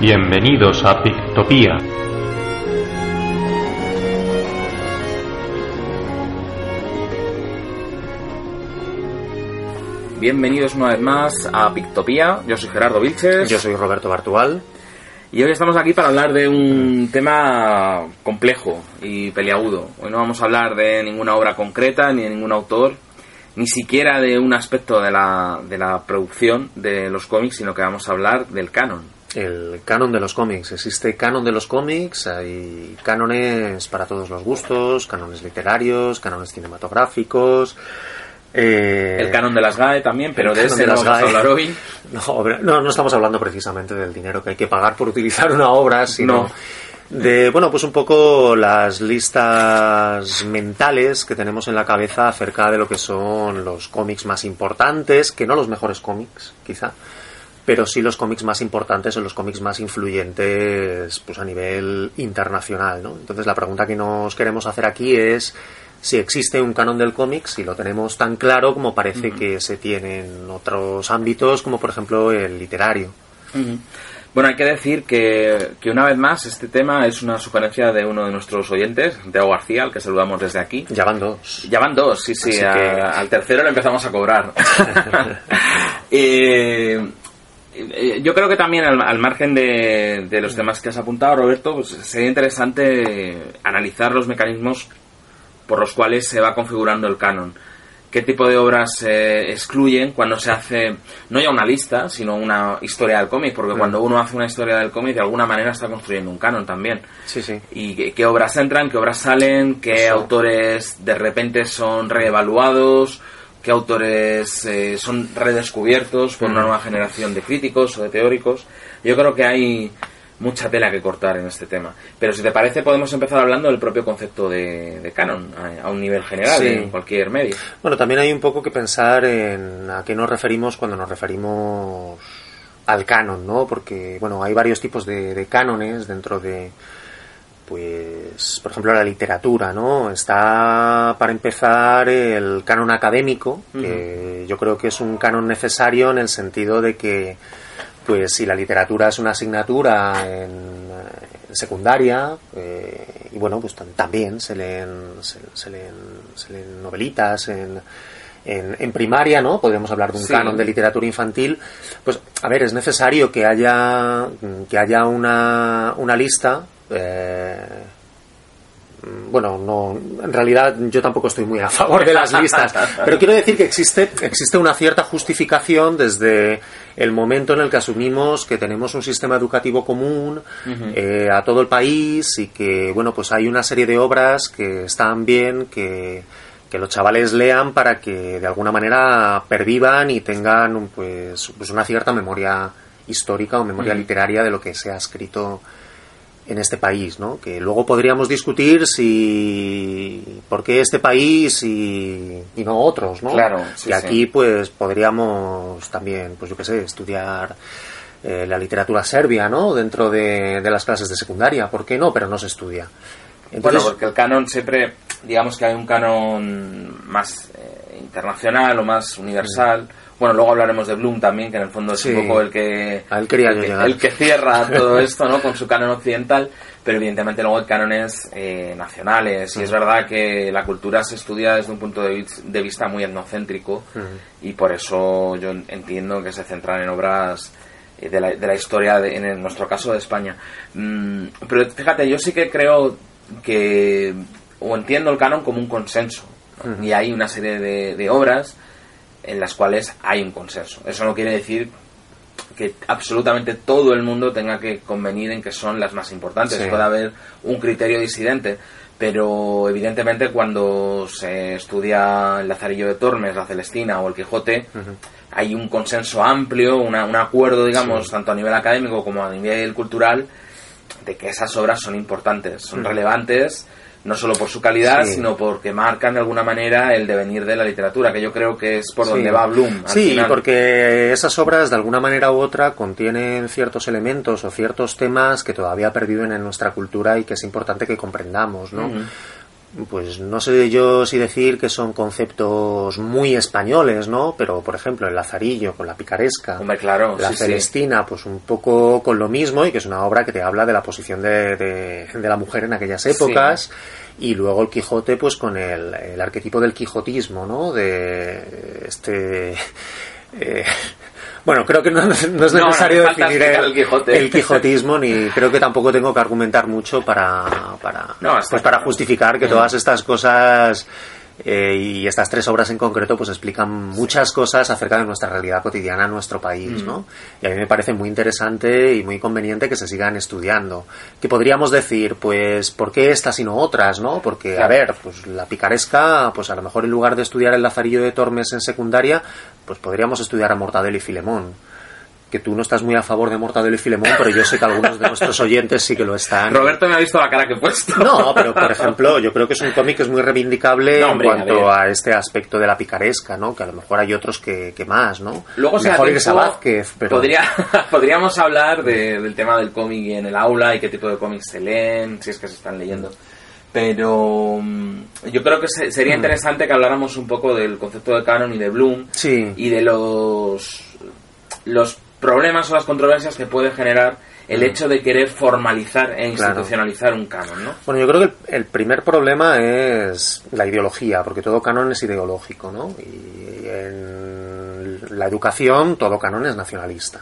Bienvenidos a Pictopía. Bienvenidos una vez más a Pictopía. Yo soy Gerardo Vilches. Yo soy Roberto Bartual. Y hoy estamos aquí para hablar de un tema complejo y peliagudo. Hoy no vamos a hablar de ninguna obra concreta ni de ningún autor, ni siquiera de un aspecto de la, de la producción de los cómics, sino que vamos a hablar del canon. El canon de los cómics. Existe canon de los cómics, hay cánones para todos los gustos, cánones literarios, cánones cinematográficos. eh, El canon de las GAE también, pero de ese de no las vamos a GAE. hablar hoy. No, no, no estamos hablando precisamente del dinero que hay que pagar por utilizar una obra, sino No. de, bueno, pues un poco las listas mentales que tenemos en la cabeza acerca de lo que son los cómics más importantes, que no los mejores cómics, quizá, pero sí los cómics más importantes o los cómics más influyentes pues a nivel internacional, ¿no? Entonces la pregunta que nos queremos hacer aquí es si existe un canon del cómic, si lo tenemos tan claro como parece que se tiene en otros ámbitos, como por ejemplo el literario. Bueno, hay que decir que, que una vez más este tema es una sugerencia de uno de nuestros oyentes, Santiago García, al que saludamos desde aquí. Ya van dos. Ya van dos, sí, sí. A- que- al tercero le empezamos a cobrar. Eh, yo creo que también al, al margen de, de los temas que has apuntado, Roberto, pues sería interesante analizar los mecanismos por los cuales se va configurando el canon. ¿Qué tipo de obras se excluyen cuando se hace, no ya una lista, sino una historia del cómic? Porque cuando uno hace una historia del cómic, de alguna manera está construyendo un canon también Sí, sí. y qué, qué obras entran, qué obras salen, qué autores de repente son reevaluados, qué autores eh, son redescubiertos por una nueva generación de críticos o de teóricos. Yo creo que hay mucha tela que cortar en este tema. Pero si te parece, podemos empezar hablando del propio concepto de, de canon, a, a un nivel general, Sí. en cualquier medio. Bueno, también hay un poco que pensar en a qué nos referimos cuando nos referimos al canon, ¿no? Porque, bueno, hay varios tipos de, de cánones dentro de, pues, por ejemplo, la literatura, ¿no? Está, para empezar, el canon académico, que yo creo que es un canon necesario en el sentido de que, pues, si la literatura es una asignatura en, en secundaria, eh, y bueno, pues tam- también se leen, se, se leen, se leen novelitas en, en, en primaria, ¿no? Podríamos hablar de un Sí. canon de literatura infantil. Pues, a ver, es necesario que haya, que haya una, una lista. Eh, bueno, no, en realidad yo tampoco estoy muy a favor de las listas, pero quiero decir que existe, existe una cierta justificación desde el momento en el que asumimos que tenemos un sistema educativo común eh, a todo el país y que, bueno, pues hay una serie de obras que están bien, que, que los chavales lean para que de alguna manera pervivan y tengan pues, pues una cierta memoria histórica o memoria literaria de lo que se ha escrito en este país, ¿no? Que luego podríamos discutir si por qué este país y, y no otros, ¿no? Claro, sí, y sí. aquí pues podríamos también, pues yo qué sé, estudiar eh, la literatura serbia, ¿no? Dentro de, de las clases de secundaria, ¿por qué no? Pero no se estudia. Entonces, bueno, porque el canon siempre, digamos que hay un canon más eh, internacional o más universal. Bueno, luego hablaremos de Bloom también, que en el fondo es Sí. un poco el que, el que, llegar. el que cierra todo esto, ¿no? Con su canon occidental, pero evidentemente luego hay cánones eh, nacionales. Y es verdad que la cultura se estudia desde un punto de, vis- de vista muy etnocéntrico y por eso yo entiendo que se centran en obras eh, de la, de la historia, de- en nuestro caso de España. Mm, pero fíjate, yo sí que creo que, o entiendo el canon como un consenso, ¿no? y hay una serie de, de obras en las cuales hay un consenso. Eso no quiere decir que absolutamente todo el mundo tenga que convenir en que son las más importantes. Sí. Puede haber un criterio disidente, pero evidentemente cuando se estudia el Lazarillo de Tormes, la Celestina o el Quijote, hay un consenso amplio, una- un acuerdo, digamos, tanto a nivel académico como a nivel cultural, de que esas obras son importantes, son relevantes, no solo por su calidad, Sí. sino porque marcan de alguna manera el devenir de la literatura, que yo creo que es por Sí. donde va Bloom. al Sí, final. porque esas obras de alguna manera u otra contienen ciertos elementos o ciertos temas que todavía perviven en nuestra cultura y que es importante que comprendamos, ¿no? Pues no sé yo si decir que son conceptos muy españoles, ¿no? Pero, por ejemplo, el Lazarillo con la picaresca, Hombre, claro, la sí, sí. Celestina, pues un poco con lo mismo y que es una obra que te habla de la posición de, de- de la mujer en aquellas épocas. Y luego el Quijote, pues con el, el arquetipo del quijotismo, ¿no? De este... eh, bueno, creo que no, no es No, no necesario definir el, el Quijote. el quijotismo, ni creo que tampoco tengo que argumentar mucho para, para, pues para justificar que todas estas cosas eh, y estas tres obras en concreto pues explican muchas cosas acerca de nuestra realidad cotidiana en nuestro país, Mm. ¿no? Y a mí me parece muy interesante y muy conveniente que se sigan estudiando. Que podríamos decir, pues, ¿por qué estas y no otras, no? Porque, a ver, pues la picaresca, pues a lo mejor en lugar de estudiar el Lazarillo de Tormes en secundaria, pues podríamos estudiar a Mortadelo y Filemón. Que tú no estás muy a favor de Mortadelo y Filemón, pero yo sé que algunos de nuestros oyentes sí que lo están. Roberto me ha visto la cara que he puesto. No, pero por ejemplo, yo creo que es un cómic que es muy reivindicable No, hombre, en cuanto a este aspecto de la picaresca, ¿no? Que a lo mejor hay otros que, que más, ¿no? Luego, Mejor Vázquez, pero... podría, podríamos hablar de- del tema del cómic en el aula y qué tipo de cómics se leen, si es que se están leyendo. Pero mm, yo creo que se- sería interesante que habláramos un poco del concepto de canon y de Bloom Sí, y de los, los problemas o las controversias que puede generar el hecho de querer formalizar e Claro. institucionalizar un canon, ¿no? bueno, yo creo que el, el primer problema es la ideología, porque todo canon es ideológico, ¿no? Y en la educación todo canon es nacionalista.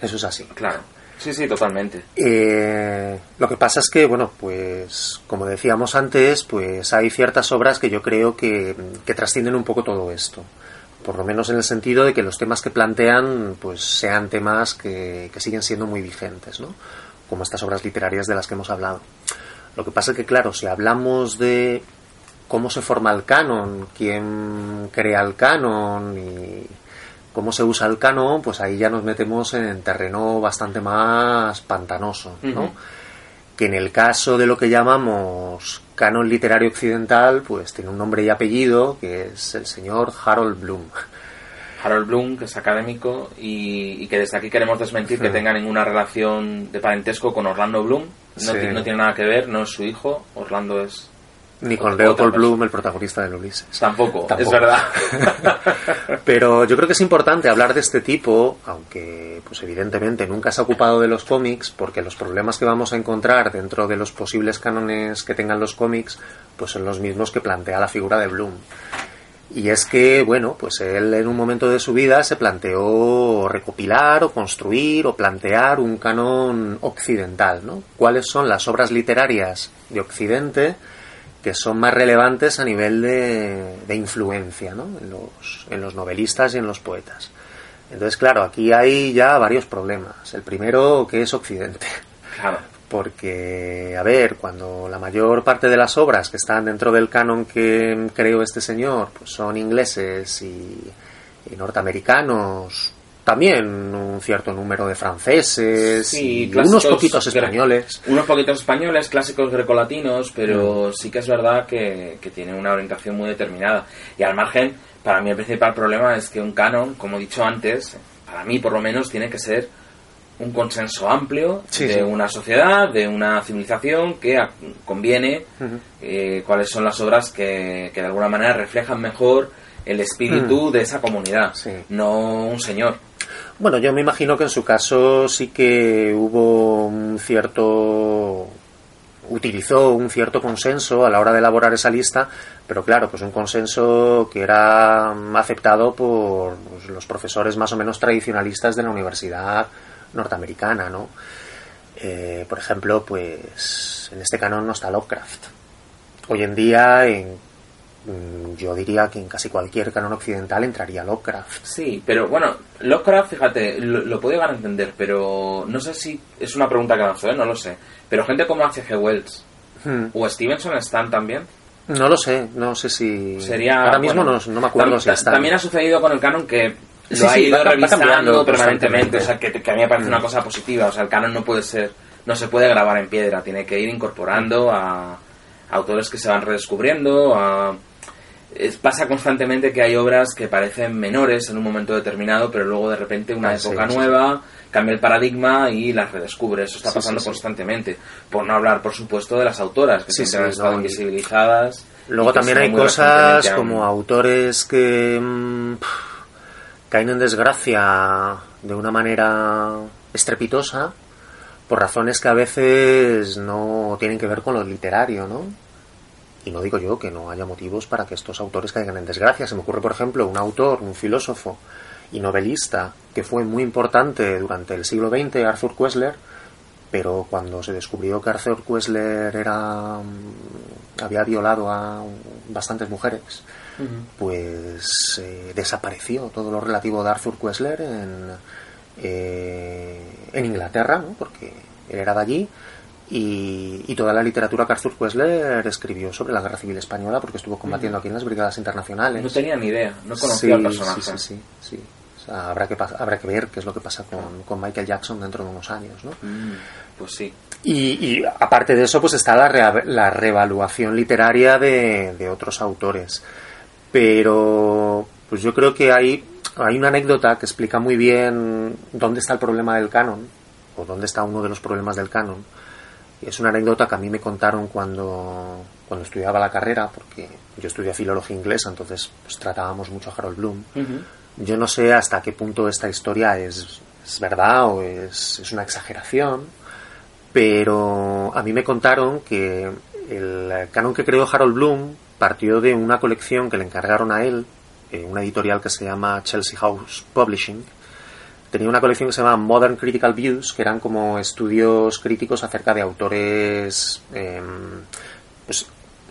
Eso es así. Claro. Sí, sí, totalmente. Eh, lo que pasa es que, bueno, pues como decíamos antes, pues hay ciertas obras que yo creo que, que trascienden un poco todo esto. Por lo menos en el sentido de que los temas que plantean, pues sean temas que, que siguen siendo muy vigentes, ¿no? Como estas obras literarias de las que hemos hablado. Lo que pasa es que, claro, si hablamos de cómo se forma el canon, quién crea el canon y cómo se usa el canon, pues ahí ya nos metemos en terreno bastante más pantanoso, ¿no? Que en el caso de lo que llamamos canon literario occidental, pues tiene un nombre y apellido, que es el señor Harold Bloom. Harold Bloom, que es académico y, y que desde aquí queremos desmentir que Sí. tenga ninguna relación de parentesco con Orlando Bloom. No, Sí. ti- no tiene nada que ver, no es su hijo. Orlando es. Ni con Leopold. Bloom, el protagonista del Ulises. Tampoco, Tampoco. es verdad. Pero yo creo que es importante hablar de este tipo, aunque pues evidentemente nunca se ha ocupado de los cómics, porque los problemas que vamos a encontrar dentro de los posibles cánones que tengan los cómics, pues son los mismos que plantea la figura de Bloom. Y es que, bueno, pues él en un momento de su vida se planteó recopilar o construir o plantear un canon occidental, ¿no? ¿Cuáles son las obras literarias de Occidente que son más relevantes a nivel de, de influencia, ¿no? En los, en los novelistas y en los poetas. Entonces, claro, aquí hay ya varios problemas. El primero, que es Occidente. claro. Porque, a ver, cuando la mayor parte de las obras que están dentro del canon que creó este señor, pues son ingleses y, y norteamericanos, también un cierto número de franceses Sí, y clásicos unos poquitos españoles. Unos poquitos españoles, clásicos grecolatinos, Mm. pero sí que es verdad que, que tiene una orientación muy determinada. Y al margen, para mí el principal problema es que un canon, como he dicho antes, para mí por lo menos tiene que ser un consenso amplio Sí, de sí. una sociedad, de una civilización que conviene eh, cuáles son las obras que, que de alguna manera reflejan mejor el espíritu de esa comunidad, Mm. Sí. no un señor. Bueno, yo me imagino que en su caso sí que hubo un cierto utilizó un cierto consenso a la hora de elaborar esa lista, pero claro, pues un consenso que era aceptado por pues, los profesores más o menos tradicionalistas de la universidad norteamericana, ¿no? Eh, por ejemplo, pues en este canon no está Lovecraft. Hoy en día, en, yo diría que en casi cualquier canon occidental entraría Lovecraft. Sí, pero bueno, Lovecraft, fíjate, lo, lo puedo llegar a entender, pero no sé si es una pregunta que lanzo, ¿eh? no lo sé. Pero gente como H.G. Wells Hmm. o Stevenson están también. No lo sé, no sé si. Sería. Ahora mismo bueno, no, no me acuerdo tam- si ta- está. También ha sucedido con el canon que lo Sí, ha sí, ido va revisando cambiando permanentemente. O sea, que, que a mí me parece Mm. una cosa positiva. O sea, el canon no puede ser. No se puede grabar en piedra, tiene que ir incorporando a autores que se van redescubriendo, a. es- pasa constantemente que hay obras que parecen menores en un momento determinado, pero luego de repente una Ah, sí, época sí, nueva cambia el paradigma y las redescubre. Eso está pasando constantemente. Por no hablar, por supuesto, de las autoras, que siempre han estado no, invisibilizadas. Luego también hay cosas como autores que mm, caen en desgracia de una manera estrepitosa por razones que a veces no tienen que ver con lo literario, ¿no? Y no digo yo que no haya motivos para que estos autores caigan en desgracia. Se me ocurre, por ejemplo, un autor, un filósofo y novelista que fue muy importante durante el siglo XX, Arthur Koestler, pero cuando se descubrió que Arthur Koestler era mm, había violado a bastantes mujeres, pues eh, desapareció todo lo relativo de Arthur Koestler en, eh, en Inglaterra, ¿no? porque él era de allí, y, y toda la literatura que Arthur Koestler escribió sobre la Guerra Civil Española, porque estuvo combatiendo aquí en las brigadas internacionales. No tenía ni idea, no conocía Sí, al personaje. Sí, sí, sí, sí. O sea, habrá, que, habrá que ver qué es lo que pasa con, con Michael Jackson dentro de unos años, ¿no? Mm, pues sí. Y, y aparte de eso, pues está la, rea- la revaluación literaria de, de otros autores. Pero, pues yo creo que hay, hay una anécdota que explica muy bien dónde está el problema del canon, o dónde está uno de los problemas del canon. Es una anécdota que a mí me contaron cuando, cuando estudiaba la carrera, porque yo estudié filología inglesa, entonces pues, tratábamos mucho a Harold Bloom. Yo no sé hasta qué punto esta historia es, es verdad o es, es una exageración, pero a mí me contaron que el canon que creó Harold Bloom partió de una colección que le encargaron a él, eh, una editorial que se llama Chelsea House Publishing. Tenía una colección que se llama Modern Critical Views, que eran como estudios críticos acerca de autores em, pues,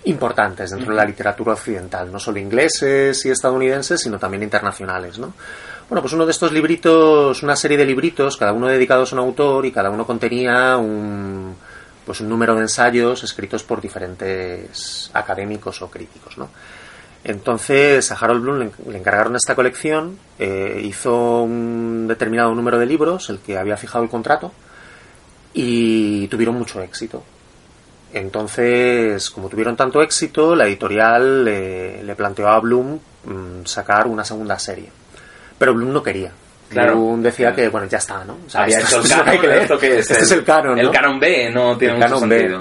importantes dentro de la literatura occidental, no solo ingleses y estadounidenses, sino también internacionales, ¿no? Bueno, pues uno de estos libritos, una serie de libritos, cada uno dedicados a un autor y cada uno contenía un, pues un número de ensayos escritos por diferentes académicos o críticos, ¿no? Entonces a Harold Bloom le, encargaron esta colección, eh, hizo un determinado número de libros, el que había fijado el contrato, y tuvieron mucho éxito. Entonces, como tuvieron tanto éxito, la editorial le, le planteó a Bloom mm, sacar una segunda serie. Pero Bloom no quería. Claro, Bloom decía claro. que, bueno, ya está, ¿no? O sea, Había esto- hecho el que canon, que. ¿esto qué es? Este es el canon, ¿no? El canon B no tiene El mucho B.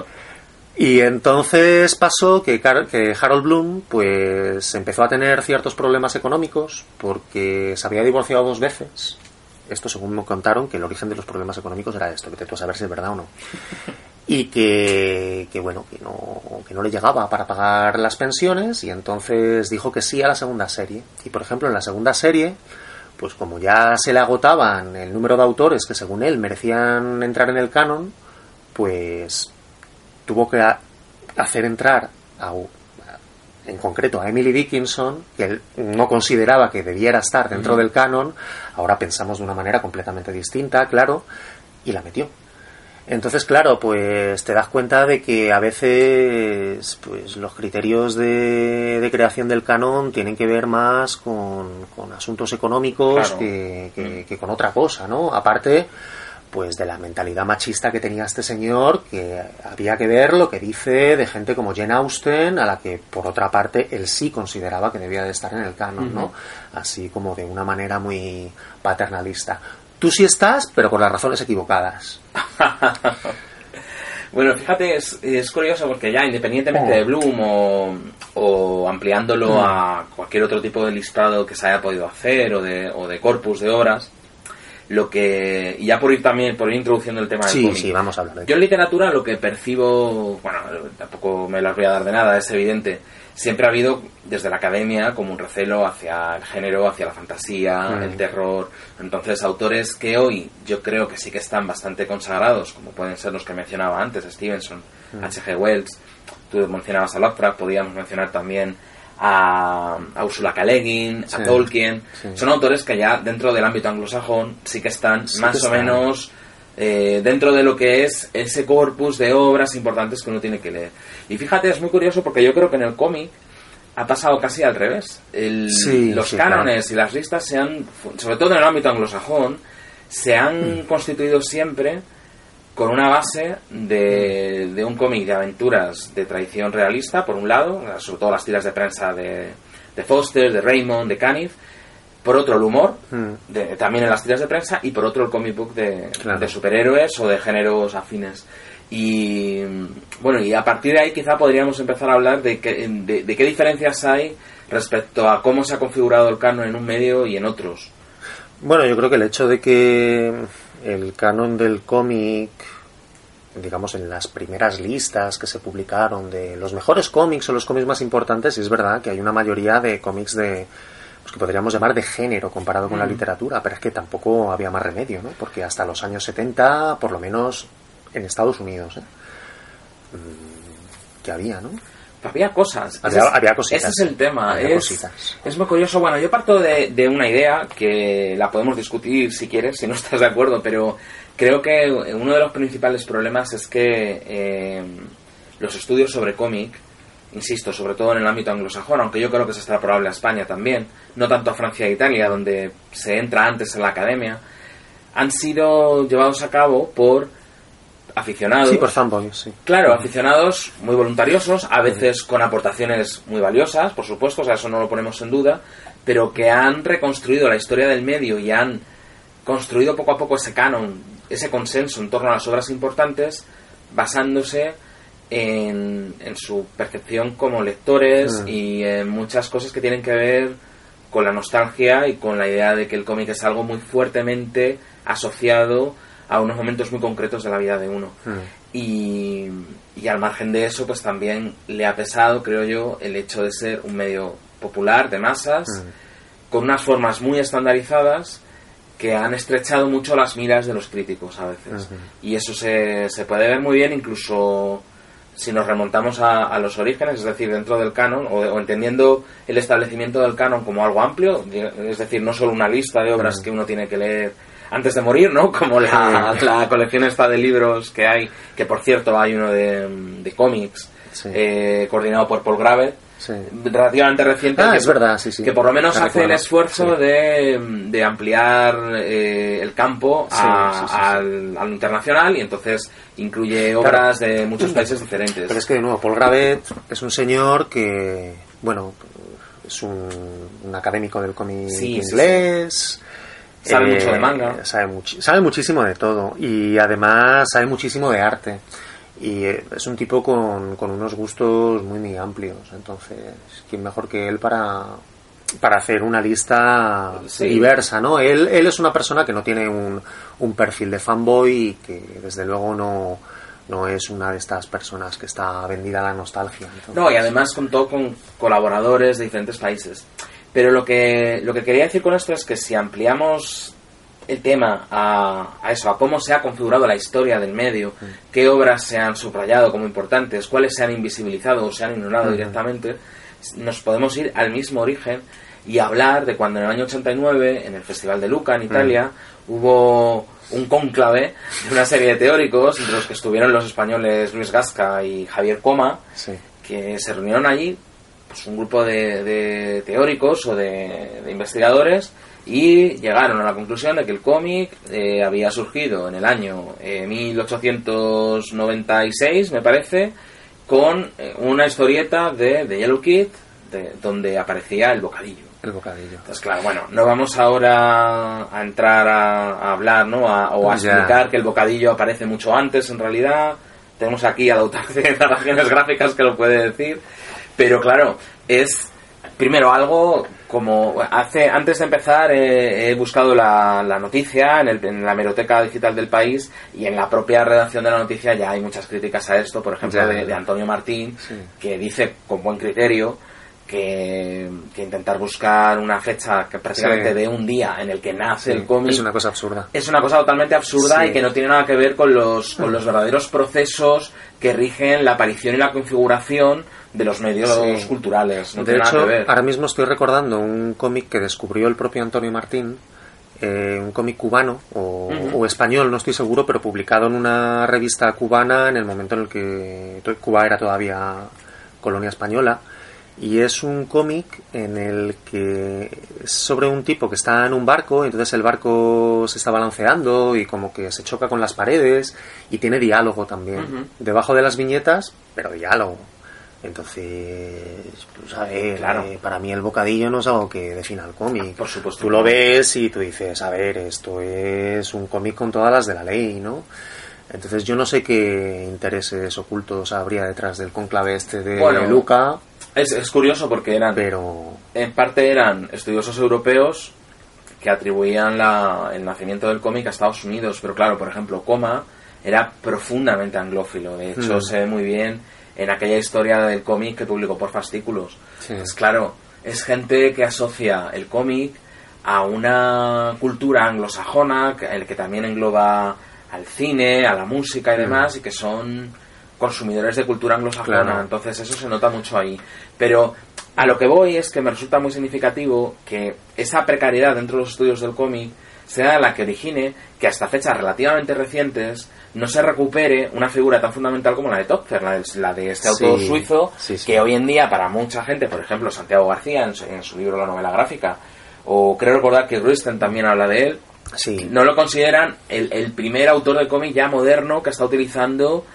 Y entonces pasó que, Car- que Harold Bloom pues empezó a tener ciertos problemas económicos porque se había divorciado dos veces. Esto según me contaron que el origen de los problemas económicos era esto, que tú a saber si es verdad o no. Y que, que bueno, que no, que no le llegaba para pagar las pensiones y entonces dijo que sí a la segunda serie. Y por ejemplo en la segunda serie, pues como ya se le agotaban el número de autores que según él merecían entrar en el canon, pues tuvo que hacer entrar a, en concreto a Emily Dickinson, que él no consideraba que debiera estar dentro del canon, ahora pensamos de una manera completamente distinta, claro, y la metió. Entonces, claro, pues te das cuenta de que a veces pues los criterios de, de creación del canon tienen que ver más con, con asuntos económicos Claro. que, que- que con otra cosa, ¿no? Aparte, pues de la mentalidad machista que tenía este señor, que había que ver lo que dice de gente como Jane Austen, a la que por otra parte él sí consideraba que debía de estar en el canon, ¿no? Así como de una manera muy paternalista. Tú sí estás, pero por las razones equivocadas. Bueno, fíjate, es, es curioso porque ya independientemente Oh. de Bloom o, o ampliándolo Mm. a cualquier otro tipo de listado que se haya podido hacer o de, o de corpus de obras, lo que, y ya por ir también, por ir introduciendo el tema del Sí, cómic, sí, vamos a hablar de Yo en literatura lo que percibo, bueno, tampoco me las voy a dar de nada, es evidente. Siempre ha habido desde la academia como un recelo hacia el género, hacia la fantasía, Mm. el terror. Entonces, autores que hoy yo creo que sí que están bastante consagrados, como pueden ser los que mencionaba antes, Stevenson, Mm. H.G. Wells, tú mencionabas a Lovecraft, podríamos mencionar también a, a Ursula K. Le Guin, Sí. a Tolkien. Sí. Son autores que ya dentro del ámbito anglosajón sí que están Sí más que o están. menos eh, dentro de lo que es ese corpus de obras importantes que uno tiene que leer. Y fíjate, es muy curioso porque yo creo que en el cómic ha pasado casi al revés. El- los cánones y las listas se han, sobre todo en el ámbito anglosajón, se Mm. han constituido siempre con una base de, de un cómic de aventuras de tradición realista, por un lado, sobre todo las tiras de prensa de, de Foster, de Raymond, de Caniff. Por otro, el humor, Mm. de- también en las tiras de prensa, y por otro, el comic book de, Claro. de superhéroes o de géneros afines. Y bueno, y a partir de ahí quizá podríamos empezar a hablar de, qué- de, de qué diferencias hay respecto a cómo se ha configurado el canon en un medio y en otros. Bueno, yo creo que el hecho de que el canon del cómic, digamos, en las primeras listas que se publicaron de los mejores cómics o los cómics más importantes, y es verdad que hay una mayoría de cómics de pues que podríamos llamar de género comparado con la literatura, pero es que tampoco había más remedio, ¿no? Porque hasta los años 70, por lo menos en Estados Unidos, ¿eh? Mm, que había, ¿no? Había cosas. Había- es- había cositas. Ese es el tema. Es, es muy curioso. Bueno, yo parto de, de una idea que la podemos discutir si quieres, si no estás de acuerdo, pero creo que uno de los principales problemas es que eh, los estudios sobre cómic, insisto, sobre todo en el ámbito anglosajón, aunque yo creo que se está probable a España también, no tanto a Francia e Italia, donde se entra antes en la academia, han sido llevados a cabo por aficionados. Sí, por fanboys, sí. Claro, aficionados muy voluntariosos, a veces con aportaciones muy valiosas, por supuesto, o sea, eso no lo ponemos en duda, pero que han reconstruido la historia del medio y han construido poco a poco ese canon, ese consenso en torno a las obras importantes, basándose en, en su percepción como lectores Mm. y en muchas cosas que tienen que ver con la nostalgia y con la idea de que el cómic es algo muy fuertemente asociado a unos momentos muy concretos de la vida de uno. Mm. Y, y al margen de eso, pues también le ha pesado, creo yo, el hecho de ser un medio popular, de masas, Mm. con unas formas muy estandarizadas que han estrechado mucho las miras de los críticos a veces. Ujú. Y eso se, se puede ver muy bien incluso si nos remontamos a, a los orígenes, es decir, dentro del canon, o, o entendiendo el establecimiento del canon como algo amplio, es decir, no solo una lista de obras que uno tiene que leer antes de morir, ¿no? Como la, Sí. la colección esta de libros que hay, que por cierto hay uno de, de cómics, Sí. eh, coordinado por Paul Gravet, Sí. relativamente reciente. Ah, que, es verdad, sí, sí. Que por lo menos Me hace el esfuerzo de, de ampliar eh, el campo a-. Al, al internacional y entonces incluye obras de muchos países diferentes. Pero es que de nuevo, Paul Gravet es un señor que, bueno, es un, un académico del cómic Sí, inglés. eh, Sabe mucho de manga. Sabe, muchi- sabe muchísimo de todo. Y además sabe muchísimo de arte. Y eh, es un tipo con, con unos gustos muy, muy amplios. Entonces, ¿quién mejor que él para, para hacer una lista Sí. diversa, ¿no? Él, él es una persona que no tiene un, un perfil de fanboy y que desde luego no, no es una de estas personas que está vendida a la nostalgia. Entonces, No, y además contó con colaboradores de diferentes países. Pero lo que, lo que quería decir con esto es que si ampliamos el tema a, a eso, a cómo se ha configurado la historia del medio, qué obras se han subrayado como importantes, cuáles se han invisibilizado o se han ignorado directamente, nos podemos ir al mismo origen y hablar de cuando en el año 89, en el Festival de Luca, en Italia, hubo un cónclave de una serie de teóricos, entre los que estuvieron los españoles Luis Gasca y Javier Coma, sí. que se reunieron allí pues, un grupo de, de teóricos o de, de investigadores y llegaron a la conclusión de que el cómic eh, había surgido en el año eh, 1896, me parece, con eh, una historieta de, de Yellow Kid de- donde aparecía el bocadillo. El bocadillo. Entonces, claro, bueno, no vamos ahora a entrar a, a hablar, ¿no? A- o a Ya. explicar que el bocadillo aparece mucho antes, en realidad. Tenemos aquí al autor de narraciones gráficas que lo puede decir. Pero claro, es primero algo como hace antes de empezar eh, he buscado la, la noticia en, el- en la hemeroteca digital del país y en la propia redacción de la noticia ya hay muchas críticas a esto por ejemplo de, Antonio Martín Sí. que dice con buen criterio que, que intentar buscar una fecha que prácticamente Sí. de un día en el que nace Sí, el cómic Es una cosa absurda. es una cosa totalmente absurda y que no tiene nada que ver con los, con los verdaderos procesos que rigen la aparición y la configuración de los medios Sí. culturales. No de tiene hecho, nada que ver. ahora mismo estoy recordando un cómic que descubrió el propio Antonio Martín, eh, un cómic cubano o, español, no estoy seguro, pero publicado en una revista cubana en el momento en el que Cuba era todavía colonia española. Y es un cómic en el que es sobre un tipo que está en un barco, entonces el barco se está balanceando y como que se choca con las paredes y tiene diálogo también. Debajo de las viñetas, pero diálogo. Entonces, pues a ver, Claro. eh, para mí el bocadillo no es algo que defina el cómic. Por supuesto. Tú lo ves y tú dices, a ver, esto es un cómic con todas las de la ley, ¿no? Entonces yo no sé qué intereses ocultos habría detrás del conclave este de Bueno. Luca, Es, es curioso porque eran, pero en parte eran estudiosos europeos que atribuían la- el nacimiento del cómic a Estados Unidos, pero claro, por ejemplo, Coma era profundamente anglófilo, de hecho Mm. se ve muy bien en aquella historia del cómic que publicó por fascículos. Sí. Pues claro, es gente que asocia el cómic a una cultura anglosajona, que, el que también engloba al cine, a la música y demás, y que son consumidores de cultura anglosajona. Claro. Entonces eso se nota mucho ahí. Pero a lo que voy es que me resulta muy significativo que esa precariedad dentro de los estudios del cómic sea la que origine que hasta fechas relativamente recientes no se recupere una figura tan fundamental como la de Topfer, la de, la de este Sí, autor suizo, sí, sí. que hoy en día para mucha gente, por ejemplo Santiago García en su, en su libro La novela gráfica, o creo recordar que Ruisten también habla de él, sí, no lo consideran el, el primer autor de cómic ya moderno que está utilizando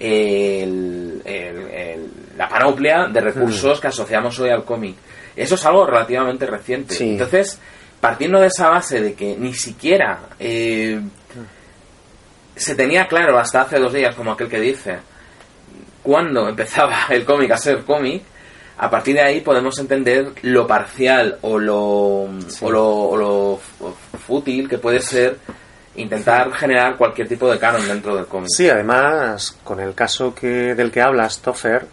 el- el- el- la panoplia de recursos Mm. que asociamos hoy al cómic. Eso es algo relativamente reciente. Entonces, partiendo de esa base de que ni siquiera eh, se tenía claro hasta hace dos días, como aquel que dice, cuándo empezaba el cómic a ser cómic, a partir de ahí podemos entender lo parcial o lo, Sí. o lo, o lo f- fútil que puede ser intentar generar cualquier tipo de canon dentro del cómic. Sí, además, con el caso que del que hablas, Toffer,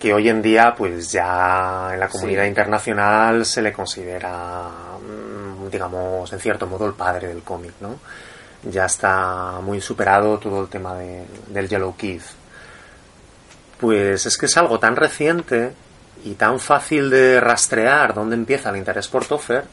que hoy en día, pues ya en la comunidad Sí. internacional se le considera, mm, digamos, en cierto modo el padre del cómic, ¿no? Ya está muy superado todo el tema de- del Yellow Kid. Pues es que es algo tan reciente y tan fácil de rastrear dónde empieza el interés por Toffer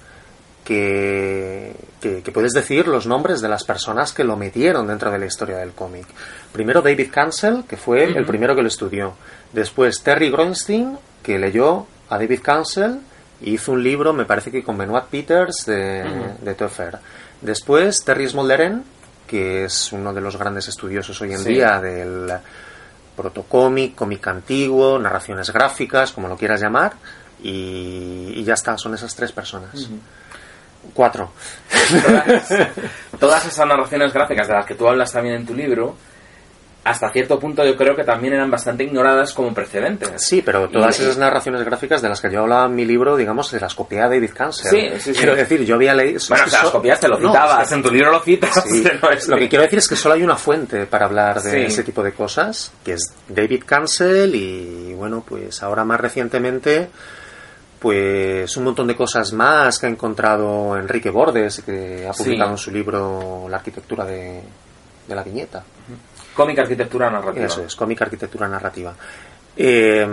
que, que, que puedes decir los nombres de las personas que lo metieron dentro de la historia del cómic. Primero David Cancel, que fue el primero que lo estudió. Después Terry Groenstein, que leyó a David Cancel y hizo un libro, me parece que con Benoit Peters, de, Ujú. de Toffer. Después Terry Smolderen, que es uno de los grandes estudiosos hoy en Sí. día del protocómic, cómic antiguo, narraciones gráficas, como lo quieras llamar, y, y ya está, son esas tres personas. Cuatro. todas, todas esas narraciones gráficas de las que tú hablas también en tu libro, hasta cierto punto yo creo que también eran bastante ignoradas como precedentes. Sí, pero todas Y- esas narraciones gráficas de las que yo hablaba en mi libro, digamos, se las copié a David Cancel. Sí, sí, sí. Quiero decir, yo había leído... Bueno, o sea, las so- copias te lo No, citabas, es que- en tu libro lo citas. Sí, no es Lo que quiero decir es que solo hay una fuente para hablar de Sí. ese tipo de cosas, que es David Cancel y bueno, pues ahora más recientemente pues un montón de cosas más que ha encontrado Enrique Bordes, que ha Sí. publicado en su libro La arquitectura de, de la viñeta. Cómic arquitectura narrativa. Eso es, cómic arquitectura narrativa. Eh,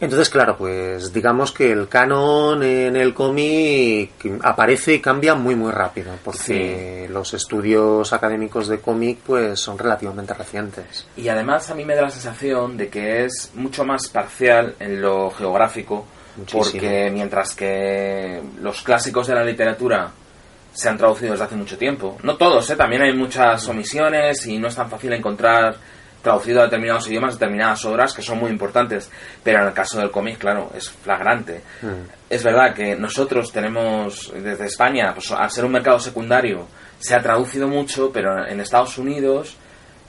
entonces, claro, pues digamos que el canon en el cómic aparece y cambia muy muy rápido, porque los estudios académicos de cómic pues son relativamente recientes. Y además a mí me da la sensación de que es mucho más parcial en lo geográfico, Muchísimo. porque mientras que los clásicos de la literatura se han traducido desde hace mucho tiempo, no todos, ¿eh? también hay muchas omisiones y no es tan fácil encontrar traducido a determinados idiomas determinadas obras que son muy importantes, pero en el caso del cómic, claro, es flagrante. Mm. Es verdad que nosotros tenemos desde España, pues, al ser un mercado secundario, se ha traducido mucho, pero en Estados Unidos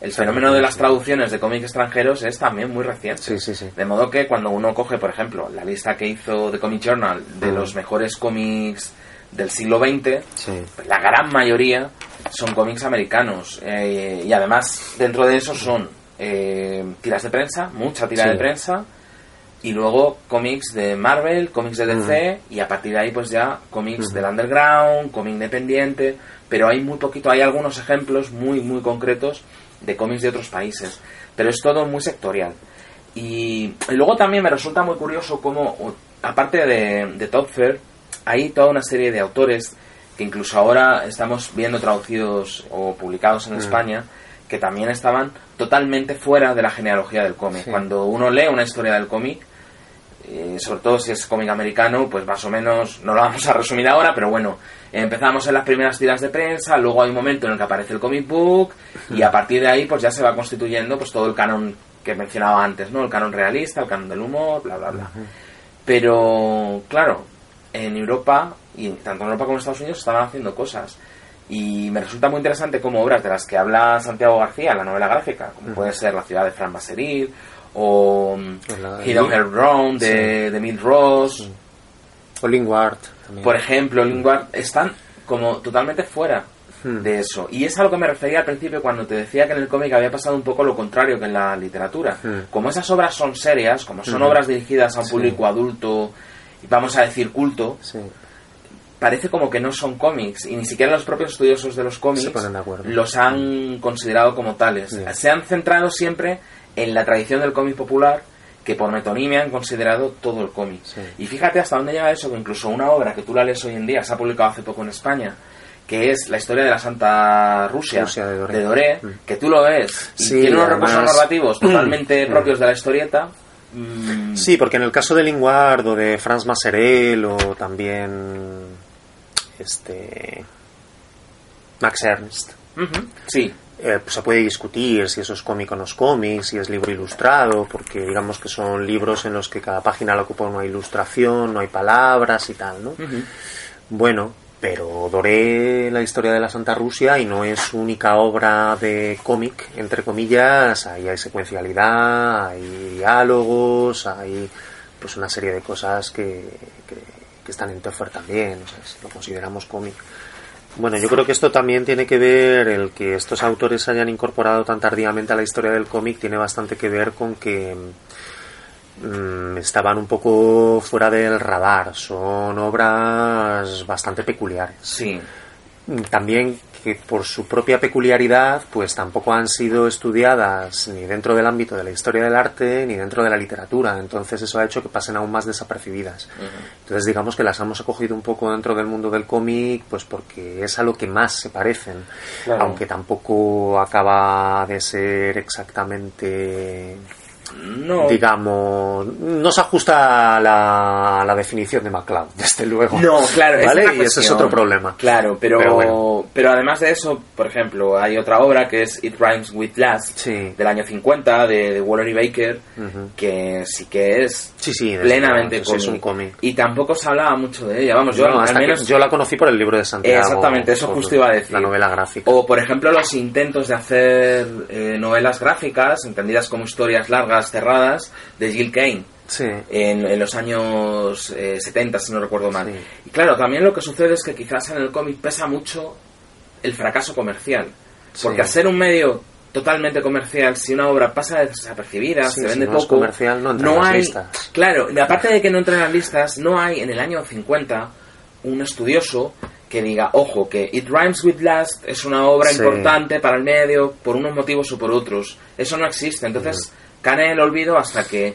el fenómeno de las traducciones de cómics extranjeros es también muy reciente. Sí, sí, sí. De modo que cuando uno coge, por ejemplo, la lista que hizo The Comic Journal de Mm. los mejores cómics del siglo XX, Sí. pues la gran mayoría son cómics americanos. eh, y además, dentro de eso son eh, tiras de prensa, mucha tira Sí. de prensa, y luego cómics de Marvel, cómics de DC, y a partir de ahí, pues ya cómics del underground, cómic independiente, pero hay muy poquito, hay algunos ejemplos muy, muy concretos de cómics de otros países, pero es todo muy sectorial. Y, y luego también me resulta muy curioso cómo, aparte de, de Topfer, hay toda una serie de autores que incluso ahora estamos viendo traducidos o publicados en Mm. España, que también estaban totalmente fuera de la genealogía del cómic. Sí. Cuando uno lee una historia del cómic, eh, sobre todo si es cómic americano, pues más o menos, no lo vamos a resumir ahora, pero bueno, empezamos en las primeras tiras de prensa, luego hay un momento en el que aparece el comic book, y a partir de ahí pues ya se va constituyendo pues todo el canon que mencionaba antes, ¿no? El canon realista, el canon del humor, bla, bla, bla. Pero, claro, en Europa, y tanto en Europa como en Estados Unidos, estaban haciendo cosas. Y me resulta muy interesante como obras de las que habla Santiago García en la novela gráfica, como puede ser La ciudad de Fran Basseril, o La- Hidden Her Brown de, de Mill Ross, O Lingward también. por ejemplo, Lingard, están como totalmente fuera Hmm. de eso. Y es a lo que me refería al principio cuando te decía que en el cómic había pasado un poco lo contrario que en la literatura. Hmm. Como esas obras son serias, como son Hmm. obras dirigidas a un Sí. público adulto, vamos a decir culto, Sí. parece como que no son cómics y ni siquiera los propios estudiosos de los cómics de los han considerado como tales. Se han centrado siempre en la tradición del cómic popular que por metonimia han considerado todo el cómic. Sí. Y fíjate hasta dónde llega eso, que incluso una obra que tú la lees hoy en día, se ha publicado hace poco en España, que es la historia de la Santa Rusia, Rusia de Doré. Mm. que tú lo ves y Sí, tiene unos además- recursos narrativos totalmente propios de la historieta. Mm, Sí, porque en el caso de Lingward o de Franz Masserel o también este Max Ernst, sí, eh, pues se puede discutir si eso es cómic o no es cómic, si es libro ilustrado, porque digamos que son libros en los que cada página la ocupa una ilustración, no hay palabras y tal, ¿no? Bueno, pero Doré la historia de la Santa Rusia y no es su única obra de cómic, entre comillas, ahí hay secuencialidad, hay diálogos, hay pues una serie de cosas que, que, están en Teffer también, si lo consideramos cómic. Bueno, yo creo que esto también tiene que ver, el que estos autores hayan incorporado tan tardíamente a la historia del cómic tiene bastante que ver con que mm, estaban un poco fuera del radar, son obras bastante peculiares. sí. Mm, También que por su propia peculiaridad, pues tampoco han sido estudiadas ni dentro del ámbito de la historia del arte ni dentro de la literatura, entonces eso ha hecho que pasen aún más desapercibidas. Entonces digamos que las hemos acogido un poco dentro del mundo del cómic, pues porque es a lo que más se parecen, Claro. aunque tampoco acaba de ser exactamente, No, digamos, no se ajusta a la, a la definición de MacLeod, desde luego. No, claro, ¿Vale? es y ese es otro problema. Claro, pero, Pero además de eso, por ejemplo, hay otra obra que es It Rhymes with Last, Sí. del año 50, de, de Waller y Baker, que sí que es Sí, sí, plenamente sí, es cómic. un cómic. Y tampoco se hablaba mucho de ella, vamos, yo al menos... yo la conocí por el libro de Santiago. Exactamente, eso justo iba a decir. La novela gráfica. O, por ejemplo, los intentos de hacer eh, novelas gráficas, entendidas como historias largas, cerradas, de Jill Kane. Sí. en, en los años eh, 70, si no recuerdo mal. Sí. Y claro, también lo que sucede es que quizás en el cómic pesa mucho el fracaso comercial. Porque Sí. al ser un medio totalmente comercial, si una obra pasa desapercibida, se si vende no es poco, comercial, no entra en las hay, listas. claro, aparte de que no entra en las listas, no hay en el año 50 un estudioso que diga, ojo, que It Rhymes with Last es una obra Sí. importante para el medio por unos motivos o por otros. Eso no existe. Entonces, cae en el olvido hasta que,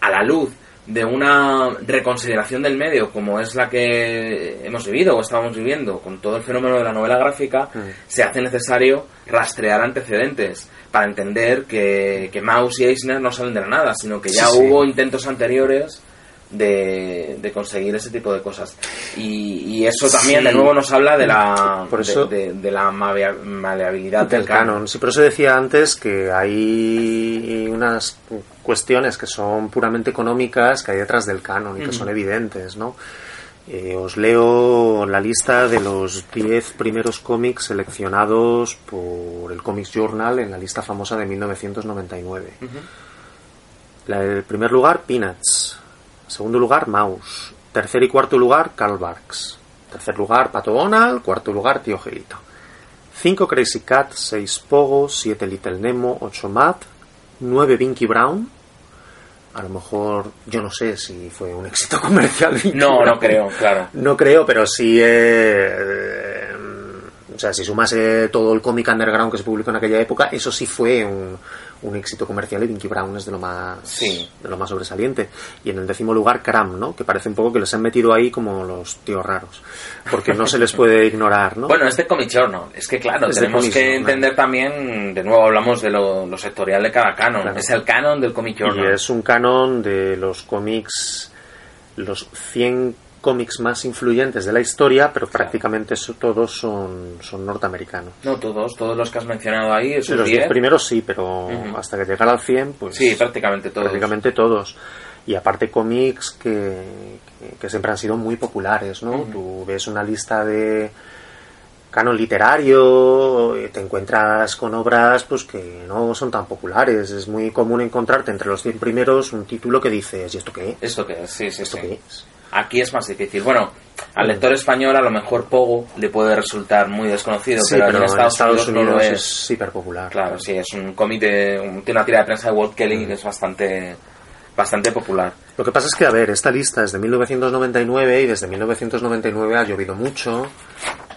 a la luz de una reconsideración del medio como es la que hemos vivido o estamos viviendo con todo el fenómeno de la novela gráfica, Mm. se hace necesario rastrear antecedentes para entender que, que Maus y Eisner no salen de la nada, sino que ya Sí, sí. hubo intentos anteriores de, de conseguir ese tipo de cosas. Y, y eso también, Sí. de nuevo, nos habla de la, Por eso- de, de- de la malea- maleabilidad del canon. Sí, por eso decía antes que hay unas cuestiones que son puramente económicas que hay detrás del canon y que son evidentes, ¿no? Eh, os leo la lista de los 10 primeros cómics seleccionados por el Comics Journal en la lista famosa de 1999. Ujú. La, el primer lugar, Peanuts. Segundo lugar, Mouse. Tercer y cuarto lugar, Karl Barks. Tercer lugar, Pato Donald. Cuarto lugar, Tío Gelito. 5 Crazy Cat, 6 Pogo, 7 Little Nemo, 8 Matt, 9 Binky Brown. A lo mejor, yo no sé si fue un éxito comercial. Binky No, Brown. no creo, claro. No creo, pero sí. eh, o sea, si sumas eh, todo el cómic underground que se publicó en aquella época, eso sí fue un, un éxito comercial y Binky Brown es de lo más Sí. de lo más sobresaliente. Y en el décimo lugar, Cram, ¿no? Que parece un poco que les han metido ahí como los tíos raros. Porque no se les puede ignorar, ¿no? Bueno, es de Comic Journal. Es que, claro, Es tenemos que entender también, de nuevo hablamos de lo, lo sectorial de cada canon. Claro. Es el canon del Comic y es un canon de los cómics, los 100 cómics más influyentes de la historia, pero prácticamente todos son, son norteamericanos. No todos, todos los que has mencionado ahí, Sí, esos los 10 10, primeros sí, pero Ujú. hasta que llegara al 100, pues sí, prácticamente todos. prácticamente todos. Y aparte cómics que, que, que siempre han sido muy populares, ¿no? Ujú. Tú ves una lista de canon literario, y te encuentras con obras pues que no son tan populares. Es muy común encontrarte entre los 100 primeros un título que dices, ¿y esto qué es? ¿Esto qué es? Sí, sí, ¿Esto sí. qué es? Aquí es más difícil. Bueno, al lector español a lo mejor Pogo le puede resultar muy desconocido, Sí, pero, pero en Estados, Unidos, no lo es. hiper popular. Claro, sí, es un cómic de un- tiene una tira de prensa de Walt Kelly que es bastante bastante popular. Lo que pasa es que, a ver, esta lista es de 1999 y desde 1999 ha llovido mucho.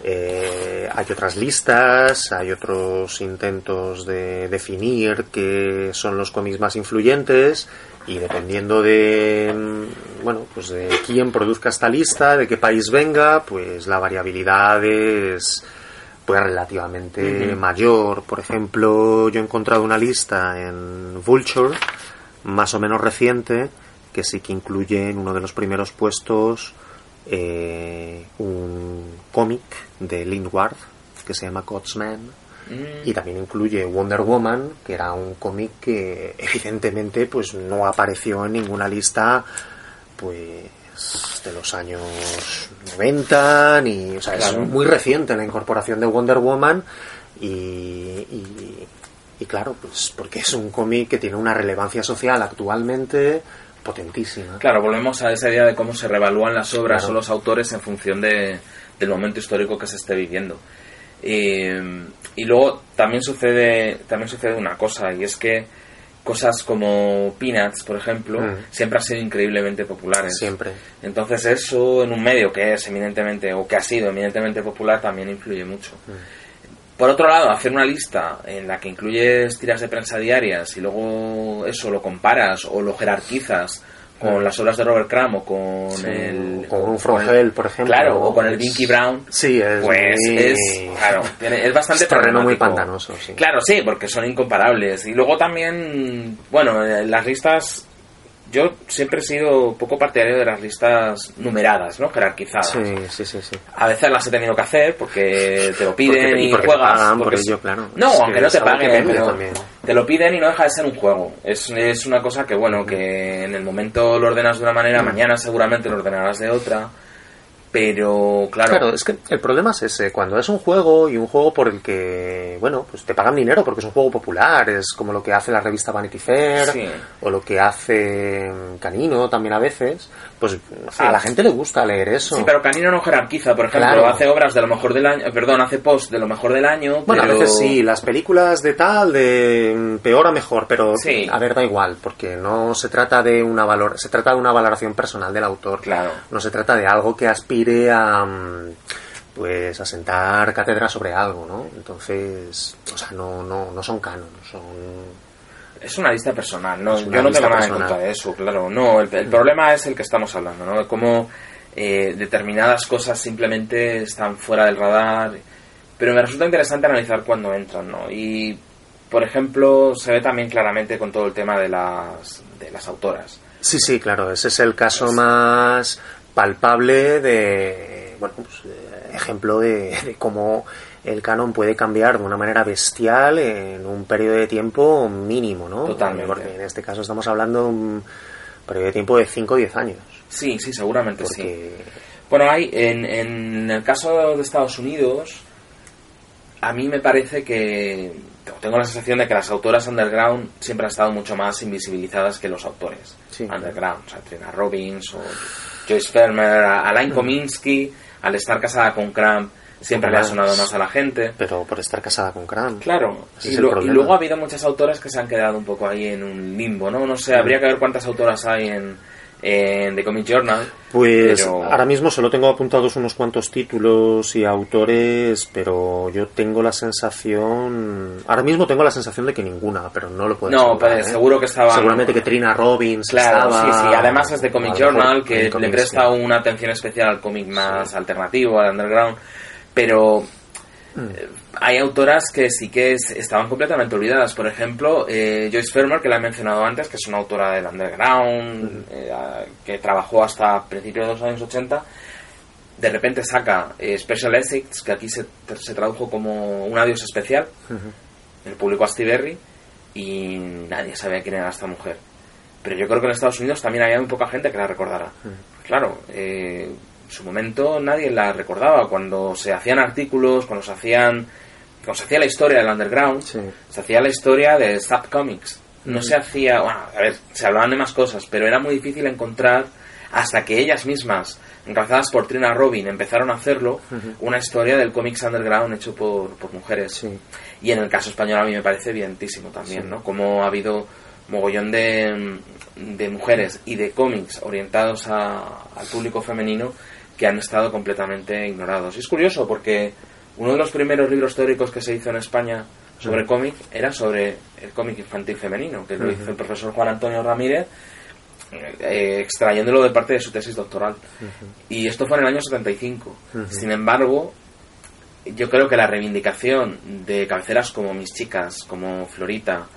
Eh, hay otras listas, hay otros intentos de definir qué son los cómics más influyentes y dependiendo de, mm, bueno, pues de quién produzca esta lista, de qué país venga, pues la variabilidad es pues relativamente mayor. Por ejemplo, yo he encontrado una lista en Vulture, más o menos reciente, que sí que incluye en uno de los primeros puestos eh, un cómic de Lynn Ward que se llama God's Man Mm, y también incluye Wonder Woman que era un cómic que evidentemente pues no apareció en ninguna lista pues de los años 90 ni o sea Claro. es muy reciente la incorporación de Wonder Woman y, y, y claro pues porque es un cómic que tiene una relevancia social actualmente potentísima Claro, volvemos a esa idea de cómo se revalúan las obras Claro. o los autores en función de, del momento histórico que se esté viviendo. Eh, y luego también sucede, también sucede una cosa, y es que cosas como Peanuts, por ejemplo, Mm. siempre han sido increíblemente populares. siempre Entonces eso en un medio que es eminentemente, o que ha sido eminentemente popular, también influye mucho. Por otro lado, hacer una lista en la que incluyes tiras de prensa diarias y luego eso lo comparas o lo jerarquizas con las obras de Robert Crumb o con Sí, el... con un el- Frongel, por ejemplo. Claro, o con el Binky Brown. Sí, es Pues muy- es, claro, tiene- es bastante es terreno muy pantanoso, sí. Claro, sí, porque son incomparables. Y luego también, bueno, las listas... Yo siempre he sido poco partidario de las listas numeradas, ¿no? Jerarquizadas. Sí, sí, sí, sí. A veces las he tenido que hacer porque te lo piden Porque- y y, porque te juegas. pagan por porque es- claro. No, Es aunque no te paguen, pero también. te lo piden y no deja de ser un juego. Es, es una cosa que, bueno, que en el momento lo ordenas de una manera, mañana seguramente lo ordenarás de otra. Pero, claro, Claro, es que el problema es ese, cuando es un juego y un juego por el que, bueno, pues te pagan dinero porque es un juego popular, es como lo que hace la revista Vanity Fair Sí. o lo que hace Canino también a veces, pues a la gente le gusta leer eso. Sí, pero Canino no jerarquiza, por ejemplo, Claro. hace obras de lo mejor del año, perdón, hace post de lo mejor del año, Bueno, pero... a veces sí, las películas de tal, de mm, peor a mejor, pero Sí. a ver, da igual, porque no se trata de una valor, se trata de una valoración personal del autor. Claro. No se trata de algo que aspire a mm, pues a sentar cátedra sobre algo, ¿no? Entonces, o sea, no, no, no son canon, son Es una lista personal, no, yo no tengo nada en contra de eso, claro. No, el, el problema es el que estamos hablando, ¿no? De cómo eh, determinadas cosas simplemente están fuera del radar. Pero me resulta interesante analizar cuándo entran, ¿no? Y, por ejemplo, se ve también claramente con todo el tema de las, de las autoras. Sí, sí, claro, ese es el caso más palpable de, bueno, pues, ejemplo de, de cómo el canon puede cambiar de una manera bestial en un periodo de tiempo mínimo, ¿no? Totalmente. Porque en este caso estamos hablando de un periodo de tiempo de 5 o 10 años. Sí, sí, seguramente sí. Bueno, hay, en, en el caso de Estados Unidos, a mí me parece que tengo la sensación de que las autoras underground siempre han estado mucho más invisibilizadas que los autores Sí. underground. O sea, Trina Robbins o Joyce Fermer, Alain Kominsky, al estar casada con Cramp, siempre le ha sonado más a la gente. pero por estar casada con Cran. Claro, y, lo- y luego ha habido muchas autoras que se han quedado un poco ahí en un limbo, ¿no? No sé, habría que ver cuántas autoras hay en, en The Comic Journal. Pues pero- ahora mismo solo tengo apuntados unos cuantos títulos y autores, pero yo tengo la sensación, ahora mismo tengo la sensación de que ninguna, pero no lo puedo No, asegurar, pues, ¿eh? seguro que estaban- Seguramente que Trina Robbins Claro, estaba, sí, sí. Además es o Comic lo mejor Journal, que le presta sí. una atención especial al cómic más alternativo, al underground. Pero eh, hay autoras que sí que es- estaban completamente olvidadas. Por ejemplo, eh, Joyce Fermer, que la he mencionado antes, que es una autora del underground, eh, a- que trabajó hasta principios de los años 80, de repente saca eh, Special Essex, que aquí se, se tradujo como un adiós especial, el público Astiberri, y nadie sabía quién era esta mujer. Pero yo creo que en Estados Unidos también había muy poca gente que la recordara. Claro, eh, en su momento nadie la recordaba. Cuando se hacían artículos, cuando se hacían. Cuando se hacía la historia del underground, Sí. se hacía la historia de Sub Comics. No se hacía. Bueno, a ver, se hablaban de más cosas, pero era muy difícil encontrar hasta que ellas mismas, encabezadas por Trina Robin, empezaron a hacerlo, una historia del cómics underground hecho por, por mujeres. Sí. Y en el caso español a mí me parece evidentísimo también, Sí. ¿no? Como ha habido mogollón de, de mujeres y de cómics orientados a- al público femenino que han estado completamente ignorados. Y es curioso porque uno de los primeros libros teóricos que se hizo en España sobre cómic era sobre el cómic infantil femenino, que lo hizo el profesor Juan Antonio Ramírez, eh, extrayéndolo de parte de su tesis doctoral. Y esto fue en el año 75. Sin embargo, yo creo que la reivindicación de cabeceras como Mis Chicas, como Florita,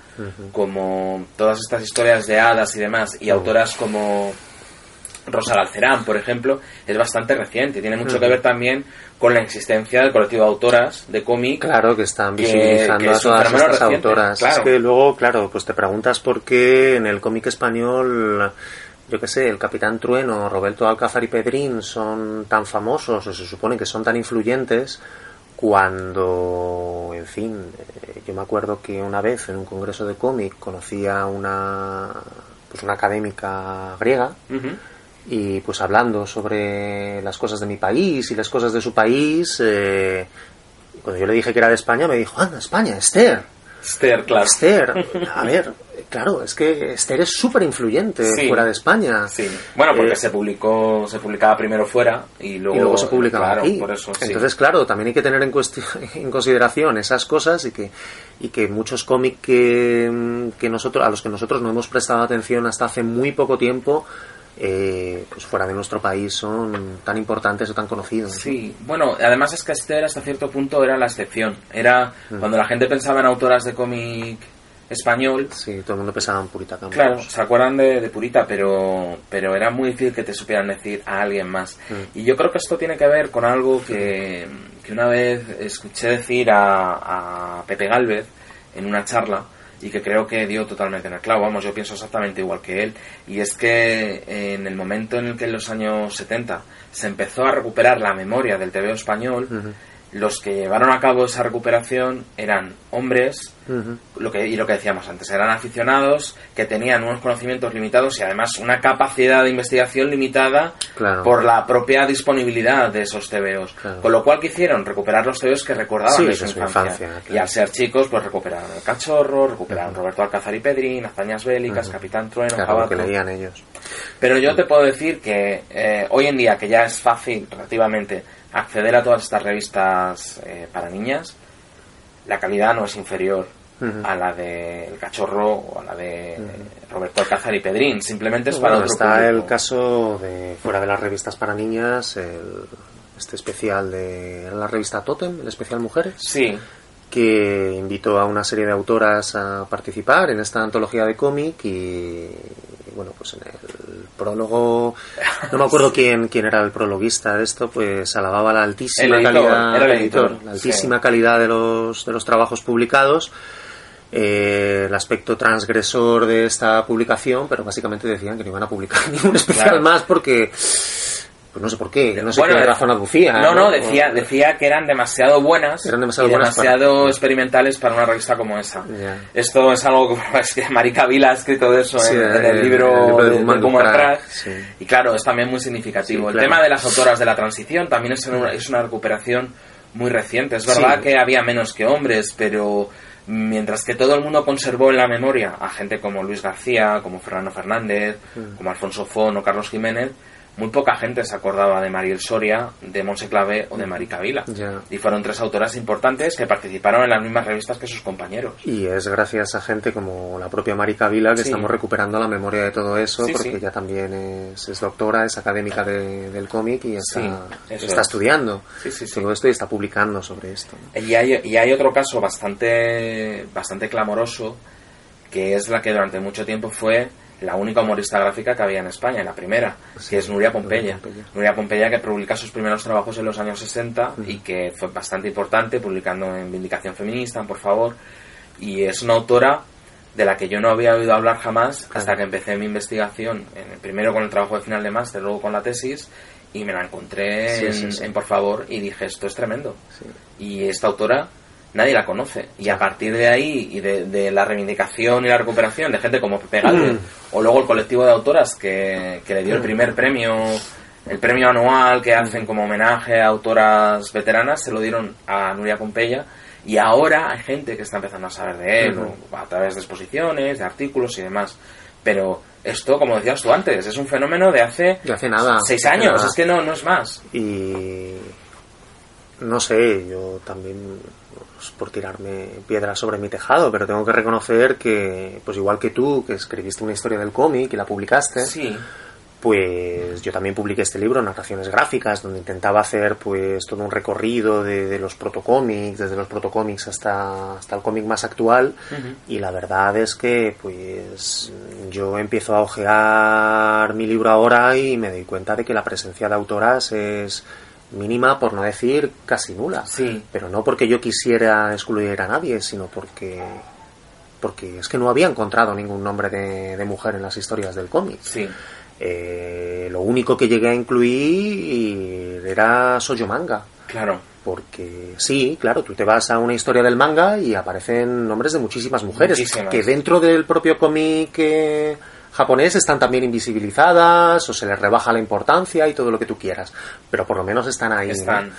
como todas estas historias de hadas y demás, y autoras como Rosa Galcerán, por ejemplo, es bastante reciente. Tiene mucho que ver también con la existencia del colectivo de autoras de cómic. Claro, que están visibilizando que a todas estas reciente, autoras. claro. Es que luego, claro, pues te preguntas por qué en el cómic español, yo qué sé, el Capitán Trueno, Roberto Alcázar y Pedrín son tan famosos o se supone que son tan influyentes cuando, en fin, eh, yo me acuerdo que una vez en un congreso de cómic conocí a una, pues una académica griega. Y pues hablando sobre las cosas de mi país y las cosas de su país, eh, cuando yo le dije que era de España, me dijo, anda, España, Esther, Esther, claro. Esther. A ver, claro, es que Esther es súper influyente Sí. fuera de España. Sí. Bueno, porque Eh, se publicó, se publicaba primero fuera y luego, y luego se publicaba claro, aquí. Por eso, sí. Entonces, claro, también hay que tener en, en consideración esas cosas y que, y que muchos cómics que, que nosotros, a los que nosotros no hemos prestado atención hasta hace muy poco tiempo, eh, pues fuera de nuestro país son tan importantes o tan conocidos. Sí, bueno, además es que Esther hasta cierto punto era la excepción. Era Mm. cuando la gente pensaba en autoras de cómic español, Sí, todo el mundo pensaba en Purita Campos. Claro, se acuerdan de, de Purita, pero, pero era muy difícil que te supieran decir a alguien más. Mm. Y yo creo que esto tiene que ver con algo que, que una vez escuché decir a, a Pepe Galvez en una charla y que creo que dio totalmente en el clavo. Vamos, yo pienso exactamente igual que él. Y es que en el momento en el que en los años 70 se empezó a recuperar la memoria del TVO español, los que llevaron a cabo esa recuperación eran hombres lo que, y lo que decíamos antes, eran aficionados que tenían unos conocimientos limitados y además una capacidad de investigación limitada Claro. por la propia disponibilidad de esos. Claro. Con lo cual, ¿qué hicieron? Recuperar los TVOs que recordaban Sí, de su su infancia. infancia, claro. Y al ser chicos, pues recuperaron El Cachorro, recuperaron Roberto Alcázar y Pedrín, Hazañas Bélicas, Capitán Trueno, que leían ellos. Pero yo te puedo decir que eh, hoy en día, que ya es fácil relativamente acceder a todas estas revistas eh, para niñas, la calidad no es inferior a la de El Cachorro o a la de Roberto Alcázar y Pedrín. Simplemente es para Bueno, otro está público. el caso de fuera de las revistas para niñas, el- este especial de la revista Totem, el especial Mujeres, Sí, que invitó a una serie de autoras a participar en esta antología de cómic y bueno, pues en el prólogo, no me acuerdo quién, quién era el prologuista de esto, pues alababa la altísima editor, calidad, era el editor, la sí. altísima calidad de los, de los trabajos publicados eh, el aspecto transgresor de esta publicación, pero básicamente decían que no iban a publicar ningún especial Claro. más porque, pues no sé por qué, no sé Bueno, qué de- razón aducía. No, no, decía, decía que eran demasiado buenas Eran demasiado y buenas para- demasiado experimentales para una revista como esa. Esto es algo que, es que Marica Vila ha escrito de eso Sí, en, en en el el libro, libro de Crack. sí. Y claro, es también muy significativo. Sí, el claro. tema de las autoras de la transición también es una, es una recuperación muy reciente. Es verdad que había menos que hombres, pero mientras que todo el mundo conservó en la memoria a gente como Luis García, como Fernando Fernández, Mm. como Alfonso Fon o Carlos Jiménez, muy poca gente se acordaba de Mariel Soria, de Monse Clavé o de Marica Vila. Ya. Y fueron tres autoras importantes que participaron en las mismas revistas que sus compañeros. Y es gracias a gente como la propia Marica Vila que Sí. estamos recuperando la memoria de todo eso, Sí, porque sí. ella también es, es doctora, es académica de- del cómic y está, está es. estudiando Sí, sí, sí. todo esto y está publicando sobre esto. ¿no? Y hay, y hay otro caso bastante, bastante clamoroso, que es la que durante mucho tiempo fue la única humorista gráfica que había en España, la primera, Sí, que es Nuria Pompeya. Nuria Pompeya. Nuria Pompeya que publica sus primeros trabajos en los años 60 y que fue bastante importante, publicando en Vindicación Feminista, en Por Favor, y es una autora de la que yo no había oído hablar jamás Claro. hasta que empecé mi investigación, en- primero con el trabajo de final de máster, luego con la tesis, y me la encontré Sí, en, sí, sí. en Por Favor y dije, esto es tremendo Sí. y esta autora nadie la conoce. Y a partir de ahí y de, de la reivindicación y la recuperación de gente como Pepe Galvez o luego el colectivo de autoras que, que le dio el primer premio el premio anual que hacen como homenaje a autoras veteranas se lo dieron a Nuria Pompeya. Y ahora hay gente que está empezando a saber de él a través de exposiciones, de artículos y demás. Pero esto, como decías tú antes, es un fenómeno de hace De hace nada. seis años, nada. es que no, no es más. Y no sé, yo también pues, por tirarme piedras sobre mi tejado, pero tengo que reconocer que, pues igual que tú, que escribiste una historia del cómic y la publicaste, Sí, pues yo también publiqué este libro, Narraciones Gráficas, donde intentaba hacer pues todo un recorrido de, de los protocómics, desde los protocómics hasta, hasta el cómic más actual, y la verdad es que pues yo empiezo a ojear mi libro ahora y me doy cuenta de que la presencia de autoras es mínima, por no decir casi nula. Sí. Pero no porque yo quisiera excluir a nadie, sino porque porque es que no había encontrado ningún nombre de, de mujer en las historias del cómic. sí. Eh, lo único que llegué a incluir era Soyo Manga. Claro. Porque sí, claro, tú te vas a una historia del manga y aparecen nombres de muchísimas mujeres Muchísimas. que dentro del propio cómic eh, japonés están también invisibilizadas o se les rebaja la importancia y todo lo que tú quieras, pero por lo menos están ahí. ¿no? Están.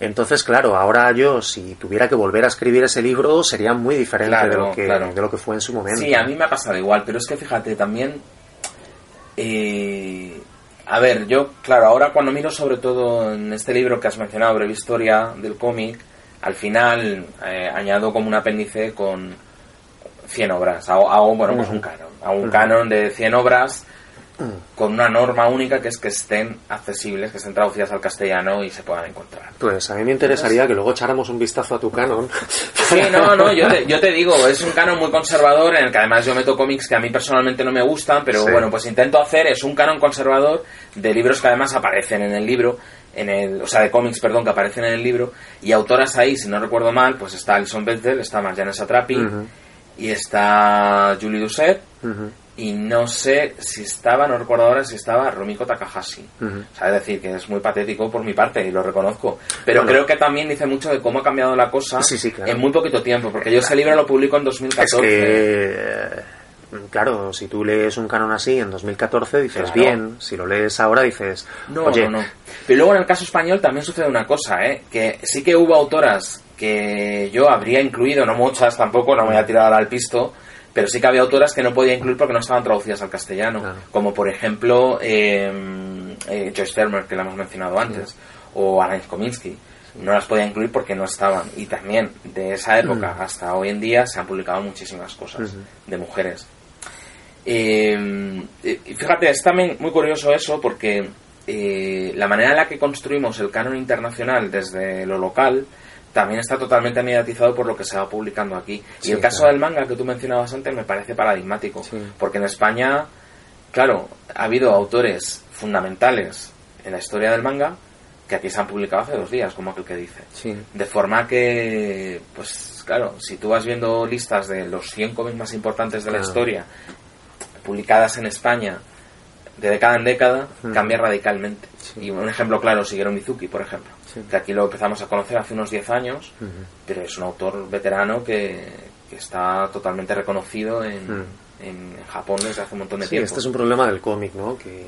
Entonces, claro, ahora yo si tuviera que volver a escribir ese libro sería muy diferente de, lo que, claro. de lo que fue en su momento. Sí, a mí me ha pasado igual, pero es que fíjate, también... eh, a ver, yo, claro, ahora cuando miro sobre todo en este libro que has mencionado, Breve Historia del cómic, al final eh, añado como un apéndice con 100 obras. Hago, hago, bueno, pues un canon. Hago un canon de 100 obras con una norma única que es que estén accesibles, que estén traducidas al castellano y se puedan encontrar. Pues a mí me interesaría que luego echáramos un vistazo a tu canon. Sí, no, no, yo te, yo te digo, es un canon muy conservador en el que además yo meto cómics que a mí personalmente no me gustan, pero Sí. bueno, pues intento hacer, es un canon conservador de libros que además aparecen en el libro, en el, o sea, de cómics, perdón, que aparecen en el libro, y autoras ahí, si no recuerdo mal, pues está Alison Bechdel, está Marjane Satrapi. Y está Julie Doucet, Ujú. y no sé si estaba, no recuerdo ahora si estaba Romiko Takahashi. O sea, es decir, que es muy patético por mi parte y lo reconozco. Pero Bueno. creo que también dice mucho de cómo ha cambiado la cosa Sí, sí, claro. en muy poquito tiempo, porque yo ese libro lo publico en 2014. Es que, eh, claro, si tú lees un canon así en 2014 dices Claro. bien, si lo lees ahora dices, No, oye, no, no. Pero luego en el caso español también sucede una cosa, ¿eh? Que sí que hubo autoras que yo habría incluido, no muchas tampoco, no me voy a tirar al pisto, pero sí que había autoras que no podía incluir porque no estaban traducidas al castellano. Claro. Como por ejemplo eh, eh, Joyce Termer, que la hemos mencionado antes, o Alain Kominsky. No las podía incluir porque no estaban. Y también de esa época hasta hoy en día se han publicado muchísimas cosas de mujeres. Eh, eh, fíjate, es también muy curioso eso porque eh, la manera en la que construimos el canon internacional desde lo local también está totalmente mediatizado por lo que se va publicando aquí. Sí, y el caso claro. del manga que tú mencionabas antes me parece paradigmático, Sí. porque en España, claro, ha habido autores fundamentales en la historia del manga que aquí se han publicado hace dos días, como aquel que dice. sí, De forma que, pues claro, si tú vas viendo listas de los 100 cómics más importantes de la historia, publicadas en España de década en década, Mm. cambia radicalmente. Y un ejemplo claro, Shigeru Mizuki, por ejemplo, Sí. que aquí lo empezamos a conocer hace unos 10 años, Ujú. pero es un autor veterano que, que está totalmente reconocido en, Mm. en Japón desde hace un montón de Sí, tiempo. este es un problema del cómic, ¿no? Que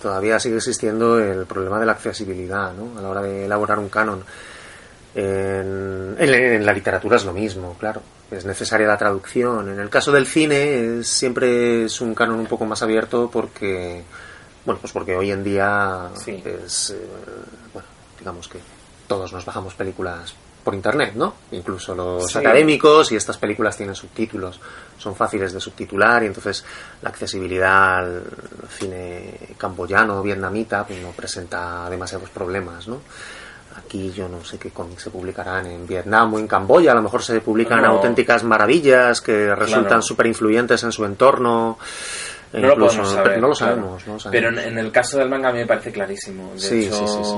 todavía sigue existiendo el problema de la accesibilidad, ¿no? A la hora de elaborar un canon. En, en- en la literatura es lo mismo, claro. Es necesaria la traducción. En el caso del cine es- siempre es un canon un poco más abierto porque, Bueno, pues porque hoy en día Sí. es, eh, bueno, digamos que todos nos bajamos películas por internet, ¿no? Incluso los Sí. académicos y estas películas tienen subtítulos, son fáciles de subtitular y entonces la accesibilidad al cine camboyano, vietnamita, pues no presenta demasiados problemas, ¿no? Aquí yo no sé qué cómics se publicarán en Vietnam o en Camboya, a lo mejor se publican No. auténticas maravillas que resultan Claro. súper influyentes en su entorno. No lo incluso- podemos pero saber. no lo claro. sabemos, no lo sabemos. Pero en, en el caso del manga a mí me parece clarísimo. De Sí, hecho, sí, sí, sí.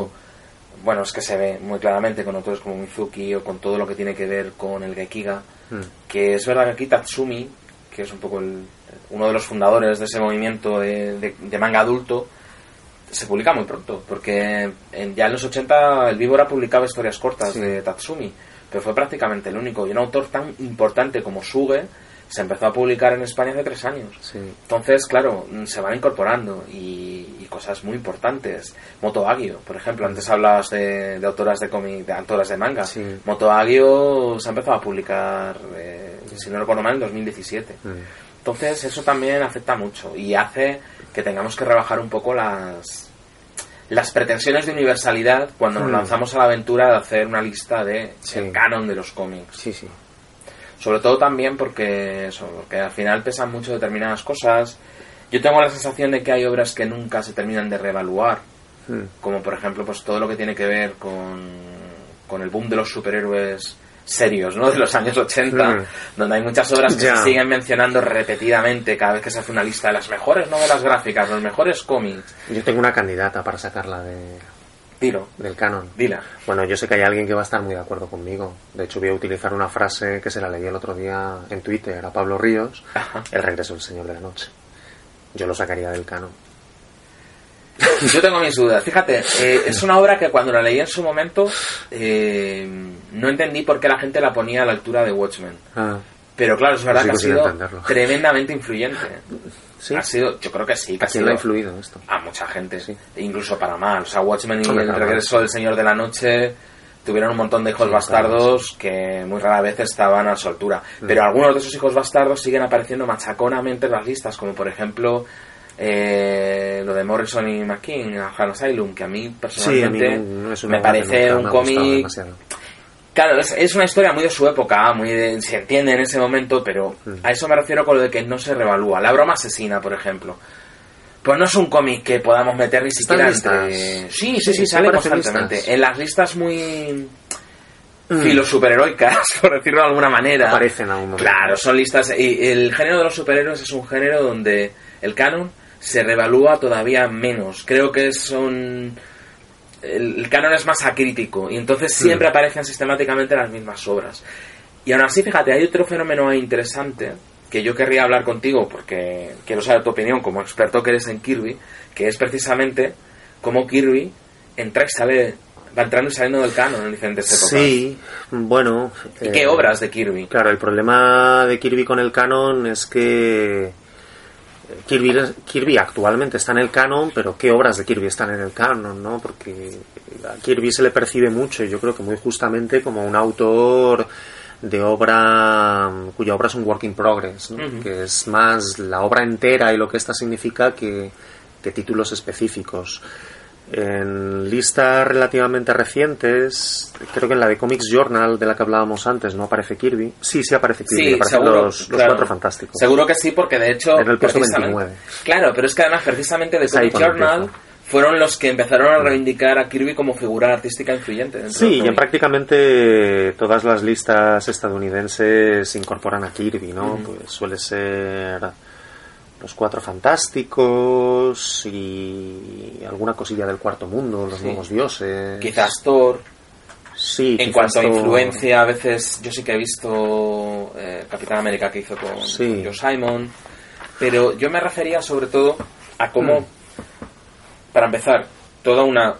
Bueno, es que se ve muy claramente con autores como Mizuki o con todo lo que tiene que ver con el Gekiga, Mm. que es verdad que aquí Tatsumi, que es un poco el- uno de los fundadores de ese movimiento de, de- de manga adulto, se publica muy pronto, porque en- ya en los 80 el Víbora publicaba historias cortas Sí. de Tatsumi, pero fue prácticamente el único. Y un autor tan importante como Suge se empezó a publicar en España hace tres años. Sí. Entonces, claro, mm, se van incorporando y, y cosas muy importantes. Moto Agio, por ejemplo, antes hablabas de, de autoras de cómic, de autoras de manga. Sí. Moto Agio se ha empezado a publicar, eh, si no recuerdo mal, en 2017. Mm. Entonces, eso también afecta mucho y hace que tengamos que rebajar un poco las las pretensiones de universalidad cuando nos Hmm. lanzamos a la aventura de hacer una lista de el canon de los cómics. Sí, sí. Sobre todo también porque eso, porque al final pesan mucho determinadas cosas. Yo tengo la sensación de que hay obras que nunca se terminan de reevaluar, Mm. como por ejemplo pues todo lo que tiene que ver con, con el boom de los superhéroes serios, ¿no? De los años 80, Mm. donde hay muchas obras que Ya. se siguen mencionando repetidamente cada vez que se hace una lista de las mejores novelas gráficas, los mejores cómics. Yo tengo una candidata para sacarla de, Dilo, del canon. dila. Bueno, yo sé que hay alguien que va a estar muy de acuerdo conmigo. De hecho, voy a utilizar una frase que se la leí el otro día en Twitter a Pablo Ríos, Ajá. El regreso del Señor de la Noche. Yo lo sacaría del canon. Yo tengo mis dudas. Fíjate, eh, es una obra que cuando la leí en su momento eh, no entendí por qué la gente la ponía a la altura de Watchmen. Ah, Pero claro, es verdad sigo que ha sin sido entenderlo. tremendamente influyente. ¿Sí? Ha sido, yo creo que sí, que ¿A ha sido influido esto? a mucha gente, Sí. incluso para mal. O sea, Watchmen y el claro. regreso del Señor de la Noche tuvieron un montón de hijos Sí, bastardos que muy rara vez estaban a su altura. Mm. Pero algunos de esos hijos bastardos siguen apareciendo machaconamente en las listas, como por ejemplo eh, lo de Morrison y McKean, Arkham Asylum, que a mí Sí, a mí personalmente no, no me parece un cómic. Claro, es, una historia muy de su época, muy de- se entiende en ese momento, pero Mm. a eso me refiero con lo de que no se revalúa. La broma asesina, por ejemplo. Pues no es un cómic que podamos meter ni siquiera ¿Están entre... listas? Sí, sí, Sí, sí, sale constantemente. listas. En las listas muy Mm. filosuperheroicas, por decirlo de alguna manera. Aparecen a un momento. Claro, son listas. Y el género de los superhéroes es un género donde el canon se revalúa todavía menos. Creo que son. El, canon es más acrítico y entonces siempre Mm. aparecen sistemáticamente las mismas obras. Y aún así, fíjate, hay otro fenómeno interesante que yo querría hablar contigo porque quiero saber tu opinión como experto que eres en Kirby, que es precisamente cómo Kirby entra y sale, va entrando y saliendo del canon en diferentes épocas. Sí, bueno. ¿Y eh, qué obras de Kirby? Claro, el problema de Kirby con el canon es que Kirby, Kirby actualmente está en el canon, pero ¿qué obras de Kirby están en el canon? ¿no? Porque a Kirby se le percibe mucho, y yo creo que muy justamente como un autor de obra cuya obra es un work in progress, ¿no? Que es más la obra entera y lo que esta significa que, que títulos específicos. En listas relativamente recientes, creo que en la de Comics Journal de la que hablábamos antes, ¿no aparece Kirby. Sí, sí aparece Kirby, Sí, aparecen seguro, los, los claro. cuatro fantásticos. Seguro que sí, porque de hecho. En el puesto precisamente- 29. Claro, pero es que además, precisamente de Es ahí Comic cuando Journal empieza. fueron los que empezaron a reivindicar a Kirby como figura artística influyente. Sí, y en prácticamente todas las listas estadounidenses incorporan a Kirby, ¿no? Pues suele ser los cuatro fantásticos y alguna cosilla del cuarto mundo, los Sí. nuevos dioses. Quizás Thor. Sí, En cuanto a influencia, a veces yo sí que he visto eh, Capitán América que hizo con, Sí. con Joe Simon. Pero yo me refería sobre todo a cómo, Mm. para empezar, toda una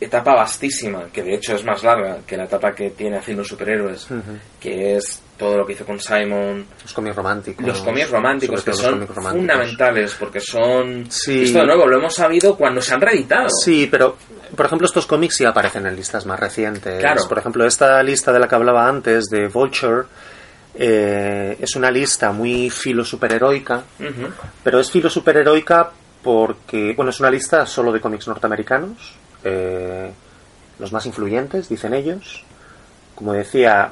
etapa vastísima, que de hecho es más larga que la etapa que tiene haciendo superhéroes, que es todo lo que hizo con Simon, Los cómics románticos. los cómics románticos, que son románticos. fundamentales, porque son... Sí. Esto de nuevo lo hemos sabido cuando se han reeditado. Sí, pero por ejemplo estos cómics sí aparecen en listas más recientes. Claro. Por ejemplo, esta lista de la que hablaba antes, de Vulture, eh, es una lista muy filo superheroica, pero es filo superheroica porque, bueno, es una lista solo de cómics norteamericanos, eh, los más influyentes, dicen ellos. Como decía,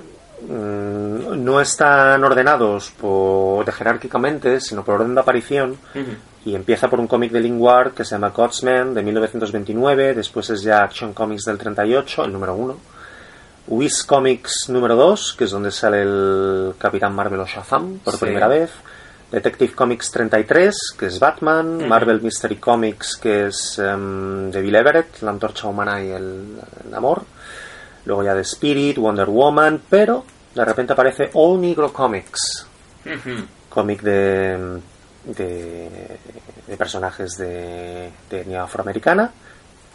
no están ordenados por, jerárquicamente, sino por orden de aparición. Y empieza por un cómic de Lingward que se llama Godsman de 1929, después es ya Action Comics del 38, el número 1. Whiz Comics número 2, que es donde sale el Capitán Marvel o Shazam por Sí. primera vez. Detective Comics 33, que es Batman. Marvel Mystery Comics, que es em, de Bill Everett, la antorcha humana y el, el amor. Luego ya de Spirit, Wonder Woman, pero de repente aparece All Negro Comics, cómic de, de, de personajes de, de etnia afroamericana.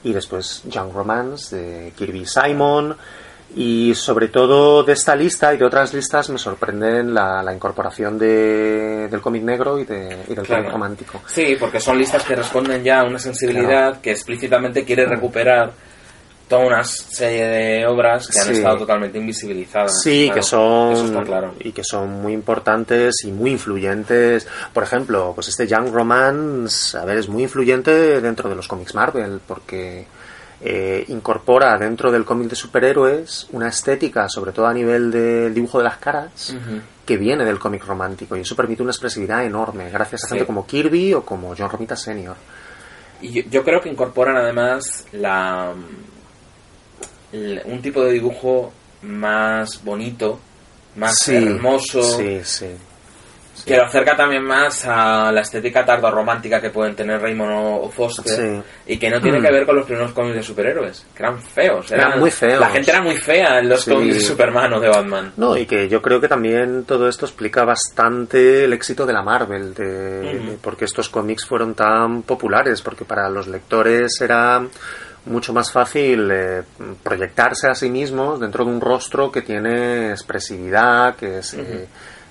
Y después Young Romance de Kirby Simon. Y sobre todo de esta lista y de otras listas me sorprenden la, la incorporación de, del cómic negro y, de, y del Claro. cómic romántico. Sí, porque son listas que responden ya a una sensibilidad que explícitamente quiere recuperar toda una serie de obras que han estado totalmente invisibilizadas. Sí, Claro, que son Eso está claro. y que son muy importantes y muy influyentes. Por ejemplo, pues este Young Romance, a ver, es muy influyente dentro de los cómics Marvel porque eh, incorpora dentro del cómic de superhéroes una estética, sobre todo a nivel del dibujo de las caras, que viene del cómic romántico y eso permite una expresividad enorme gracias a Sí. gente como Kirby o como John Romita Sr. Y yo, yo creo que incorporan además la, un tipo de dibujo más bonito, más Sí, hermoso, Sí, sí. que lo acerca también más a la estética tardorromántica que pueden tener Raymond o, Foster y que no tiene Mm. que ver con los primeros cómics de superhéroes, que eran feos. Eran muy feos. La gente era muy fea en los cómics de Superman o de Batman. No, y que yo creo que también todo esto explica bastante el éxito de la Marvel, de, Ujú. de por qué estos cómics fueron tan populares, porque para los lectores era mucho más fácil eh, proyectarse a sí mismos dentro de un rostro que tiene expresividad, que se,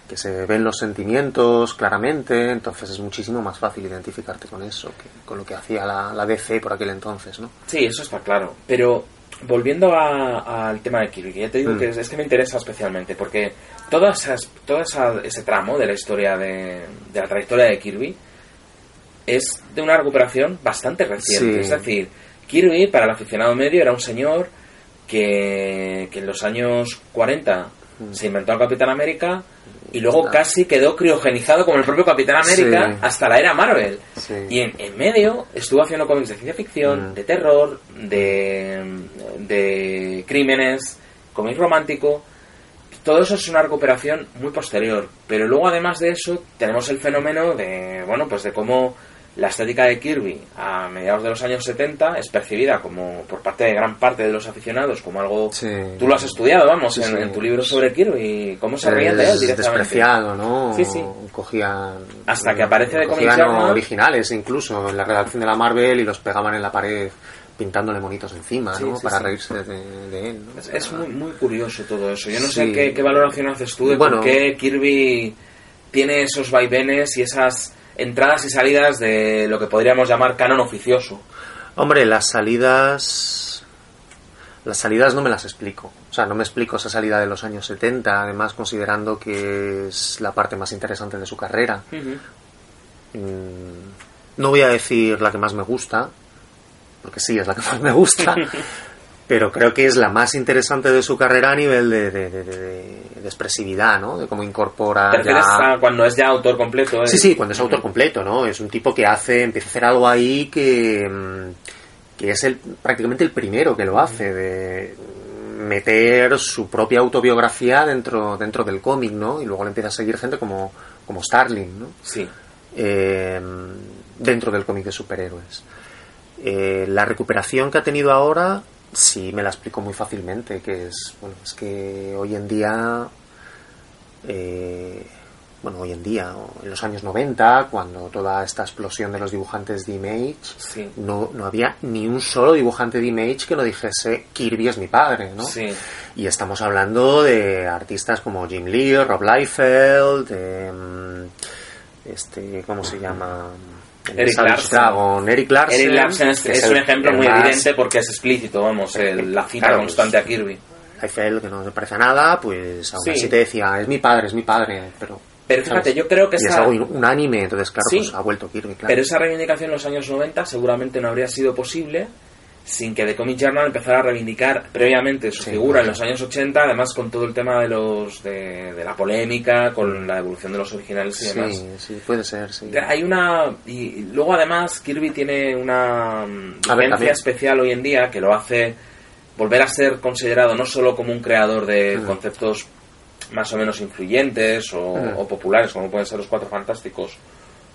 que se ven los sentimientos claramente, entonces es muchísimo más fácil identificarte con eso que con lo que hacía la, la DC por aquel entonces, ¿no? Sí, eso está claro. Pero volviendo a- al tema de Kirby, ya te digo Mm. que es, es que me interesa especialmente, porque todo, esas, todo esa- ese tramo de la historia de, de la trayectoria de Kirby es de una recuperación bastante reciente. Sí. Es decir, Kirby, para el aficionado medio, era un señor que, que en los años 40 se inventó al Capitán América y luego Ah. casi quedó criogenizado como el propio Capitán América Sí. hasta la era Marvel. Sí. Y en, en medio estuvo haciendo cómics de ciencia ficción, Mm. de terror, de, de crímenes, cómic romántico. Todo eso es una recuperación muy posterior. Pero luego, además de eso, tenemos el fenómeno de, bueno, pues de cómo la estética de Kirby a mediados de los años 70 es percibida como por parte de gran parte de los aficionados como algo Sí. tú lo has estudiado vamos Sí, en, sí. en tu libro sobre Kirby cómo se ríen de él directamente despreciado, ¿no? Sí, sí. Cogían, Hasta que aparece de Comic Journal. originales incluso en la redacción de la Marvel y los pegaban en la pared pintándole monitos encima, Sí, ¿no? sí, Para sí. reírse de, de él, ¿no? Es, es muy, muy curioso todo eso. Yo no sé qué, qué valoración haces tú de Bueno. por qué Kirby tiene esos vaivenes y esas entradas y salidas de lo que podríamos llamar canon oficioso. Hombre, las salidas... Las salidas no me las explico. O sea, no me explico esa salida de los años 70, además considerando que es la parte más interesante de su carrera. Mm, No voy a decir la que más me gusta, porque sí, es la que más me gusta, pero creo que es la más interesante de su carrera a nivel de, de- de- de- de expresividad, ¿no? De cómo incorpora ¿Te refieres ya... a cuando es ya autor completo? eh? Sí, sí, cuando es autor completo, ¿no? Es un tipo que hace, empieza a hacer algo ahí que, mm, que es el, prácticamente el primero que lo hace, de meter su propia autobiografía dentro, dentro del cómic, ¿no? Y luego le empieza a seguir gente como, como Starling, ¿no? Sí. eh, dentro del cómic de superhéroes. Eh, la recuperación que ha tenido ahora, sí me la explico muy fácilmente, que es, bueno, es que hoy en día, eh, bueno, hoy en día, en los años 90, cuando toda esta explosión de los dibujantes de Image, Sí. no, no había ni un solo dibujante de Image que no dijese Kirby es mi padre, ¿no? Sí. Y estamos hablando de artistas como Jim Lee, Rob Liefeld, de, mm, este, ¿cómo se llama? Eric Larsen. Dragon, Eric Larsen. Eric Larsen es, es un ejemplo muy más- evidente porque es explícito, vamos, el- la cita Claro, constante a Kirby. Liefeld, que no se parece a nada, pues aún Sí. así te decía, es mi padre, es mi padre, pero Pero fíjate, yo creo que y es esa, algo in- unánime, entonces claro, Sí. pues ha vuelto Kirby, claro. pero esa reivindicación en los años 90 seguramente no habría sido posible sin que The Comic Journal empezara a reivindicar previamente su Sí, figura en los años 80, además con todo el tema de los de, de la polémica, con la devolución de los originales y demás. sí, sí, puede ser, sí. Hay una. Y luego, además, Kirby tiene una mm, A ver, vigencia también- especial hoy en día que lo hace volver a ser considerado no solo como un creador de Mm. conceptos más o menos influyentes o, Mm. o populares, como pueden ser los Cuatro Fantásticos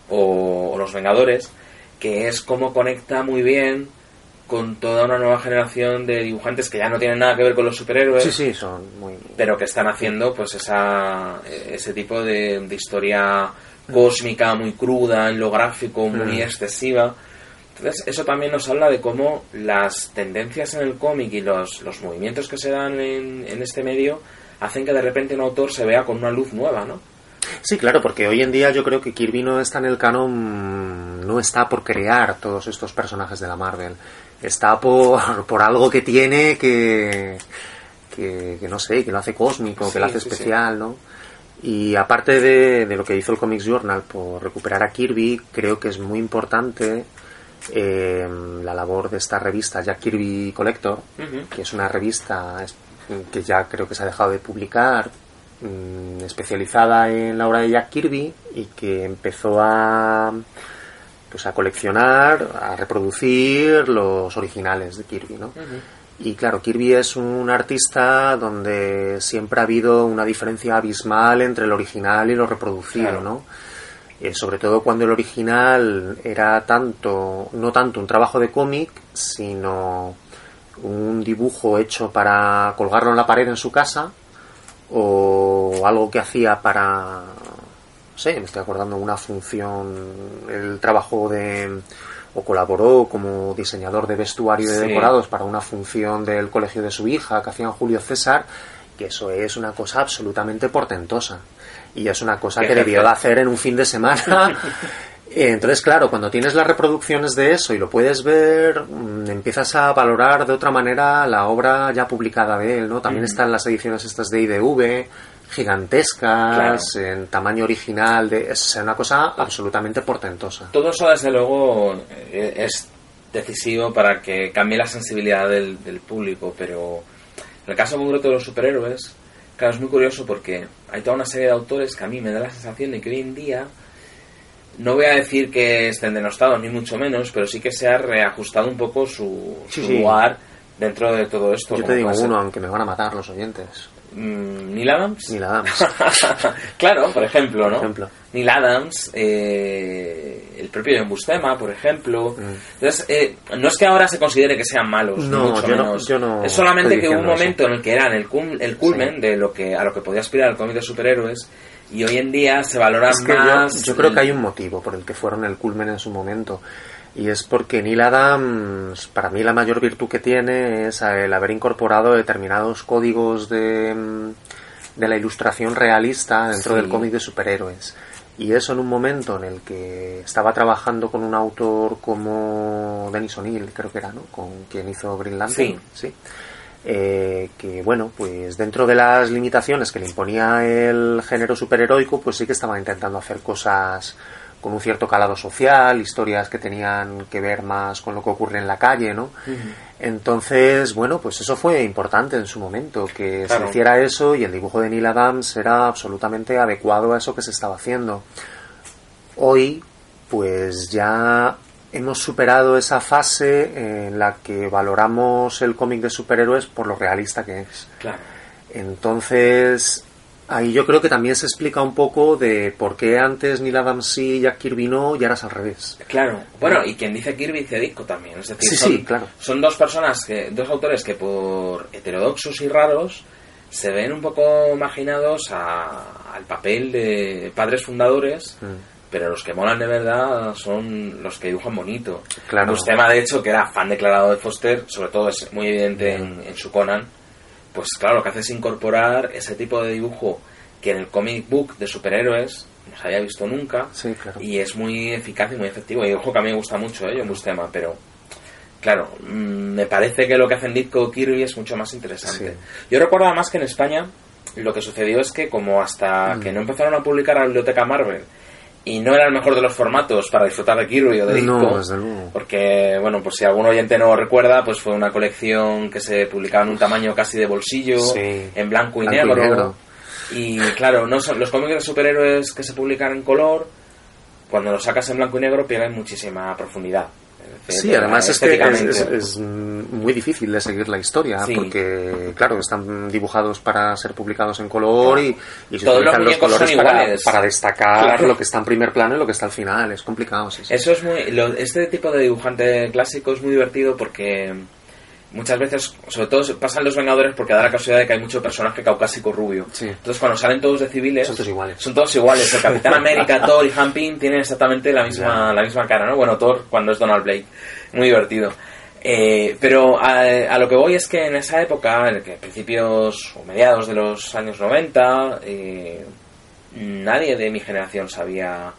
o, o los Vengadores, que es como conecta muy bien con toda una nueva generación de dibujantes que ya no tienen nada que ver con los superhéroes Sí, sí, son muy... pero que están haciendo pues esa ese tipo de, de historia cósmica muy cruda en lo gráfico muy Mm. excesiva entonces eso también nos habla de cómo las tendencias en el cómic y los, los movimientos que se dan en, en este medio hacen que de repente un autor se vea con una luz nueva no Sí, claro, porque hoy en día yo creo que Kirby no está en el canon, no está por crear todos estos personajes de la Marvel. Está por, por algo que tiene que, que, que no sé, que lo hace cósmico, Sí, que lo hace sí, especial, ¿no? Y aparte de, de lo que hizo el Comics Journal por recuperar a Kirby, creo que es muy importante eh, la labor de esta revista Jack Kirby Collector, que es una revista que ya creo que se ha dejado de publicar, mm, especializada en la obra de Jack Kirby y que empezó a pues a coleccionar, a reproducir los originales de Kirby, ¿no? Y claro, Kirby es un artista donde siempre ha habido una diferencia abismal entre el original y lo reproducido, Claro. ¿no? Eh, sobre todo cuando el original era tanto, no tanto un trabajo de cómic, sino un dibujo hecho para colgarlo en la pared en su casa o algo que hacía para no sé, me estoy acordando una función el trabajo de o colaboró como diseñador de vestuario y de decorados para una función del colegio de su hija que hacían Julio César que eso es una cosa absolutamente portentosa. Y es una cosa que debió de hacer en un fin de semana entonces, claro, cuando tienes las reproducciones de eso y lo puedes ver, mm, empiezas a valorar de otra manera la obra ya publicada de él, ¿no? También están las ediciones estas de IDV, gigantescas, en tamaño original, de, es una cosa absolutamente portentosa. todo eso desde luego eh, es decisivo para que cambie la sensibilidad del, del público pero en el caso concreto de los superhéroes claro es muy curioso porque hay toda una serie de autores que a mí me da la sensación de que hoy en día no voy a decir que estén denostados ni mucho menos pero sí que se ha reajustado un poco su, Sí, su sí. lugar dentro de todo esto Yo te digo uno, aunque me van a matar los oyentes. mm, Neil Adams Ni la damos. claro, por ejemplo, ¿no? Por ejemplo. Neil Adams, eh, el propio John Buscema, por ejemplo. Entonces, eh, no es que ahora se considere que sean malos, ni Mm. No, mucho yo no- menos. yo no es solamente que hubo un diciendo eso. momento en el que eran el, cum- el culmen Sí. de lo que a lo que podía aspirar el cómic de superhéroes y hoy en día se valoran Es que yo, más. yo creo que hay un motivo por el que fueron el culmen en su momento. Y es porque Neil Adams, para mí la mayor virtud que tiene es el haber incorporado determinados códigos de, mm, de la ilustración realista dentro Sí. del cómic de superhéroes. Y eso en un momento en el que estaba trabajando con un autor como Dennis O'Neill, creo que era, ¿no? Con quien hizo Green Lantern. sí. Eh, que bueno, pues dentro de las limitaciones que le imponía el género superheroico, pues sí que estaba intentando hacer cosas con un cierto calado social, historias que tenían que ver más con lo que ocurre en la calle, ¿no? Entonces, bueno, pues eso fue importante en su momento, que Claro. se hiciera eso y el dibujo de Neil Adams era absolutamente adecuado a eso que se estaba haciendo. Hoy, pues ya hemos superado esa fase en la que valoramos el cómic de superhéroes por lo realista que es. Claro. Entonces, ahí yo creo que también se explica un poco de por qué antes Neil Adams sí y Jack Kirby no y ahora es al revés. Claro, bueno, y quien dice Kirby dice Disco también. Es decir, Sí, son, sí, claro. son dos personas, que, dos autores que por heterodoxos y raros se ven un poco marginados a- al papel de padres fundadores, pero los que molan de verdad son los que dibujan bonito. Claro. Buscema, de hecho, que era fan declarado de Foster, sobre todo es muy evidente en, en su Conan, pues claro, lo que hace es incorporar ese tipo de dibujo que en el comic book de superhéroes no se había visto nunca Sí, claro. y es muy eficaz y muy efectivo. Y ojo que a mí me gusta mucho, ¿eh? John Buscema, pero claro, mm, me parece que lo que hacen Ditko o Kirby es mucho más interesante. Sí. Yo recuerdo además que en España lo que sucedió es que como hasta Mm. que no empezaron a publicar la biblioteca Marvel y no era el mejor de los formatos para disfrutar de Kirby o de No, Disco, desde luego. porque, bueno, pues si algún oyente no recuerda, pues fue una colección que se publicaba en un tamaño casi de bolsillo, Sí. en blanco y, Blanco y negro. negro. Y claro, no son, los cómics de superhéroes que se publican en color, cuando los sacas en blanco y negro pierden muchísima profundidad. Sí, además es que es, estéticamente. es- es muy difícil de seguir la historia Sí. porque, claro, están dibujados para ser publicados en color y, y se Todos utilizan los los colores para, destacar Claro. lo que está en primer plano y lo que está al final. Es complicado, sí, sí. Eso es muy. lo- este tipo de dibujante clásico es muy divertido porque muchas veces, sobre todo pasan los Vengadores porque da la casualidad de que hay mucho personaje caucásico rubio. Sí. Entonces cuando salen todos de civiles. Son todos iguales. Son todos iguales. El Capitán América, Thor y Hamping tienen exactamente la misma, la misma cara, ¿no? Bueno, Thor cuando es Donald Blake. Muy divertido. Eh, pero a, a lo que voy es que en esa época, en que principios o mediados de los años 90, eh, nadie de mi generación sabía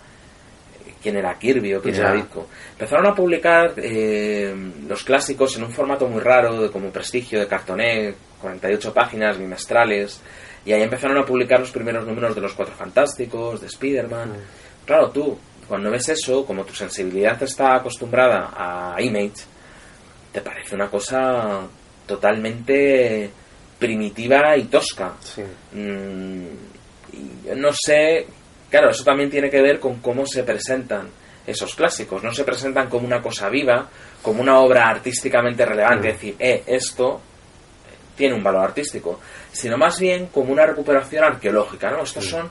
quién era Kirby o quién era Ditko. Empezaron a publicar eh, los clásicos en un formato muy raro, de como prestigio, de cartoné, 48 páginas bimestrales, y ahí empezaron a publicar los primeros números de los Cuatro Fantásticos, de Spider-Man. Claro, tú, cuando ves eso, como tu sensibilidad está acostumbrada a Image, te parece una cosa totalmente primitiva y tosca. Sí. Mm, y yo no sé, claro, eso también tiene que ver con cómo se presentan esos clásicos. No se presentan como una cosa viva, como una obra artísticamente relevante, es decir, eh, esto tiene un valor artístico, sino más bien como una recuperación arqueológica, ¿no? Estos son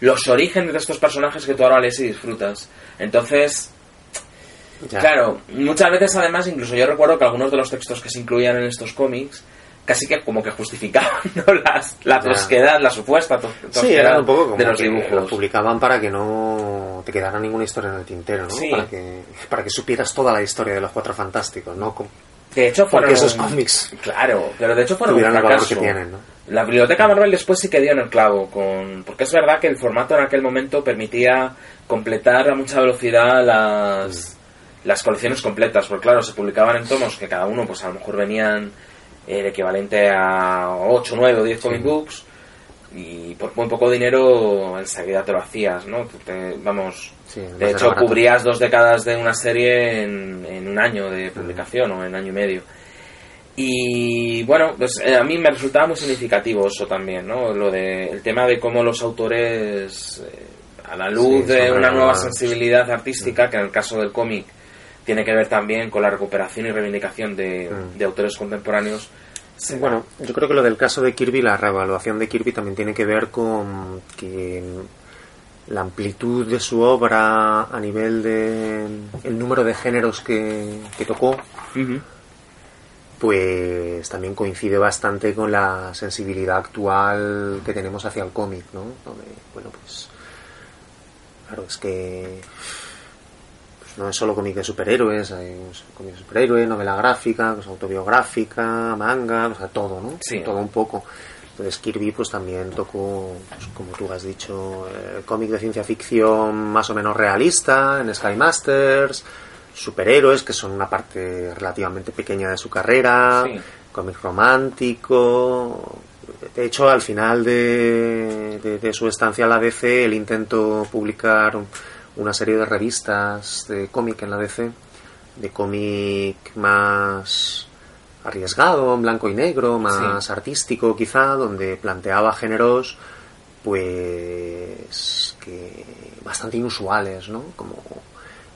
los orígenes de estos personajes que tú ahora lees y disfrutas. Entonces, Ya. Claro, muchas veces además, incluso yo recuerdo que algunos de los textos que se incluían en estos cómics casi que como que justificaban ¿no? Las, la tosquedad, la supuesta tos- Sí, tosquedad era un poco como de los que lo dibujos. publicaban para que no te quedara ninguna historia en el tintero, ¿no? Sí. Para que para que supieras toda la historia de los Cuatro Fantásticos, ¿no? De hecho, fueron... Porque esos cómics Claro, pero de hecho fueron un fracaso. que tienen, ¿no? La biblioteca Marvel después sí que dio en el clavo, con... porque es verdad que el formato en aquel momento permitía completar a mucha velocidad las, las colecciones completas, porque claro, se publicaban en tomos que cada uno pues a lo mejor venían el equivalente a 8, 9 o 10 comic books y por muy poco dinero enseguida te lo hacías, ¿no? Te- vamos, Sí, de hecho cubrías dos décadas de una serie en, en un año de publicación o en año y medio. Y bueno, pues eh, a mí me resultaba muy significativo eso también, ¿no? Lo de el tema de cómo los autores, eh, a la luz Sí, de una nueva sensibilidad artística, que en el caso del cómic tiene que ver también con la recuperación y reivindicación de, Mm. de autores contemporáneos. Sí, bueno, yo creo que lo del caso de Kirby, la reevaluación de Kirby también tiene que ver con que la amplitud de su obra a nivel de el número de géneros que, que tocó, pues también coincide bastante con la sensibilidad actual que tenemos hacia el cómic, ¿no? Donde, bueno, pues claro, es que no es solo cómic de superhéroes, hay pues, cómic de superhéroes, novela gráfica, pues, autobiográfica, manga, o sea, todo, ¿no? Sí. Todo un poco. Entonces Kirby pues también tocó, pues, como tú has dicho, eh, cómic de ciencia ficción más o menos realista en Sky Masters, superhéroes que son una parte relativamente pequeña de su carrera, Sí. cómic romántico. De hecho, al final de, de- de su estancia en la DC, él intentó publicar un- una serie de revistas de cómic en la DC, de cómic más arriesgado, en blanco y negro, más artístico quizá, donde planteaba géneros pues que bastante inusuales, ¿no? Como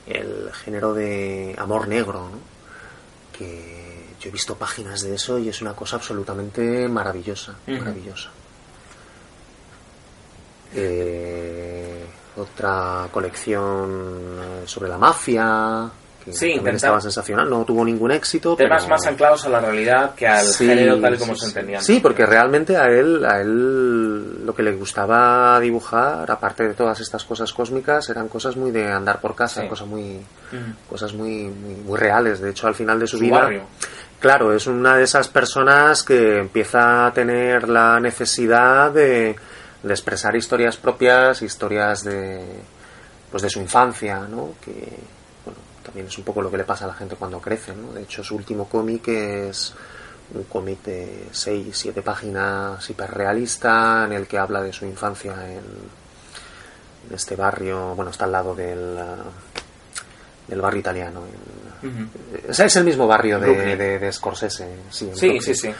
el género de amor negro, ¿no? Que yo he visto páginas de eso y es una cosa absolutamente maravillosa, maravillosa. Eh, otra colección eh, sobre la mafia, que Sí, intentar- estaba sensacional, no tuvo ningún éxito. Temas pero- más anclados a la realidad que al Sí, género tal y como sí, se entendía. Sí, porque realmente a él, a él lo que le gustaba dibujar, aparte de todas estas cosas cósmicas, eran cosas muy de andar por casa, Sí. cosas muy, Ujú. cosas muy, muy, muy reales. De hecho, al final de su, Su vida, barrio. claro, es una de esas personas que empieza a tener la necesidad de, de expresar historias propias, historias de, pues de su infancia, ¿no? Que, bueno, también es un poco lo que le pasa a la gente cuando crece, ¿no? De hecho, su último cómic es un cómic de 6, 7 páginas hiperrealista en el que habla de su infancia en, en este barrio, bueno, está al lado del, ah, del barrio italiano. en- Ujú. o sea, es el mismo barrio de, de, de Scorsese. Sí, Sí, Brooklyn. sí, sí.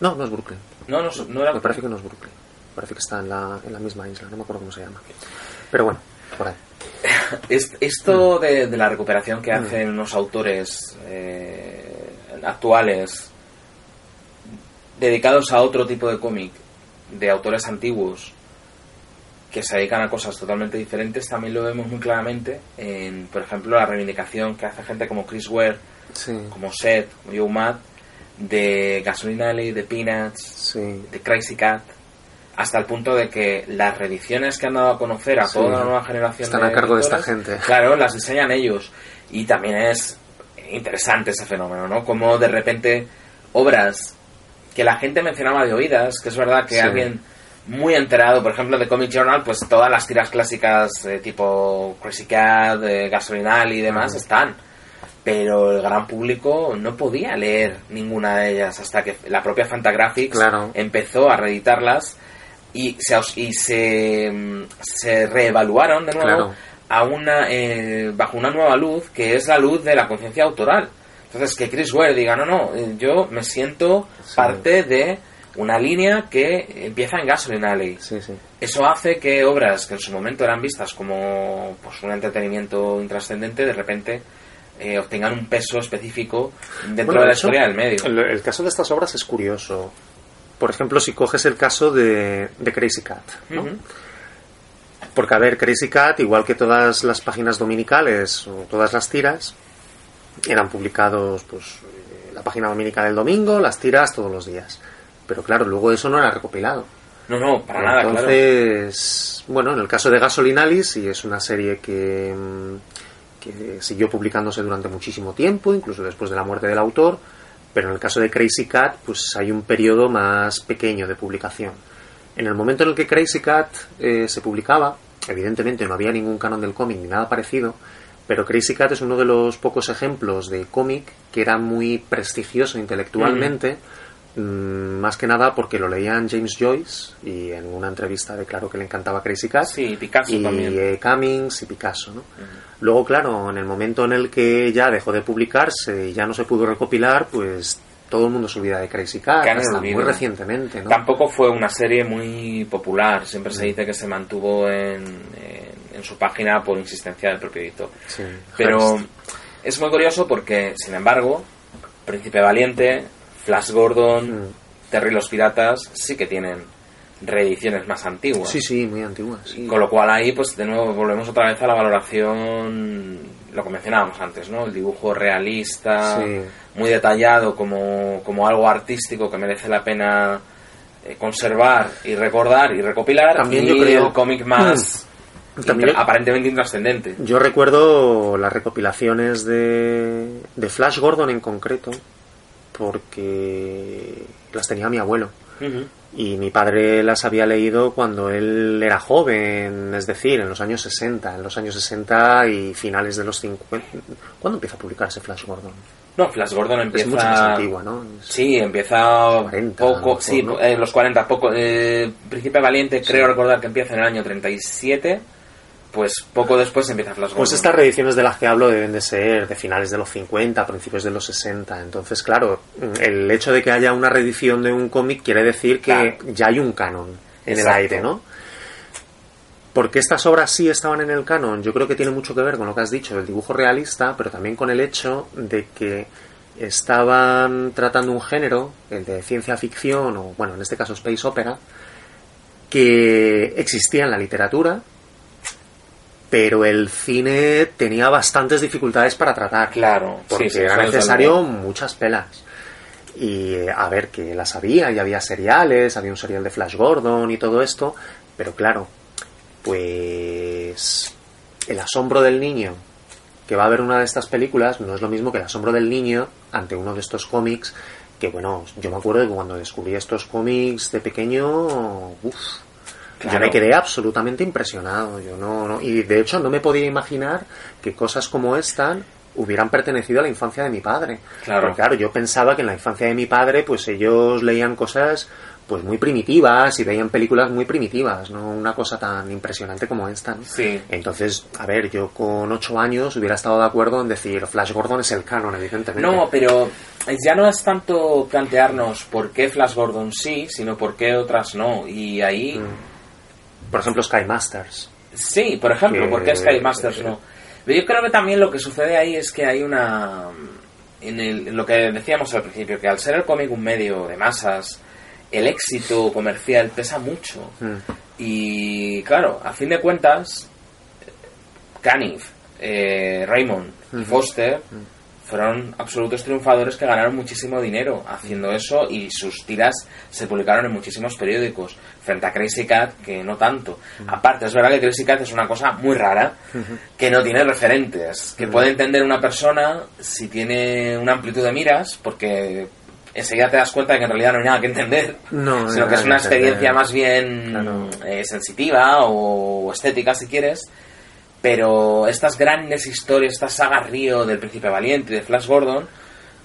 No, no es Brooklyn. No, no, no era... Me parece que no es Brooklyn. Parece que está en la, en la misma isla, no me acuerdo cómo se llama. Pero bueno, por ahí. Es- Mm. esto de, de la recuperación que hacen unos autores eh, actuales dedicados a otro tipo de cómic, de autores antiguos, que se dedican a cosas totalmente diferentes, también lo vemos muy claramente en, por ejemplo, la reivindicación que hace gente como Chris Ware, Sí, como Seth, como Joe Matt, de Gasoline Alley, de Peanuts, sí. de Crazy Cat, hasta el punto de que las reediciones que han dado a conocer a Sí. toda la nueva generación Están a cargo de esta gente. Claro, las diseñan ellos. Y también es interesante ese fenómeno, ¿no? Como de repente obras que la gente mencionaba de oídas, que es verdad que Sí. alguien muy enterado, por ejemplo, de Comic Journal, pues todas las tiras clásicas eh, tipo Crazy Cat, eh, Gasoline Alley y demás están. Pero el gran público no podía leer ninguna de ellas hasta que la propia Fantagraphics Claro. empezó a reeditarlas y se, y se, mm, se reevaluaron de nuevo Claro. a una, eh, bajo una nueva luz que es la luz de la conciencia autoral. Entonces, que Chris Ware diga, no, no, eh, yo me siento Sí. parte de una línea que empieza en Gasoline Alley. Sí, sí. Eso hace que obras que en su momento eran vistas como pues, un entretenimiento intrascendente, de repente eh, obtengan un peso específico dentro Bueno, de la hecho, historia del medio. El, el caso de estas obras es curioso. Por ejemplo, si coges el caso de, de Crazy Cat, ¿no? Porque, a ver, Crazy Cat, igual que todas las páginas dominicales o todas las tiras, eran publicados, pues, eh, la página dominical del domingo, las tiras todos los días. Pero claro, luego eso no era recopilado. No, no, para nada, claro. Entonces, bueno, en el caso de Gasoline Alley, sí es una serie que, mm, que siguió publicándose durante muchísimo tiempo, incluso después de la muerte del autor, pero en el caso de Crazy Cat, pues hay un periodo más pequeño de publicación. En el momento en el que Crazy Cat eh, se publicaba, evidentemente no había ningún canon del cómic ni nada parecido, pero Crazy Cat es uno de los pocos ejemplos de cómic que era muy prestigioso intelectualmente, más que nada porque lo leían James Joyce y en una entrevista declaró que le encantaba Crazy Cat Sí, Picasso y también. eh, Cummings y Picasso, ¿no? Luego, claro, en el momento en el que ya dejó de publicarse y ya no se pudo recopilar, pues todo el mundo se olvida de Crazy Cat, hasta muy recientemente, ¿no? Tampoco fue una serie muy popular. Siempre Mm. se dice que se mantuvo en, en- en su página por insistencia del propio editor. Sí, Pero Hearst. es muy curioso porque, sin embargo, Príncipe Valiente, Flash Gordon, Mm. Terry los Piratas sí que tienen reediciones más antiguas. Sí, sí, muy antiguas. sí. Con lo cual ahí, pues de nuevo, volvemos otra vez a la valoración, lo que mencionábamos antes, ¿no? El dibujo realista, Sí. muy detallado como, como algo artístico que merece la pena eh, conservar y recordar y recopilar. También y yo creo- el cómic más También intra- aparentemente intrascendente. Yo recuerdo las recopilaciones de, de Flash Gordon en concreto, porque las tenía mi abuelo. Ujú. Y mi padre las había leído cuando él era joven, es decir, en los años 60, en los años 60 y finales de los 50. ¿Cuándo empieza a publicarse Flash Gordon? No, Flash Gordon empieza... Es mucho más antigua, ¿no? Es- Sí, empieza 40, a lo poco, mejor, sí, ¿no? eh, los 40, poco. Eh, Príncipe Valiente, creo recordar que empieza en el año 37, pues poco después empieza Flash Gordon. Pues estas reediciones de las que hablo deben de ser de finales de los 50, principios de los 60. Entonces, claro, el hecho de que haya una reedición de un cómic quiere decir que Claro. ya hay un canon en Exacto. el aire, ¿no? Porque estas obras sí estaban en el canon, yo creo que tiene mucho que ver con lo que has dicho, del dibujo realista, pero también con el hecho de que estaban tratando un género, el de ciencia ficción, o bueno, en este caso space opera, que existía en la literatura, pero el cine tenía bastantes dificultades para tratar. Claro, porque sí, era necesario muchas pelas. Y eh, a ver, que las había, y había seriales, había un serial de Flash Gordon y todo esto, pero claro, pues el asombro del niño que va a ver una de estas películas no es lo mismo que el asombro del niño ante uno de estos cómics que bueno, yo me acuerdo de que cuando descubrí estos cómics de pequeño, uff, yo me quedé absolutamente impresionado. Yo no, no- y de hecho no me podía imaginar que cosas como esta hubieran pertenecido a la infancia de mi padre. Claro. Porque, claro, yo pensaba que en la infancia de mi padre, pues ellos leían cosas pues muy primitivas y veían películas muy primitivas, no una cosa tan impresionante como esta. ¿no? Sí. Entonces, a ver, yo con ocho años hubiera estado de acuerdo en decir Flash Gordon es el canon, evidentemente. No, pero ya no es tanto plantearnos por qué Flash Gordon sí, sino por qué otras no. Y ahí, Por ejemplo, Sky Masters. sí, por ejemplo, Que- por qué Sky Masters no. Pero yo creo que también lo que sucede ahí es que hay una... En, el- en lo que decíamos al principio, que al ser el cómic un medio de masas, el éxito comercial pesa mucho. Mm. Y claro, a fin de cuentas, Caniff, eh, Raymond y Foster fueron absolutos triunfadores que ganaron muchísimo dinero haciendo eso y sus tiras se publicaron en muchísimos periódicos frente a Crazy Cat que no tanto. Aparte, es verdad que Crazy Cat es una cosa muy rara que no tiene referentes, que puede entender una persona si tiene una amplitud de miras porque enseguida te das cuenta de que en realidad no hay nada que entender, No, sino que es una experiencia más bien Claro. eh, sensitiva o estética si quieres pero estas grandes historias, esta saga Río del Príncipe Valiente y de Flash Gordon,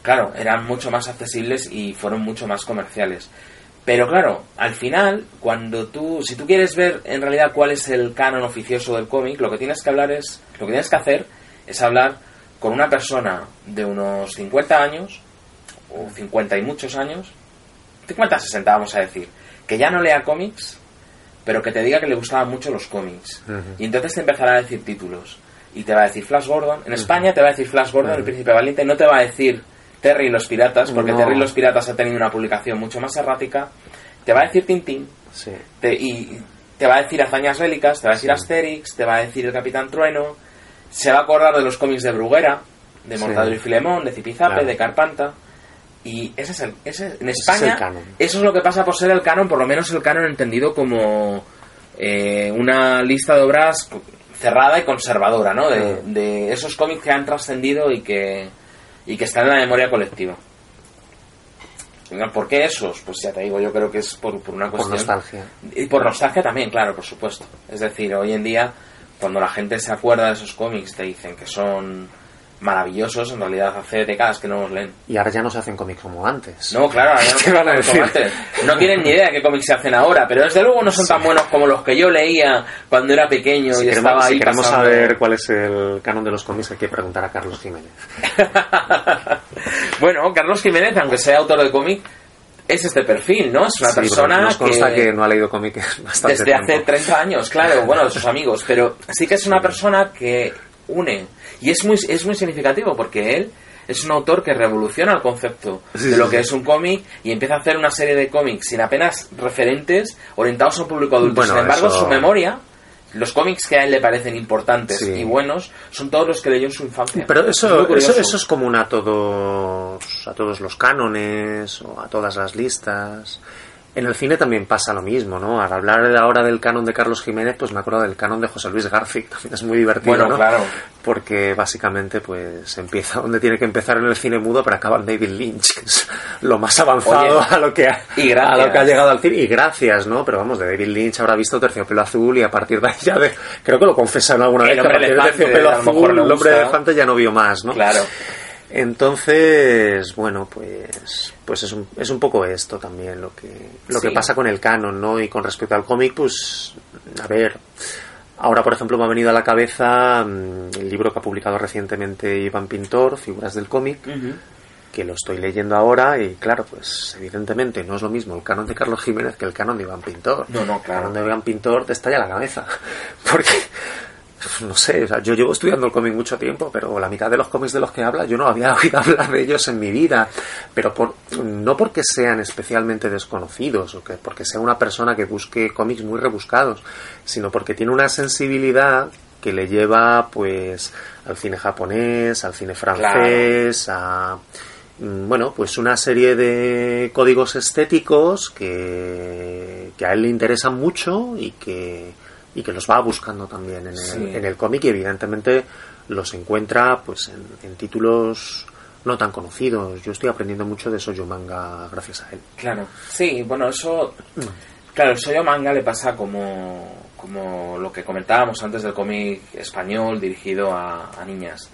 claro, eran mucho más accesibles y fueron mucho más comerciales. Pero claro, al final, cuando tú, si tú quieres ver en realidad cuál es el canon oficioso del cómic, lo que tienes que hablar es, lo que tienes que hacer es hablar con una persona de unos 50 años, o 50 y muchos años, 50, 60 vamos a decir, que ya no lea cómics, pero que te diga que le gustaban mucho los cómics. Y entonces te empezará a decir títulos. Y te va a decir Flash Gordon. En España te va a decir Flash Gordon, el príncipe valiente. No te va a decir Terry y los piratas, porque No. Terry y los piratas ha tenido una publicación mucho más errática. Te va a decir Tintín. Sí. te- y te va a decir hazañas bélicas, te va a decir Asterix, te va a decir el Capitán Trueno. Se va a acordar de los cómics de Bruguera, de Sí. Mortadelo y Filemón, de Zipizape, Claro. de Carpanta. Y ese es el, ese, en es España, el canon. eso es lo que pasa por ser el canon, por lo menos el canon entendido como eh, una lista de obras cerrada y conservadora, ¿no? De, Mm. de esos cómics que han trascendido y que, y que están en la memoria colectiva. ¿Por qué esos? Pues ya te digo, yo creo que es por, por una Por cuestión... nostalgia. Y por nostalgia también, claro, por supuesto. Es decir, hoy en día, cuando la gente se acuerda de esos cómics, te dicen que son maravillosos, en realidad hace décadas que no los leen. Y ahora ya no se hacen cómics como antes. No, claro, ahora ya no, ¿Qué van a decir? antes. no tienen ni idea de qué cómics se hacen ahora, pero desde luego no son tan buenos como los que yo leía cuando era pequeño Si y queremos, estaba ahí si queremos pasando- saber cuál es el canon de los cómics, hay que preguntar a Carlos Jiménez. bueno, Carlos Jiménez, aunque sea autor de cómic, es este perfil, ¿no? Es una Sí, persona nos consta que... que... no ha leído cómics bastante desde hace tiempo. 30 años, claro, bueno, de sus amigos, pero sí que es una persona que une y es muy es muy significativo porque él es un autor que revoluciona el concepto Sí, de lo sí, que sí. es un cómic y empieza a hacer una serie de cómics sin apenas referentes orientados a un público adulto. Bueno, sin embargo, eso- su memoria, los cómics que a él le parecen importantes Sí. y buenos, son todos los que leyó en su infancia. Pero Es eso, curioso. eso, eso es común a todos, a todos los cánones o a todas las listas. En el cine también pasa lo mismo, ¿no? Al hablar de ahora del canon de Carlos Jiménez, pues me acuerdo del canon de José Luis García, también es muy divertido, Bueno, ¿no? claro. Porque básicamente, pues empieza donde tiene que empezar en el cine mudo, pero acaba en David Lynch, que es lo más avanzado Oye, a lo que ha, y gracias. a lo que ha llegado al cine. Y gracias, ¿no? Pero vamos, de David Lynch habrá visto Terciopelo Azul y a partir de ahí ya de, creo que lo confesaron alguna El vez, que a partir de Terciopelo Azul, el hombre gusta. elefante ya no vio más, ¿no? Claro. Entonces, bueno, pues, pues es, un, es un poco esto también lo que, lo Sí. que pasa con el canon, ¿no? Y con respecto al cómic, pues, a ver, ahora por ejemplo me ha venido a la cabeza mm, el libro que ha publicado recientemente Iván Pintor, Figuras del cómic, que lo estoy leyendo ahora y claro, pues evidentemente no es lo mismo el canon de Carlos Jiménez que el canon de Iván Pintor. No, no, El claro. canon de Iván Pintor te estalla la cabeza. Porque, no sé, o sea, yo llevo estudiando el cómic mucho tiempo, pero la mitad de los cómics de los que habla yo no había oído hablar de ellos en mi vida. Pero por, no porque sean especialmente desconocidos o que porque sea una persona que busque cómics muy rebuscados, sino porque tiene una sensibilidad que le lleva pues al cine japonés, al cine francés, a mm, bueno, pues una serie de códigos estéticos que, que a él le interesan mucho y que, y que los va buscando también en el, Sí. en el cómic y evidentemente los encuentra pues en, en títulos no tan conocidos. Yo estoy aprendiendo mucho de Soyo Manga gracias a él. Claro, sí, bueno, eso. Claro, el Soyo Manga le pasa como, como lo que comentábamos antes del cómic español dirigido a, a niñas.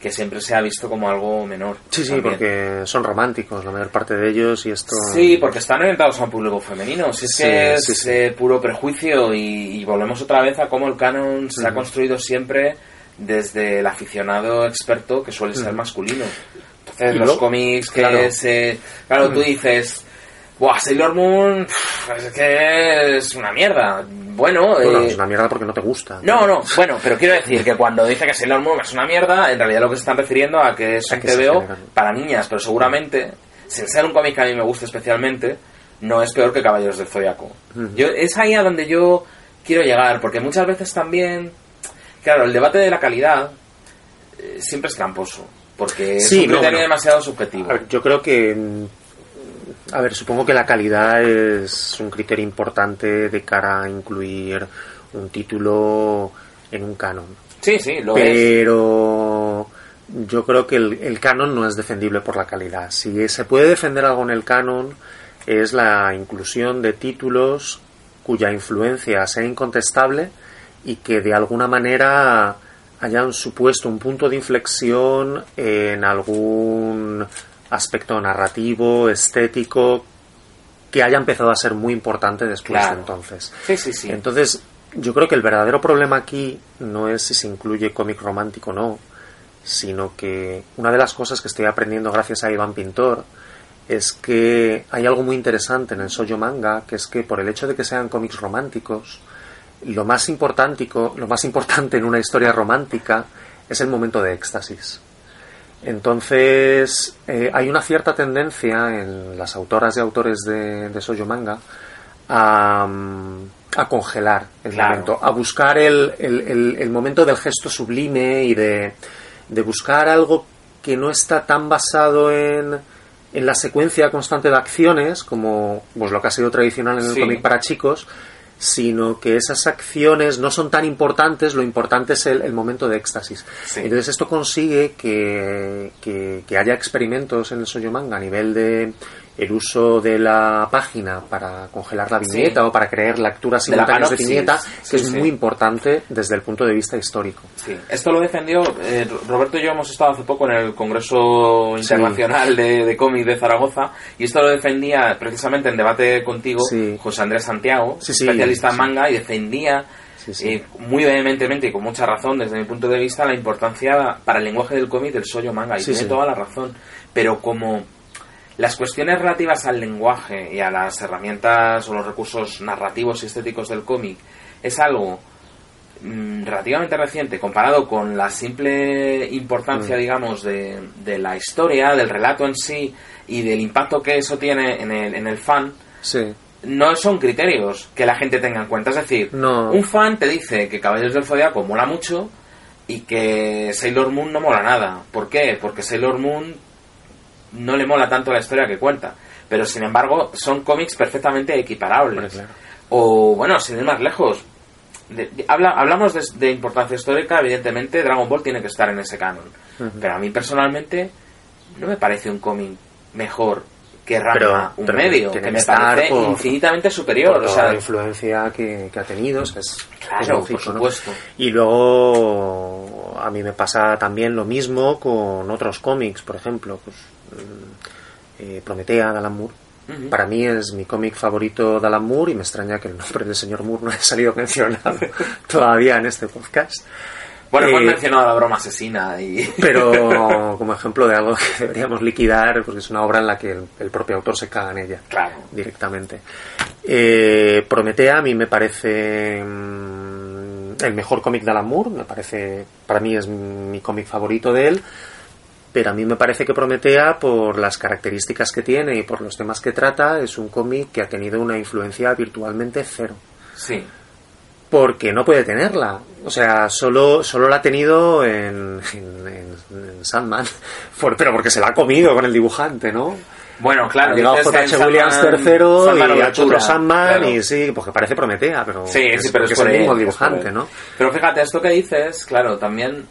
Que siempre se ha visto como algo menor. Sí, sí, también. porque son románticos la mayor parte de ellos y esto... Sí, porque están orientados a un público femenino. Si es Sí, que es sí, sí. eh, puro prejuicio y, y volvemos otra vez a cómo el canon se ha construido siempre desde el aficionado experto que suele ser masculino. Entonces los cómics que claro. se... Claro, tú dices... Buah, Sailor Moon es que es una mierda. Bueno, Bueno, eh, es una mierda porque no te gusta. no, no, bueno, pero quiero decir que cuando dice que Sailor Moon es una mierda, en realidad lo que se están refiriendo a que es A un que TVO para niñas, pero seguramente, sin ser un cómic que a mí me guste especialmente, no es peor que Caballeros del Zodiaco. Yo, es ahí a donde yo quiero llegar, porque muchas veces también, claro, el debate de la calidad eh, siempre es tramposo, porque es Sí, un no, criterio bueno. demasiado subjetivo. Ver, yo creo que. A ver, supongo que la calidad es un criterio importante de cara a incluir un título en un canon. Sí, sí, lo es. Pero yo creo que el, el canon no es defendible por la calidad. Si se puede defender algo en el canon es la inclusión de títulos cuya influencia sea incontestable y que de alguna manera hayan supuesto un punto de inflexión en algún aspecto narrativo, estético, que haya empezado a ser muy importante después Claro. de entonces. Sí, sí, sí. Entonces, yo creo que el verdadero problema aquí no es si se incluye cómic romántico o no, sino que una de las cosas que estoy aprendiendo gracias a Iván Pintor es que hay algo muy interesante en el shoujo manga, que es que por el hecho de que sean cómics románticos, lo más importante, lo más importante en una historia romántica es el momento de éxtasis. Entonces, eh, hay una cierta tendencia en las autoras y autores de, de manga a, a congelar el Claro. momento, a buscar el, el- el- el momento del gesto sublime y de, de buscar algo que no está tan basado en, en la secuencia constante de acciones, como pues, lo que ha sido tradicional en el Sí. cómic para chicos, sino que esas acciones no son tan importantes, lo importante es el, el momento de éxtasis. Sí. Entonces esto consigue que, que- que haya experimentos en el Soyo Manga a nivel de el uso de la página para congelar la viñeta Sí. o para crear lecturas De la simultáneas de, viñeta, Sí, que es sí. muy importante desde el punto de vista histórico. Sí, esto lo defendió, eh, Roberto y yo hemos estado hace poco en el Congreso Sí. Internacional de, de Cómic de Zaragoza y esto lo defendía precisamente en debate contigo Sí. José Andrés Santiago, Sí, sí, especialista en sí. manga, y defendía Sí, sí. eh, muy vehementemente y con mucha razón desde mi punto de vista la importancia para el lenguaje del cómic del sollo manga y Sí, tiene sí. toda la razón, pero como las cuestiones relativas al lenguaje y a las herramientas o los recursos narrativos y estéticos del cómic es algo mm, relativamente reciente comparado con la simple importancia, Mm. digamos, de, de la historia, del relato en sí y del impacto que eso tiene en el, en el fan, Sí. no son criterios que la gente tenga en cuenta. Es decir, No. un fan te dice que Caballeros del Zodiaco mola mucho y que Sailor Moon no mola nada. ¿Por qué? Porque Sailor Moon no le mola tanto la historia que cuenta. Pero sin embargo, son cómics perfectamente equiparables. Claro. O, bueno, sin ir más lejos. de- de- habla- hablamos de, de importancia histórica, evidentemente Dragon Ball tiene que estar en ese canon. Pero a mí personalmente no me parece un cómic mejor que Ranma, Pero- un pero medio, que que me estar parece por- infinitamente superior. Por o sea, la influencia que, que ha tenido, o sea, es, Claro, es lógico, por ¿no? supuesto. Y luego a mí me pasa también lo mismo con otros cómics, por ejemplo, pues eh, Prometea de Alan Moore. Para mí es mi cómic favorito de Alan Moore y me extraña que el nombre del señor Moore no haya salido mencionado todavía en este podcast. Bueno, hemos Eh, mencionado la broma asesina y... Pero como ejemplo de algo que deberíamos liquidar, porque es una obra en la que el, el propio autor se caga en ella Claro. directamente. Eh, Prometea a mí me parece mm, el mejor cómic de Alan Moore, me parece, para mí es mi cómic favorito de él, pero a mí me parece que Prometea, por las características que tiene y por los temas que trata, es un cómic que ha tenido una influencia virtualmente cero. Sí. Porque no puede tenerla. O sea, solo, solo la ha tenido en, en, en- en Sandman. Por- pero porque se la ha comido con el dibujante, ¿no? Bueno, claro. ha llegado J.H. Williams Sandman y ha hecho otro Sandman claro. y sí, porque parece Prometea, pero Sí, sí, pero es, por el mismo dibujante. ¿no? Pero fíjate, esto que dices, claro, también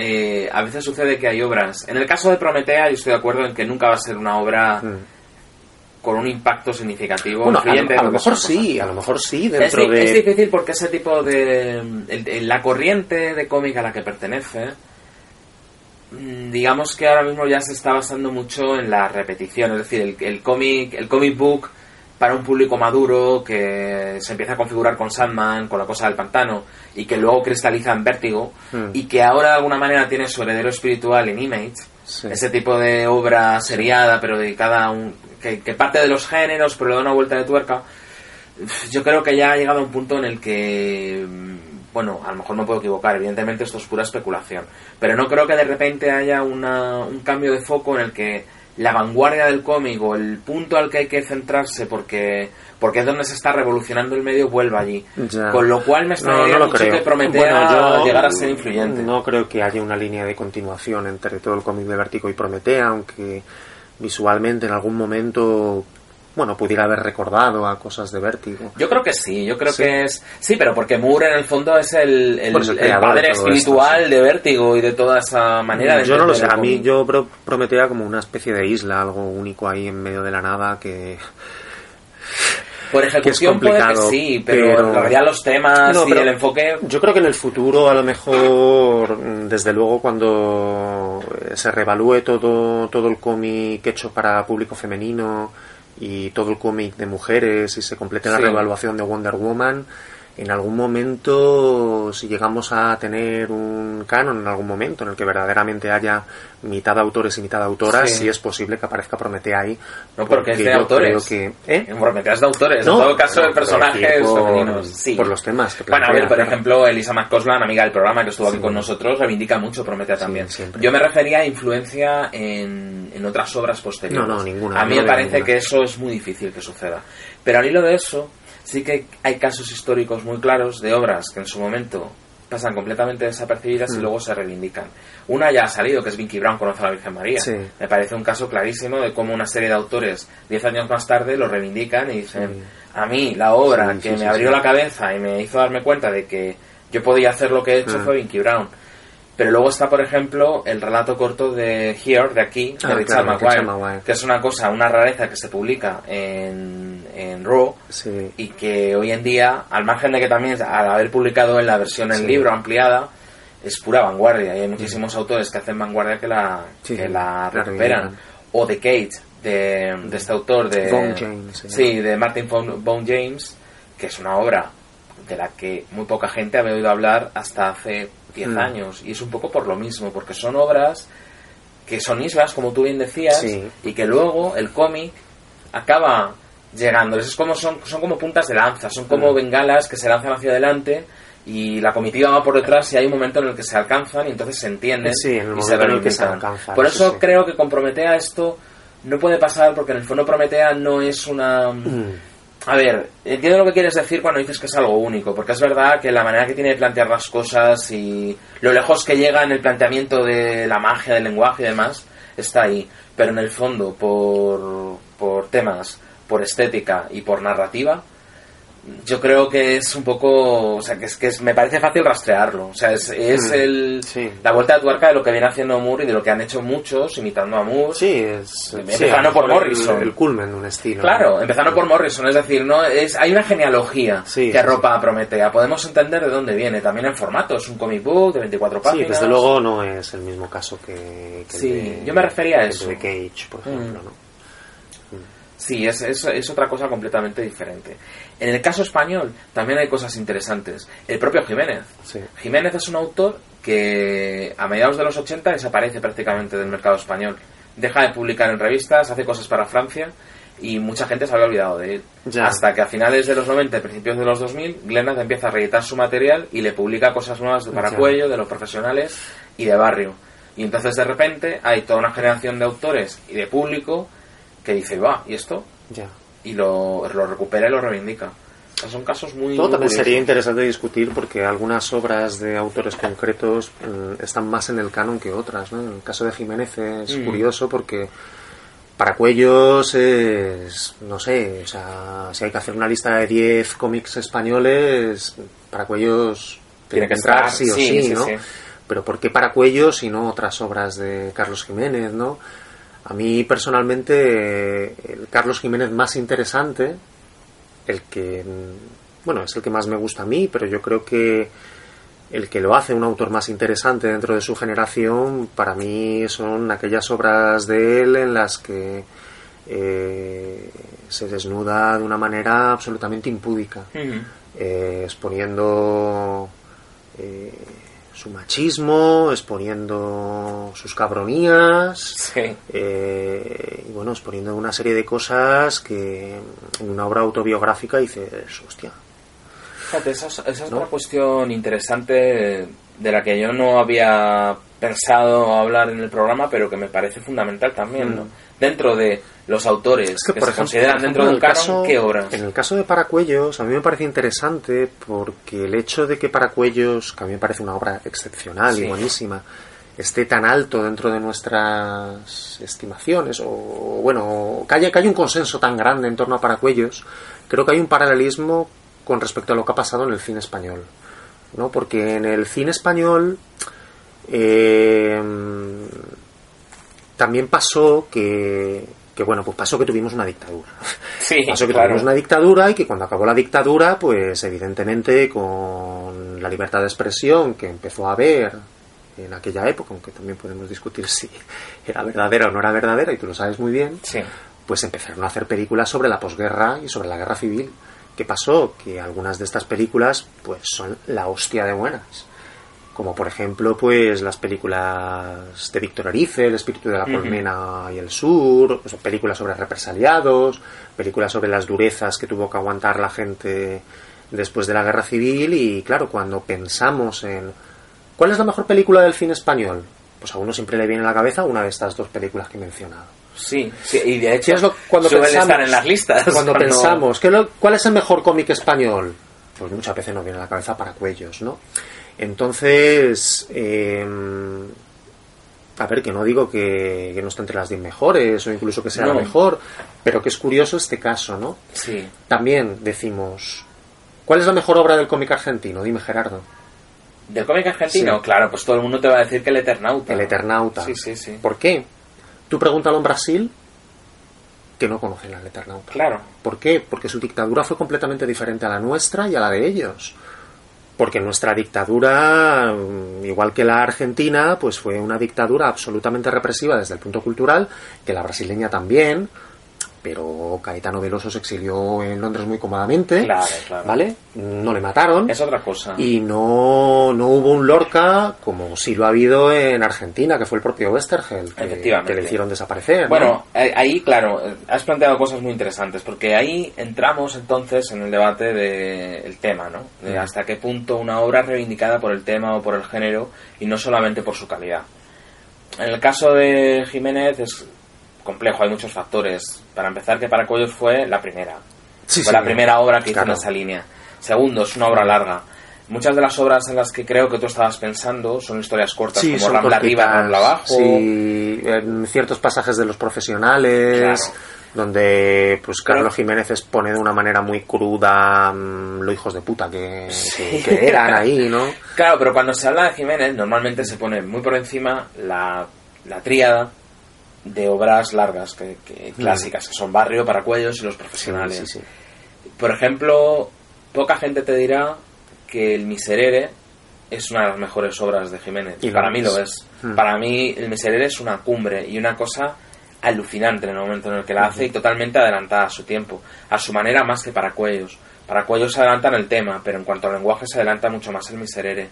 eh, a veces sucede que hay obras. En el caso de Prometea, yo estoy de acuerdo en que nunca va a ser una obra Mm. con un impacto significativo. Bueno, a, lo- a mejor sí, a lo mejor sí, Es, dentro di- de... es difícil porque ese tipo de. el- el- la corriente de cómic a la que pertenece mm, digamos que ahora mismo ya se está basando mucho en la repetición, es decir, el, el cómic, el comic book para un público maduro que se empieza a configurar con Sandman, con la cosa del pantano, y que luego cristaliza en Vértigo, Hmm. y que ahora de alguna manera tiene su heredero espiritual en Image, Sí. ese tipo de obra seriada, pero dedicada a un. Que, que parte de los géneros, pero le da una vuelta de tuerca. Yo creo que ya ha llegado a un punto en el que. mm, Bueno, a lo mejor me puedo equivocar, evidentemente esto es pura especulación. Pero no creo que de repente haya una, un cambio de foco en el que la vanguardia del cómic o el punto al que hay que centrarse porque porque es donde se está revolucionando el medio vuelva allí. Ya. Con lo cual me No, extrañaría no lo mucho creo. que Prometea Bueno, yo llegar a ser influyente. No creo que haya una línea de continuación entre todo el cómic de Vértigo y Prometea, aunque visualmente en algún momento, bueno, pudiera haber recordado a cosas de Vértigo. Yo creo que sí, yo creo Sí. que es... Sí, pero porque Moore en el fondo es el, el, el el padre espiritual esto, sí. de Vértigo y de toda esa manera de yo no lo sé, entender a mí yo pro- Prometea como una especie de isla, algo único ahí en medio de la nada que... Por que es ejecución puede que sí, pero, pero- en realidad los temas No, y el enfoque... Yo creo que en el futuro, a lo mejor, mm, desde luego, cuando eh, se revalúe todo, todo el cómic hecho para público femenino y todo el cómic de mujeres y se complete la Sí. revaluación de Wonder Woman, en algún momento, si llegamos a tener un canon en algún momento en el que verdaderamente haya mitad autores y mitad autoras, Sí. sí, es posible que aparezca Prometea ahí. No, porque es de autores. creo que... ¿eh? En Prometeas de autores, No, en todo caso no, de personajes por- femeninos. Sí. por los temas que Bueno, a ver, por ejemplo, Elisa McCoslan, amiga del programa que estuvo aquí con nosotros, reivindica mucho Prometea también. Yo me refería a influencia en, en otras obras posteriores. No, no, ninguna, A mí me parece ninguna. que eso es muy difícil que suceda. Pero al hilo de eso, sí que hay casos históricos muy claros de obras que en su momento pasan completamente desapercibidas y Mm. luego se reivindican. Una ya ha salido, que es Vinky Brown conoce a la Virgen María. Sí. Me parece un caso clarísimo de cómo una serie de autores, diez años más tarde, lo reivindican y dicen, Sí. a mí la obra Sí, que me abrió la cabeza y me hizo darme cuenta de que yo podía hacer lo que he hecho Mm. fue Vinky Brown. Pero luego está, por ejemplo, el relato corto de Here, de aquí, de Ah, Richard, claro, Maguire, Richard Maguire. que es una cosa, una rareza que se publica en, en Raw Sí. y que hoy en día, al margen de que también al haber publicado en la versión en Sí. libro ampliada, es pura vanguardia y hay muchísimos autores que hacen vanguardia que la, que la recuperan. O de Kate, de, de este autor de... Bone James, Sí, de Martin Bone James, que es una obra de la que muy poca gente había oído hablar hasta hace 10 Mm. años. Y es un poco por lo mismo, porque son obras que son islas, como tú bien decías, Sí. y que luego el cómic acaba llegándoles. Es como son, son como puntas de lanza, son como Mm. bengalas que se lanzan hacia adelante y la comitiva va por detrás y hay un momento en el que se alcanzan y entonces se entienden Sí, en el y se en el que se alcanzan, Por eso eso sí. creo que con Prometea esto no puede pasar porque en el fondo Prometea no es una... Mm. A ver, entiendo lo que quieres decir cuando dices que es algo único, porque es verdad que la manera que tiene de plantear las cosas y lo lejos que llega en el planteamiento de la magia del lenguaje y demás, está ahí. Pero en el fondo, por, por temas, por estética y por narrativa, yo creo que es un poco, o sea, que es que es- me parece fácil rastrearlo. O sea, es, es Mm, el, sí. la vuelta de tuerca de lo que viene haciendo Moore y de lo que han hecho muchos imitando a Moore. Sí, es. Empezando sí, por Morrison. El, culmen de un estilo. Claro, empezando por Morrison, es decir, no es hay una genealogía Sí, que sí, arropa a Prometea. Podemos entender de dónde viene, también en formato, es un comic book de 24 Sí, páginas. desde luego no es el mismo caso que. que el Sí, de- yo me refería a el eso. de Cage, por ejemplo, Mm. ¿no? Sí, es, es, es otra cosa completamente diferente. En el caso español también hay cosas interesantes. El propio Jiménez. Sí. Jiménez es un autor que a mediados de los 80 desaparece prácticamente del mercado español. Deja de publicar en revistas, hace cosas para Francia y mucha gente se había olvidado de él. Ya. Hasta que a finales de los 90 y principios de los 2000, Glenad empieza a reeditar su material y le publica cosas nuevas de para Ya. cuello, de los profesionales y de barrio. Y entonces de repente hay toda una generación de autores y de público que dice, va, ¿y esto? Ya. Y lo, lo recupera y lo reivindica. O sea, son casos muy... Todo también curiosos. sería interesante discutir porque algunas obras de autores concretos mm, están más en el canon que otras. ¿no? En el caso de Jiménez es Mm. curioso porque para Cuellos es, no sé, o sea, si hay que hacer una lista de 10 cómics españoles, para Cuellos Tiene que entrar estar, sí o sí, sí, sí, ¿no? sí. Pero ¿por qué para Cuellos y no otras obras de Carlos Jiménez, no? A mí personalmente el Carlos Jiménez más interesante el que bueno es el que más me gusta a mí pero yo creo que el que lo hace un autor más interesante dentro de su generación, para mí son aquellas obras de él en las que eh, se desnuda de una manera absolutamente impúdica, eh, exponiendo eh, su machismo, exponiendo sus cabronías, y bueno, exponiendo una serie de cosas que en una obra autobiográfica dices, hostia, Fíjate, esa es, otra cuestión interesante de la que yo no había pensado hablar en el programa, pero que me parece fundamental también, ¿no? Mm. Dentro de los autores que, se consideran dentro del caso, ¿qué obras? En el caso de Paracuellos, a mí me parece interesante porque el hecho de que Paracuellos, que a mí me parece una obra excepcional y buenísima, esté tan alto dentro de nuestras estimaciones, o bueno, que haya, que haya un consenso tan grande en torno a Paracuellos, creo que hay un paralelismo con respecto a lo que ha pasado en el cine español. ¿no? Porque en el cine español eh, también pasó que, que, bueno, pues pasó que tuvimos una dictadura. Sí, pasó que tuvimos una dictadura y que cuando acabó la dictadura, pues evidentemente con la libertad de expresión que empezó a haber en aquella época, aunque también podemos discutir si era verdadera o no era verdadera, y tú lo sabes muy bien, pues empezaron a hacer películas sobre la posguerra y sobre la guerra civil. ¿Qué pasó? Que algunas de estas películas pues son la hostia de buenas. Como por ejemplo, pues las películas de Víctor Arice, El espíritu de la colmena y el sur, pues, películas sobre represaliados, películas sobre las durezas que tuvo que aguantar la gente después de la guerra civil y claro, cuando pensamos en ¿cuál es la mejor película del cine español? Pues a uno siempre le viene a la cabeza una de estas dos películas que he mencionado. Sí, y de hecho es lo, cuando pensamos, estar en las listas. Cuando, pensamos, ¿qué ¿cuál es el mejor cómic español? Pues muchas veces nos viene a la cabeza para cuellos, ¿no? Entonces, em, a ver, que no digo que, no esté entre las 10 mejores o incluso que sea la mejor, pero que es curioso este caso, ¿no? Sí. También decimos, ¿cuál es la mejor obra del cómic argentino? Dime, Gerardo. ¿Del cómic argentino? Claro, pues todo el mundo te va a decir que el Eternauta. El Eternauta. Sí, sí, sí. ¿Por qué? Tú pregúntalo en Brasil que no conocen al Eternauta. Claro. ¿Por qué? Porque su dictadura fue completamente diferente a la nuestra y a la de ellos. Porque nuestra dictadura, mm, igual que la argentina, pues fue una dictadura absolutamente represiva desde el punto cultural, que la brasileña también, pero Caetano Veloso se exilió en Londres muy cómodamente, claro, claro. ¿vale? No le mataron. Es otra cosa. Y no, no hubo un Lorca como sí lo ha habido en Argentina, que fue el propio Westergel, que, que le hicieron desaparecer. Bueno, ahí, claro, has planteado cosas muy interesantes, porque ahí entramos entonces en el debate del tema, ¿no? De mm. hasta qué punto una obra reivindicada por el tema o por el género y no solamente por su calidad. En el caso de Jiménez es complejo, hay muchos factores. Para empezar, que para Paracuellos fue la primera. fue la primera obra que hizo en esa línea. Segundo, es una obra larga. Muchas de las obras en las que creo que tú estabas pensando son historias cortas, como Rambla arriba, Rambla abajo. Sí, en ciertos pasajes de los profesionales, donde pues Carlos Jiménez expone de una manera muy cruda mm, lo hijos de puta que, que, eran ahí, ¿no? Claro, pero cuando se habla de Jiménez, normalmente se pone muy por encima la, la tríada de obras largas, que, mm. clásicas, que son Barrio, para cuellos y Los Profesionales. Por ejemplo, poca gente te dirá que El Miserere es una de las mejores obras de Jiménez. Y para mí lo es. Mm. Para mí El Miserere es una cumbre y una cosa alucinante en el momento en el que la hace y totalmente adelantada a su tiempo, a su manera más que para cuellos. Para cuellos se adelanta en el tema, pero en cuanto al lenguaje se adelanta mucho más el Miserere.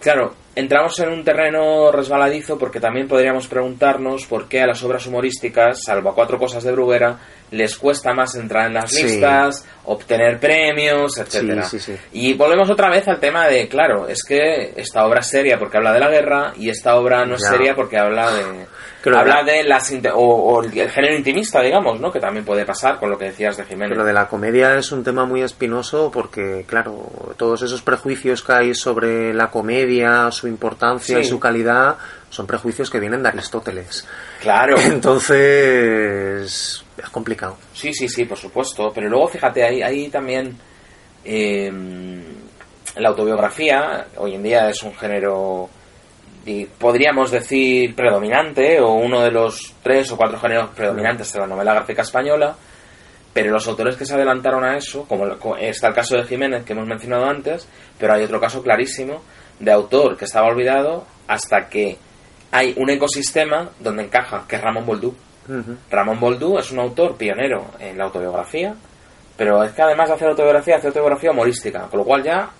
Claro, entramos en un terreno resbaladizo porque también podríamos preguntarnos por qué a las obras humorísticas, salvo a cuatro cosas de Bruguera, les cuesta más entrar en las listas, obtener premios, etcétera. y volvemos otra vez al tema de, claro, es que esta obra es seria porque habla de la guerra y esta obra no es seria porque habla de habla de las o, el género intimista, digamos, ¿no? Que también puede pasar con lo que decías de Jiménez. Lo de la comedia es un tema muy espinoso porque, claro, todos esos prejuicios que hay sobre la comedia, su importancia y su calidad, son prejuicios que vienen de Aristóteles. Claro. Entonces, es complicado. Sí, sí, sí, por supuesto. Pero luego, fíjate, ahí, ahí también... Eh, la autobiografía hoy en día es un género podríamos decir predominante o uno de los tres o cuatro géneros predominantes de la novela gráfica española Pero los autores que se adelantaron a eso, como está el caso de Jiménez que hemos mencionado antes, pero hay otro caso clarísimo de autor que estaba olvidado hasta que hay un ecosistema donde encaja, que es Ramón Boldú. Ramón Boldú es un autor pionero en la autobiografía, pero es que además de hacer autobiografía, hace autobiografía humorística, con lo cual ya,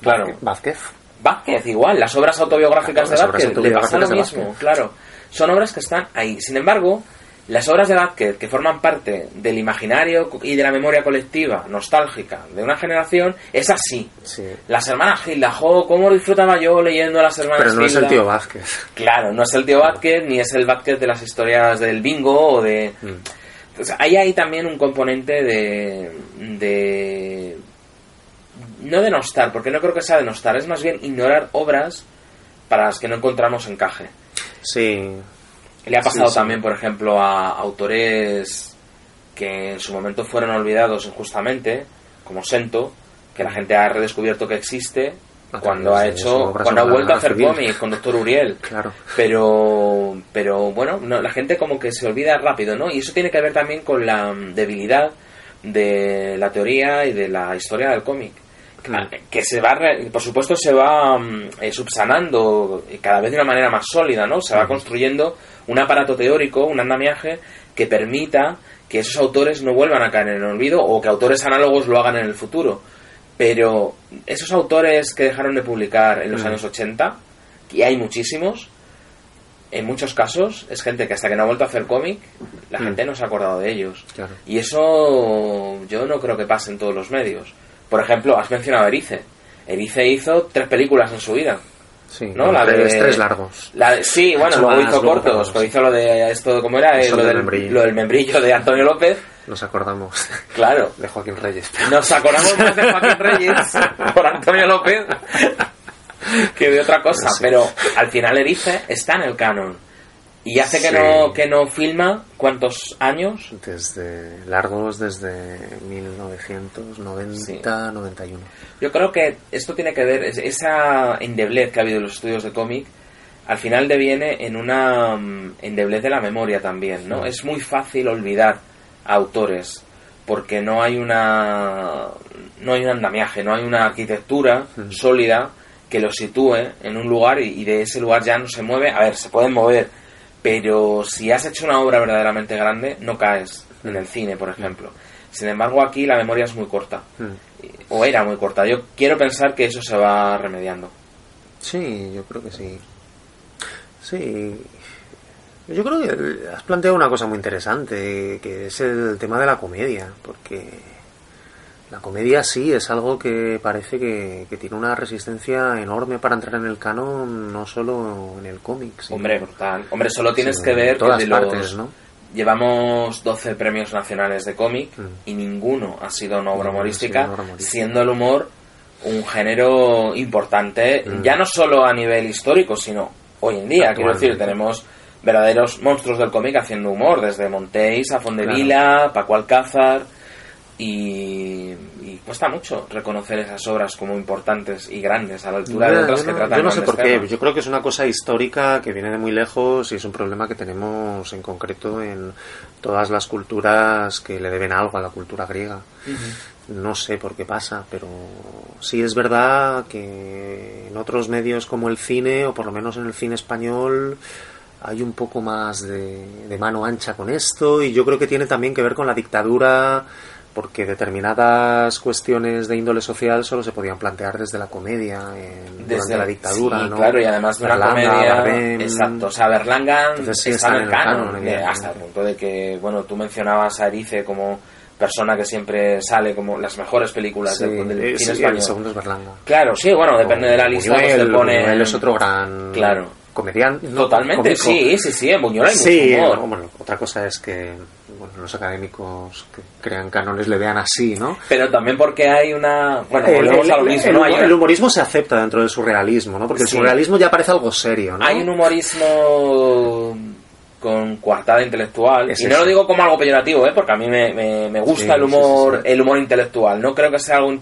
claro, Vázquez. Vázquez igual, las obras autobiográficas de Vázquez, le pasa lo mismo, claro. Son obras que están ahí. Sin embargo, las obras de Vázquez que forman parte del imaginario y de la memoria colectiva nostálgica de una generación, es así. Sí. Las hermanas Gilda, jo, cómo disfrutaba yo leyendo a las hermanas Pero no es el tío Vázquez. Claro, no es el tío Vázquez ni es el Vázquez de las historias del bingo o de... Mm. Entonces, ahí hay también un componente de, de... No denostar, porque no creo que sea denostar, es más bien ignorar obras para las que no encontramos encaje. Sí. Le ha pasado Sí, sí. también, por ejemplo, a autores que en su momento fueron olvidados injustamente, como Sento, que la gente ha redescubierto que existe A cuando ha hecho, cuando ha vuelto a hacer cómics con Doctor Uriel. Claro. Pero, pero bueno, no, la gente como que se olvida rápido, ¿no? Y eso tiene que ver también con la mm, debilidad de la teoría y de la historia del cómic. Mm. Que se va, por supuesto, se va mm, eh, subsanando cada vez de una manera más sólida, ¿no? Se va construyendo un aparato teórico, un andamiaje que permita que esos autores no vuelvan a caer en el olvido o que autores análogos lo hagan en el futuro. Pero esos autores que dejaron de publicar en los Mm. años 80, y hay muchísimos, en muchos casos es gente que hasta que no ha vuelto a hacer cómic, la Mm. gente no se ha acordado de ellos. Claro. Y eso yo no creo que pase en todos los medios. Por ejemplo, has mencionado a Erice. Erice hizo tres películas en su vida. Sí. ¿No? La tres, de- tres largos. La de- sí, bueno, luego hizo cortos. Pero hizo lo de esto, ¿cómo era? Eh, lo, del del, membrillo. lo del membrillo de Antonio López. Nos acordamos Claro. de Joaquín Reyes. Nos acordamos más de Joaquín Reyes por Antonio López que de otra cosa. Pero al final Erice está en el canon. Y hace que no que no filma cuántos años. Desde largos desde 1990, 91. Yo creo que esto tiene que ver, es- esa endeblez que ha habido en los estudios de cómic, al final deviene en una mm, endeblez de la memoria también, ¿no? Es muy fácil olvidar a autores porque no hay una no hay un andamiaje, no hay una arquitectura sólida que los sitúe en un lugar y, y de ese lugar ya no se mueve. A ver, se pueden mover, pero si has hecho una obra verdaderamente grande, no caes en el cine, por ejemplo. Sin embargo, aquí la memoria es muy corta Mm. o era muy corta. Yo quiero pensar que eso se va remediando. Sí, yo creo que sí. Sí. Yo creo que has planteado una cosa muy interesante, que es el tema de la comedia, porque la comedia sí es algo que parece que, que tiene una resistencia enorme para entrar en el canon, no solo en el cómic. sino- Hombre, brutal. Hombre, solo tienes que ver que todas de los- ¿no? Llevamos 12 premios nacionales de cómic Mm. y ninguno ha sido una obra ha humorística, siendo el humor un género importante, Mm. ya no solo a nivel histórico, sino hoy en día. Quiero decir, tenemos verdaderos monstruos del cómic haciendo humor, desde Montéis a Fondevila, Paco Alcázar, y cuesta mucho reconocer esas obras como importantes y grandes a la altura de otras yo que no, tratan yo no sé por qué. Yo creo que es una cosa histórica que viene de muy lejos y es un problema que tenemos en concreto en todas las culturas que le deben algo a la cultura griega. No sé por qué pasa, pero sí es verdad que en otros medios como el cine, o por lo menos en el cine español, hay un poco más de, de mano ancha con esto y yo creo que tiene también que ver con la dictadura porque determinadas cuestiones de índole social solo se podían plantear desde la comedia en, durante la dictadura, sí, ¿no? claro, y además de una Berlanga, comedia. Bardem, exacto, o sea, Berlanga sí está están en el canon, canon, eh, hasta el punto de que, bueno, tú mencionabas a Erice como persona que siempre sale como las mejores películas Sí, del, del eh, cine español. el segundo es Berlanga. Claro, sí, bueno, depende de la lista, pues Buñuel, te pone... Es otro gran Claro. comediante. Totalmente, sí, sí, sí, en Buñuel hay Sí, mucho humor. no, bueno, otra cosa es que bueno, los académicos que crean canones le vean así, ¿no? Pero también porque hay una... Bueno, el, el- a lo mismo, el ¿no? humor- Hay, el humorismo se acepta dentro del surrealismo, ¿no? Porque el Sí. surrealismo ya parece algo serio, ¿no? hay un humorismo con coartada intelectual Es y no eso. lo digo como algo peyorativo ¿eh? porque a mí me, me- me gusta Sí, el humor sí, sí, sí. el humor intelectual no creo que sea algo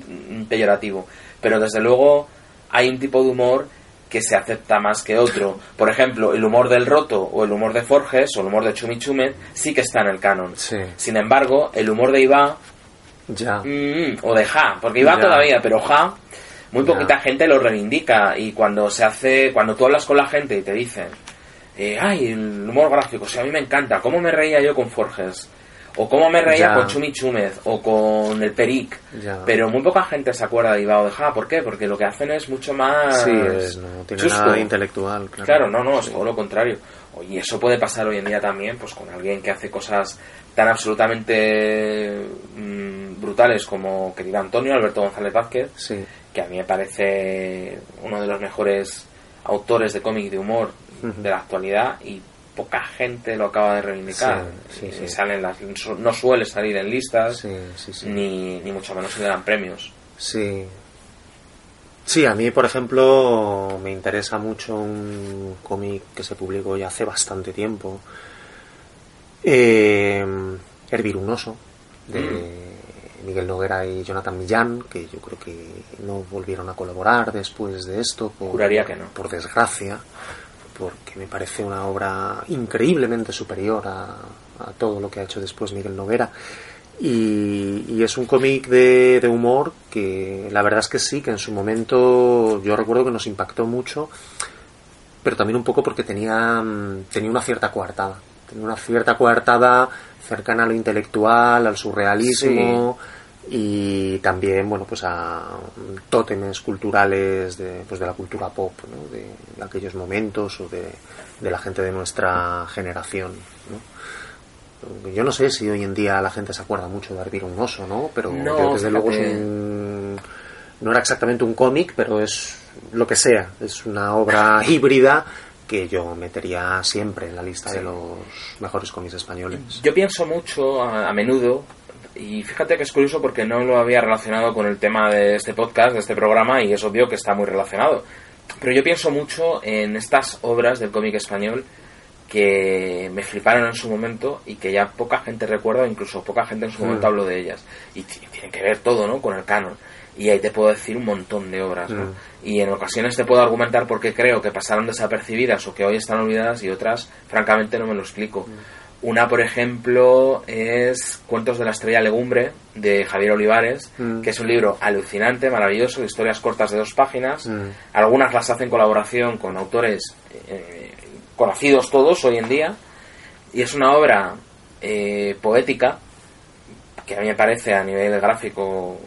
peyorativo pero desde luego hay un tipo de humor que se acepta más que otro. Por ejemplo, el humor del Roto o el humor de Forges o el humor de Chumi Chumet sí que está en el canon. Sí. Sin embargo, el humor de Iba Ya. mm, o de Ja, porque Iba Ya. todavía, pero Ja muy Ya. poquita gente lo reivindica y cuando se hace, cuando tú hablas con la gente y te dicen, eh, ay, el humor gráfico, o sea, a mí me encanta, ¿cómo me reía yo con Forges? O cómo me reía Ya. con Chumi Chúmez o con el Peric. Ya. Pero muy poca gente se acuerda de Iba o de Ja. ¿Por qué? Porque lo que hacen es mucho más... Sí, es, no tiene chusco. nada de intelectual. Claro, Claro, no, no, es todo lo contrario. Y eso puede pasar hoy en día también, pues con alguien que hace cosas tan absolutamente mm, brutales como querido Antonio, Alberto González Vázquez, Sí, que a mí me parece uno de los mejores autores de cómic de humor de la actualidad y poca gente lo acaba de reivindicar. Sí, sí, Y sí. salen las, no suele salir en listas, ni, ni mucho menos se le dan premios. Sí. Sí, a mí, por ejemplo, me interesa mucho un cómic que se publicó ya hace bastante tiempo. Eh, Hervir un oso, de Mm. Miguel Noguera y Jonathan Millán, que yo creo que no volvieron a colaborar después de esto. Por, Juraría que no. Por desgracia, porque me parece una obra increíblemente superior a, a todo lo que ha hecho después Miguel Noguera. Y, es un cómic de, de humor que la verdad es que sí, que en su momento yo recuerdo que nos impactó mucho, pero también un poco porque tenía, mm, tenía una cierta coartada. Tenía una cierta coartada cercana a lo intelectual, al surrealismo y también, bueno, pues a tótemes culturales de, pues de la cultura pop, ¿no? de, de aquellos momentos o de, de la gente de nuestra generación, ¿no? Yo no sé si hoy en día la gente se acuerda mucho de Arbir un oso, ¿no? Pero No, yo, desde luego es un- no era exactamente un cómic, pero es lo que sea. Es una obra híbrida que yo metería siempre en la lista de los mejores cómics españoles. Yo pienso mucho a, a menudo, y fíjate que es curioso porque no lo había relacionado con el tema de este podcast, de este programa, y es obvio que está muy relacionado. Pero yo pienso mucho en estas obras del cómic español que me fliparon en su momento y que ya poca gente recuerda, incluso poca gente en su momento habló de ellas. Y tienen que ver todo, ¿no? Con el canon. Y ahí te puedo decir un montón de obras, ¿no? Mm. Y en ocasiones te puedo argumentar por qué creo que pasaron desapercibidas o que hoy están olvidadas y otras, francamente, no me lo explico. Una, por ejemplo, es Cuentos de la Estrella Legumbre, de Javier Olivares, Mm. que es un libro alucinante, maravilloso, de historias cortas de dos páginas. Mm. Algunas las hace en colaboración con autores eh, conocidos todos hoy en día. Y es una obra eh, poética, que a mí me parece a nivel gráfico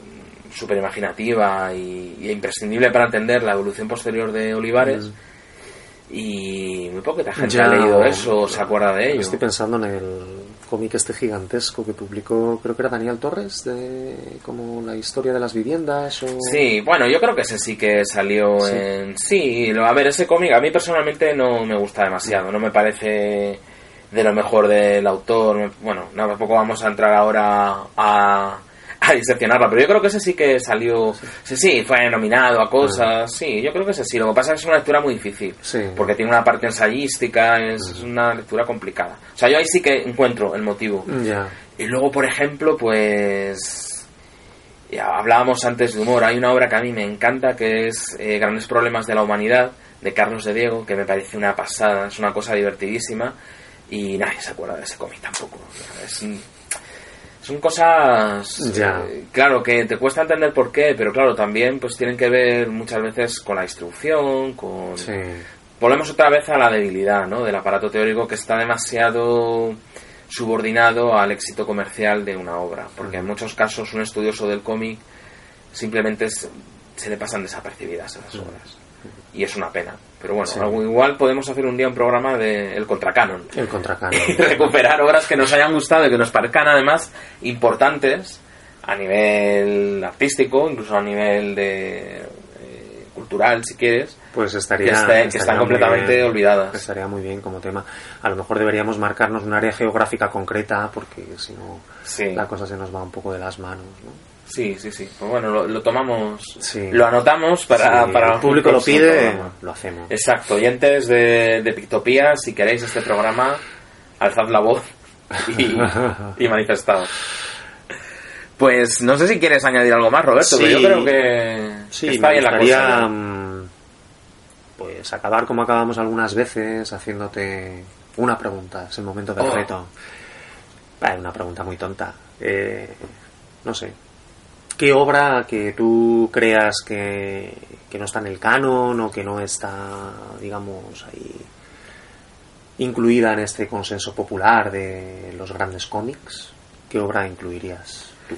súper imaginativa y, y imprescindible para entender la evolución posterior de Olivares. Y muy poquita gente. Ya, ha leído eso o se acuerda de ello. Estoy pensando en el cómic este gigantesco que publicó, creo que era Daniel Torres, de como la historia de las viviendas. O... Sí, bueno, yo creo que ese sí que salió Sí. en... Sí, lo- a ver, ese cómic a mí personalmente no me gusta demasiado, no me parece de lo mejor del autor. Bueno, no, tampoco vamos a entrar ahora a, a diseccionarla, pero yo creo que ese sí que salió... Sí, sí, fue nominado a cosas, sí, yo creo que ese sí. Lo que pasa es que es una lectura muy difícil, Sí. porque tiene una parte ensayística, es una lectura complicada. O sea, yo ahí sí que encuentro el motivo. Ya. Y luego, por ejemplo, pues ya hablábamos antes de humor. Hay una obra que a mí me encanta que es eh, Grandes Problemas de la Humanidad de Carlos de Diego, que me parece una pasada, es una cosa divertidísima y nadie se acuerda de ese cómic tampoco. Es un- son cosas, Ya. eh, claro, que te cuesta entender por qué, pero claro, también pues tienen que ver muchas veces con la distribución, con... Sí. Volvemos otra vez a la debilidad ¿no? del aparato teórico que está demasiado subordinado al éxito comercial de una obra, porque en muchos casos un estudioso del cómic simplemente se, se le pasan desapercibidas esas obras. Y es una pena. Pero bueno, Sí. algo igual podemos hacer un día un programa de El Contracanon. El contracano. Y recuperar obras que nos hayan gustado y que nos parezcan además importantes a nivel artístico, incluso a nivel de eh, cultural, si quieres, Pues estaría. que, esté- que estaría están completamente bien. olvidadas. Estaría muy bien como tema. A lo mejor deberíamos marcarnos un área geográfica concreta porque si no Sí. la cosa se nos va un poco de las manos. ¿no? Sí, sí, sí. Pues bueno, lo, lo tomamos, Sí. lo anotamos para, Si para el público lo pide, lo hacemos. Exacto, oyentes de, de Pictopía, si queréis este programa, alzad la voz y, y manifestaos. Pues no sé si quieres añadir algo más, Roberto, Sí. pero yo creo que, Sí, que está me bien la cosa. ¿no? mm, Pues pues acabar como acabamos algunas veces haciéndote una pregunta, es el momento del Oh. reto. Vale, una pregunta muy tonta. Eh, no sé. ¿Qué obra que tú creas que, que no está en el canon o que no está, digamos, ahí incluida en este consenso popular de los grandes cómics? ¿Qué obra incluirías? tú?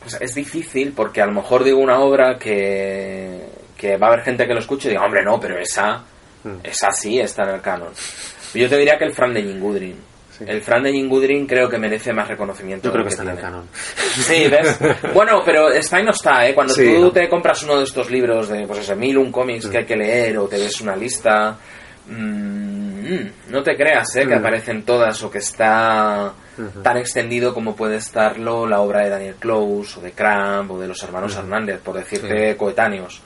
Pues es difícil porque a lo mejor digo una obra que, que va a haber gente que lo escuche y diga, hombre, no, pero esa, Mm. esa sí está en el canon. Yo te diría que el Fran de Jingudrin. Sí. El Fran de Jingudrin creo que merece más reconocimiento. Yo creo que está en el canon. Sí, ¿ves? Bueno, pero está y no está, ¿eh? Cuando Sí, tú ¿no? te compras uno de estos libros de, pues eso, mil un cómics Mm. que hay que leer o te ves una lista, mm, no te creas, ¿eh? Que Mm. aparecen todas o que está tan extendido como puede estarlo la obra de Daniel Close o de Cramp o de los hermanos. Hernández, por decirte coetáneos.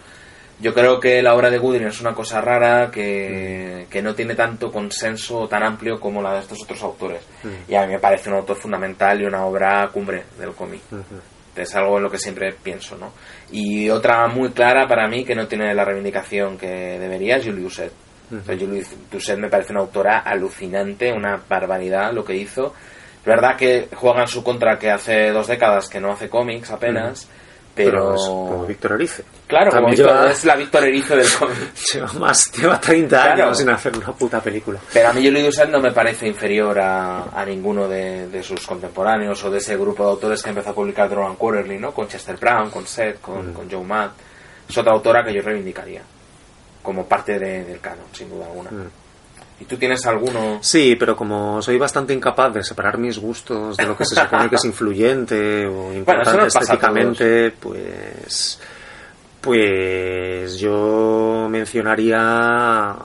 Yo creo que la obra de Goodwin es una cosa rara que, que no tiene tanto consenso tan amplio como la de estos otros autores. Mm. Y a mí me parece un autor fundamental y una obra cumbre del cómic. Ujú. Es algo en lo que siempre pienso, ¿no? Y otra muy clara para mí que no tiene la reivindicación que debería es Julie Doucet. O sea, Julie Doucet me parece una autora alucinante, una barbaridad lo que hizo. Es verdad que juega en su contra que hace dos décadas que no hace cómics apenas, pero... es como Víctor Erice. Claro, como Víctor- lleva- es la Víctor Erizo del cómic. Lleva más, lleva 30 Claro. años sin hacer una puta película. Pero a mí Julie Doucet no me parece inferior a, a ninguno de, de sus contemporáneos o de ese grupo de autores que empezó a publicar Drogan Quarterly, ¿no? Con Chester Brown, con Seth, con, Mm. con Joe Matt. Es otra autora que yo reivindicaría como parte de- del canon, sin duda alguna. Mm. ¿Y tú tienes alguno? Sí, pero como soy bastante incapaz de separar mis gustos de lo que se supone que es influyente o importante estéticamente, pues pues yo mencionaría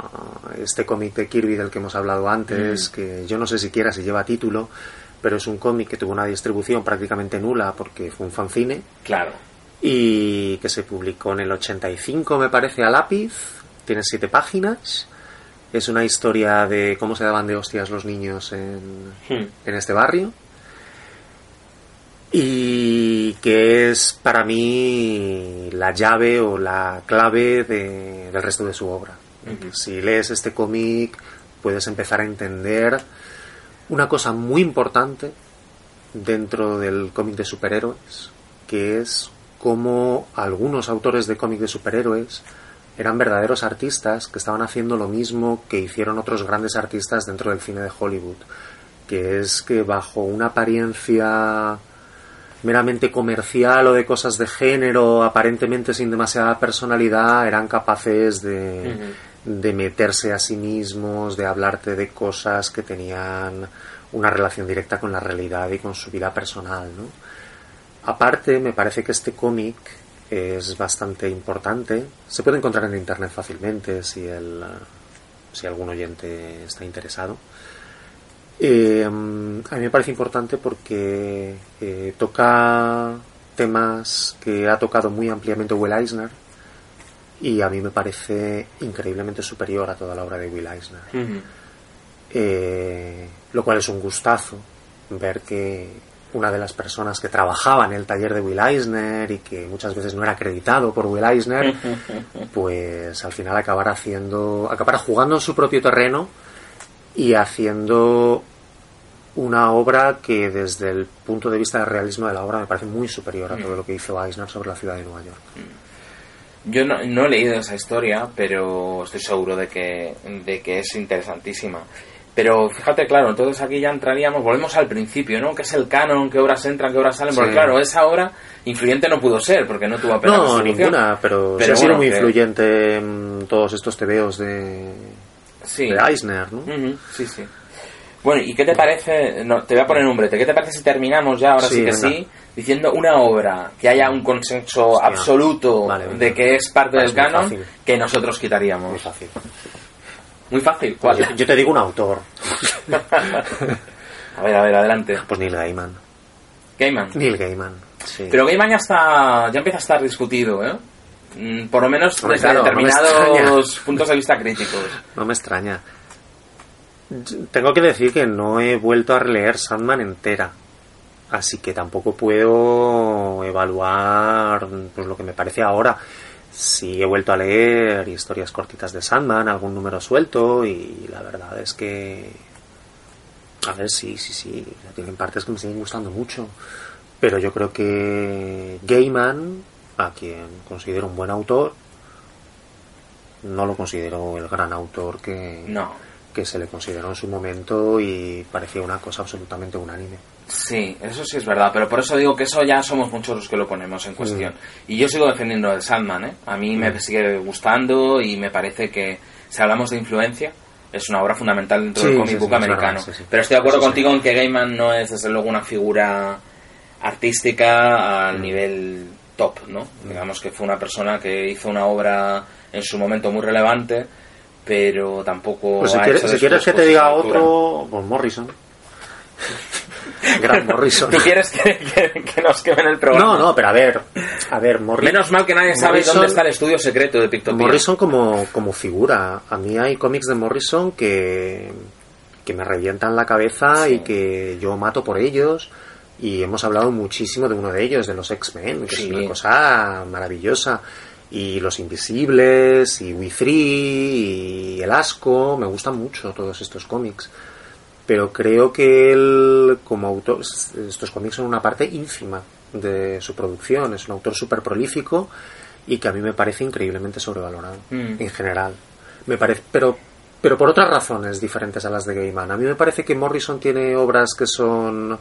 este cómic de Kirby del que hemos hablado antes, Mm. que yo no sé siquiera si lleva título, pero es un cómic que tuvo una distribución prácticamente nula porque fue un fanzine Claro. y que se publicó en el 85 me parece a lápiz, tiene siete páginas, es una historia de cómo se daban de hostias los niños en, Hmm. en este barrio y que es para mí la llave o la clave de- del resto de su obra. Si lees este cómic puedes empezar a entender una cosa muy importante dentro del cómic de superhéroes, que es cómo algunos autores de cómic de superhéroes eran verdaderos artistas que estaban haciendo lo mismo que hicieron otros grandes artistas dentro del cine de Hollywood, que es que bajo una apariencia meramente comercial o de cosas de género, aparentemente sin demasiada personalidad, eran capaces de, de meterse a sí mismos, de hablarte de cosas que tenían una relación directa con la realidad y con su vida personal, ¿no? Aparte, me parece que este cómic es bastante importante. Se puede encontrar en internet fácilmente si el si algún oyente está interesado. Eh, a mí me parece importante porque eh, toca temas que ha tocado muy ampliamente Will Eisner y a mí me parece increíblemente superior a toda la obra de Will Eisner. Ujú. Eh, lo cual es un gustazo ver que una de las personas que trabajaba en el taller de Will Eisner y que muchas veces no era acreditado por Will Eisner, pues al final acabará haciendo, acabará jugando en su propio terreno y haciendo una obra que desde el punto de vista del realismo de la obra me parece muy superior a todo lo que hizo Eisner sobre la ciudad de Nueva York. Yo no, no he leído esa historia, pero estoy seguro de que, de que es interesantísima. Pero fíjate, claro, entonces aquí ya entraríamos, volvemos al principio, ¿no? ¿Qué es el canon? ¿Qué obras entran? ¿Qué obras salen? Porque Sí. claro, esa obra influyente no pudo ser, porque no tuvo apenas No, ninguna, pero, sí Pero ha sido muy que- influyente en todos estos tebeos de, Sí. de Eisner, ¿no? Ujú, sí, sí. Bueno, ¿y qué te parece? No, te voy a poner un brete. ¿Qué te parece si terminamos ya, ahora sí, Sí, que venga. sí, diciendo una obra que haya un consenso Hostia. absoluto Vale, de que es parte Ah, del es canon fácil. que nosotros quitaríamos? Muy fácil. Muy fácil. ¿Cuál? Yo, yo te digo un autor. a ver, a ver, adelante. Pues Neil Gaiman. Gaiman. Neil Gaiman. Sí. Pero Gaiman ya está, ya empieza a estar discutido, ¿eh? Mm, Por lo menos desde claro, no me determinados puntos de vista críticos. No me extraña. Tengo que decir que no he vuelto a releer Sandman entera. Así que tampoco puedo evaluar pues, lo que me parece ahora. Sí he vuelto a leer historias cortitas de Sandman, algún número suelto, y la verdad es que. A ver, sí, sí, sí. Tienen partes que me siguen gustando mucho. Pero yo creo que Gaiman, a quien considero un buen autor, no lo considero el gran autor que, No. que se le consideró en su momento y parecía una cosa absolutamente unánime. Sí, eso sí es verdad, pero por eso digo que eso ya somos muchos los que lo ponemos en cuestión. Y yo sigo defendiendo el Sandman, ¿eh? A mí me sigue gustando y me parece que si hablamos de influencia, es una obra fundamental dentro Sí, del sí, comic sí, book americano. verdad. Pero estoy de acuerdo Eso contigo en que Gaiman no es desde luego una figura artística al Mm. nivel top, ¿no? Digamos que fue una persona que hizo una obra en su momento muy relevante, pero tampoco Pues si, ha quieres, hecho si quieres que te diga otro, pues Morrison. Gran Morrison. ¿Tú quieres que, que- que nos quemen el programa? No, no, pero a ver, a ver, Morrison. Menos mal que nadie sabe Morrison- dónde está el estudio secreto de Pictopía. Morrison como, como figura. A mí hay cómics de Morrison que, que me revientan la cabeza Sí. y que yo mato por ellos. Y hemos hablado muchísimo de uno de ellos, de los X-Men, que Sí. es una cosa maravillosa. Y Los Invisibles, y We Free, y El Asco, me gustan mucho todos estos cómics. Pero creo que él, como autor, estos cómics son una parte ínfima de su producción. Es un autor súper prolífico y que a mí me parece increíblemente sobrevalorado Mm. en general. Me parece, pero, pero por otras razones diferentes a las de Gaiman. A mí me parece que Morrison tiene obras que son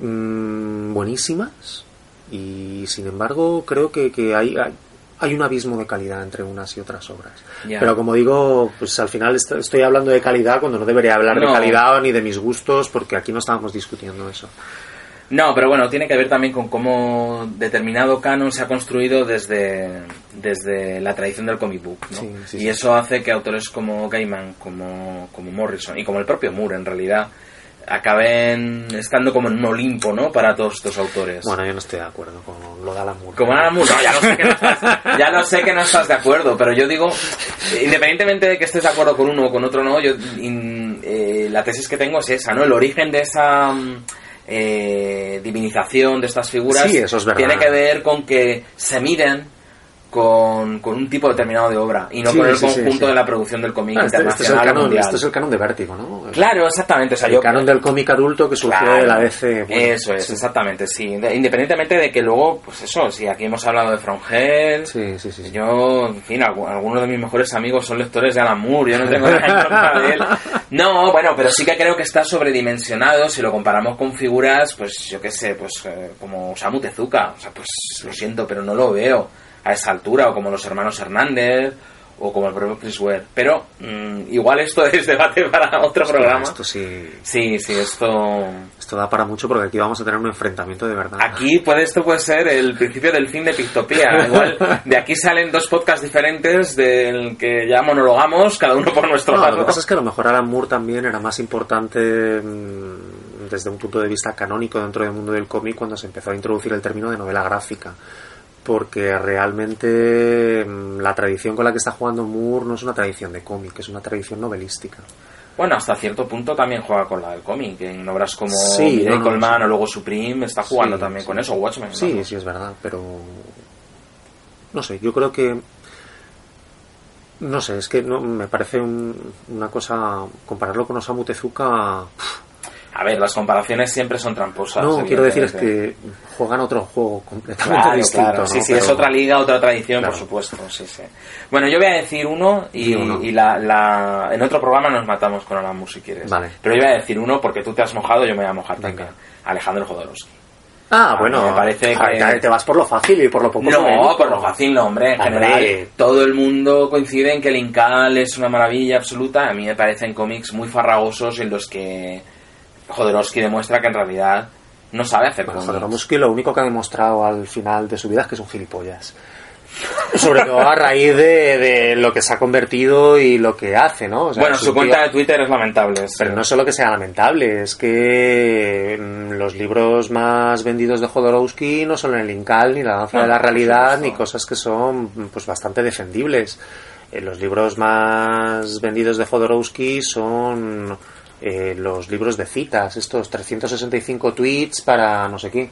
mm, buenísimas y sin embargo creo que, que hay, hay, hay un abismo de calidad entre unas y otras obras. Pero como digo, pues al final est- estoy hablando de calidad cuando no debería hablar No. de calidad ni de mis gustos porque aquí no estábamos discutiendo eso. No, pero bueno, tiene que ver también con cómo determinado canon se ha construido desde, desde la tradición del comic book, ¿no? Sí, sí, y eso hace que autores como Gaiman, como, como Morrison y como el propio Moore en realidad acaben estando como en un Olimpo, ¿no? Para todos estos autores. Bueno, yo no estoy de acuerdo con lo de Alan Moore. Como Alan Moore, no, ya lo, sé que no estás, ya lo sé que no estás de acuerdo, pero yo digo, independientemente de que estés de acuerdo con uno o con otro, no, yo in- eh, la tesis que tengo es esa, ¿no? El origen de esa eh, divinización de estas figuras Sí, eso es tiene que ver con que se miden con, con un tipo determinado de obra y no Sí, con el sí, conjunto sí. de la producción del cómic Ah, este, este es internacional canon, mundial. este es el canon de Vértigo, ¿no? Claro, exactamente. O sea, el yo, canon del cómic adulto que surgió Claro, de la DC. bueno, eso es, exactamente, sí. De- Independientemente de que luego, pues eso, si aquí hemos hablado de Frongel, Sí, sí, sí. sí. yo, en fin, algu- algunos de mis mejores amigos son lectores de Alan Moore, yo no tengo nada de él. No, bueno, pero sí que creo que está sobredimensionado si lo comparamos con figuras, pues yo qué sé, pues eh, como Osamu Tezuka, o sea, pues lo siento, pero no lo veo a esa altura, o como los hermanos Hernández, o como el propio Chris Ware. Pero mm, igual esto es debate para otro programa. Esto sí, Sí, sí, esto... esto da para mucho porque aquí vamos a tener un enfrentamiento de verdad. Aquí puede, esto puede ser el principio del fin de Pictopía. Igual de aquí salen dos podcasts diferentes del que ya monologamos, cada uno por nuestro No, lado. lo que pasa es que a lo mejor Alan Moore también era más importante mm, desde un punto de vista canónico dentro del mundo del cómic cuando se empezó a introducir el término de novela gráfica. Porque realmente mm, la tradición con la que está jugando Moore no es una tradición de cómic, es una tradición novelística. Bueno, hasta cierto punto también juega con la del cómic. En obras como Sí, no, no, Man sí. o luego Supreme está jugando Sí, también sí. con eso, Watchmen. ¿no? Sí, sí, es verdad, pero. No sé, yo creo que. No sé, es que no, me parece un- una cosa. Compararlo con Osamu Tezuka. A ver, las comparaciones siempre son tramposas. No, quiero decir es que juegan otro juego completamente Claro, distinto. claro. ¿no? Sí, sí, Pero- es otra liga, otra tradición, Claro. por supuesto. Sí, sí. Bueno, yo voy a decir uno y, Di uno. y la, la- en otro programa nos matamos con Alan Moore si quieres. Vale. Pero yo voy a decir uno porque tú te has mojado, yo me voy a mojar también. Alejandro Jodorowsky. Ah, bueno, me parece ah, que- te- vas por lo fácil y por lo poco No, por lo fácil no, hombre. En Hombre. general, todo el mundo coincide en que el Incal es una maravilla absoluta. A mí me parecen cómics muy farragosos en los que Jodorowsky demuestra que en realidad no sabe hacer Bueno. Jodorowsky lo único que ha demostrado al final de su vida es que es un gilipollas. Sobre todo a raíz de, de lo que se ha convertido y lo que hace, ¿no? O sea, bueno, su cuenta de Twitter es lamentable. sí. Pero no solo que sea lamentable, es que mm, los libros más vendidos de Jodorowsky no son el Incal, ni la danza No, de la realidad, ni cosas que son pues bastante defendibles. Eh, los libros más vendidos de Jodorowsky son eh, los libros de citas, estos 365 tweets para no sé qué.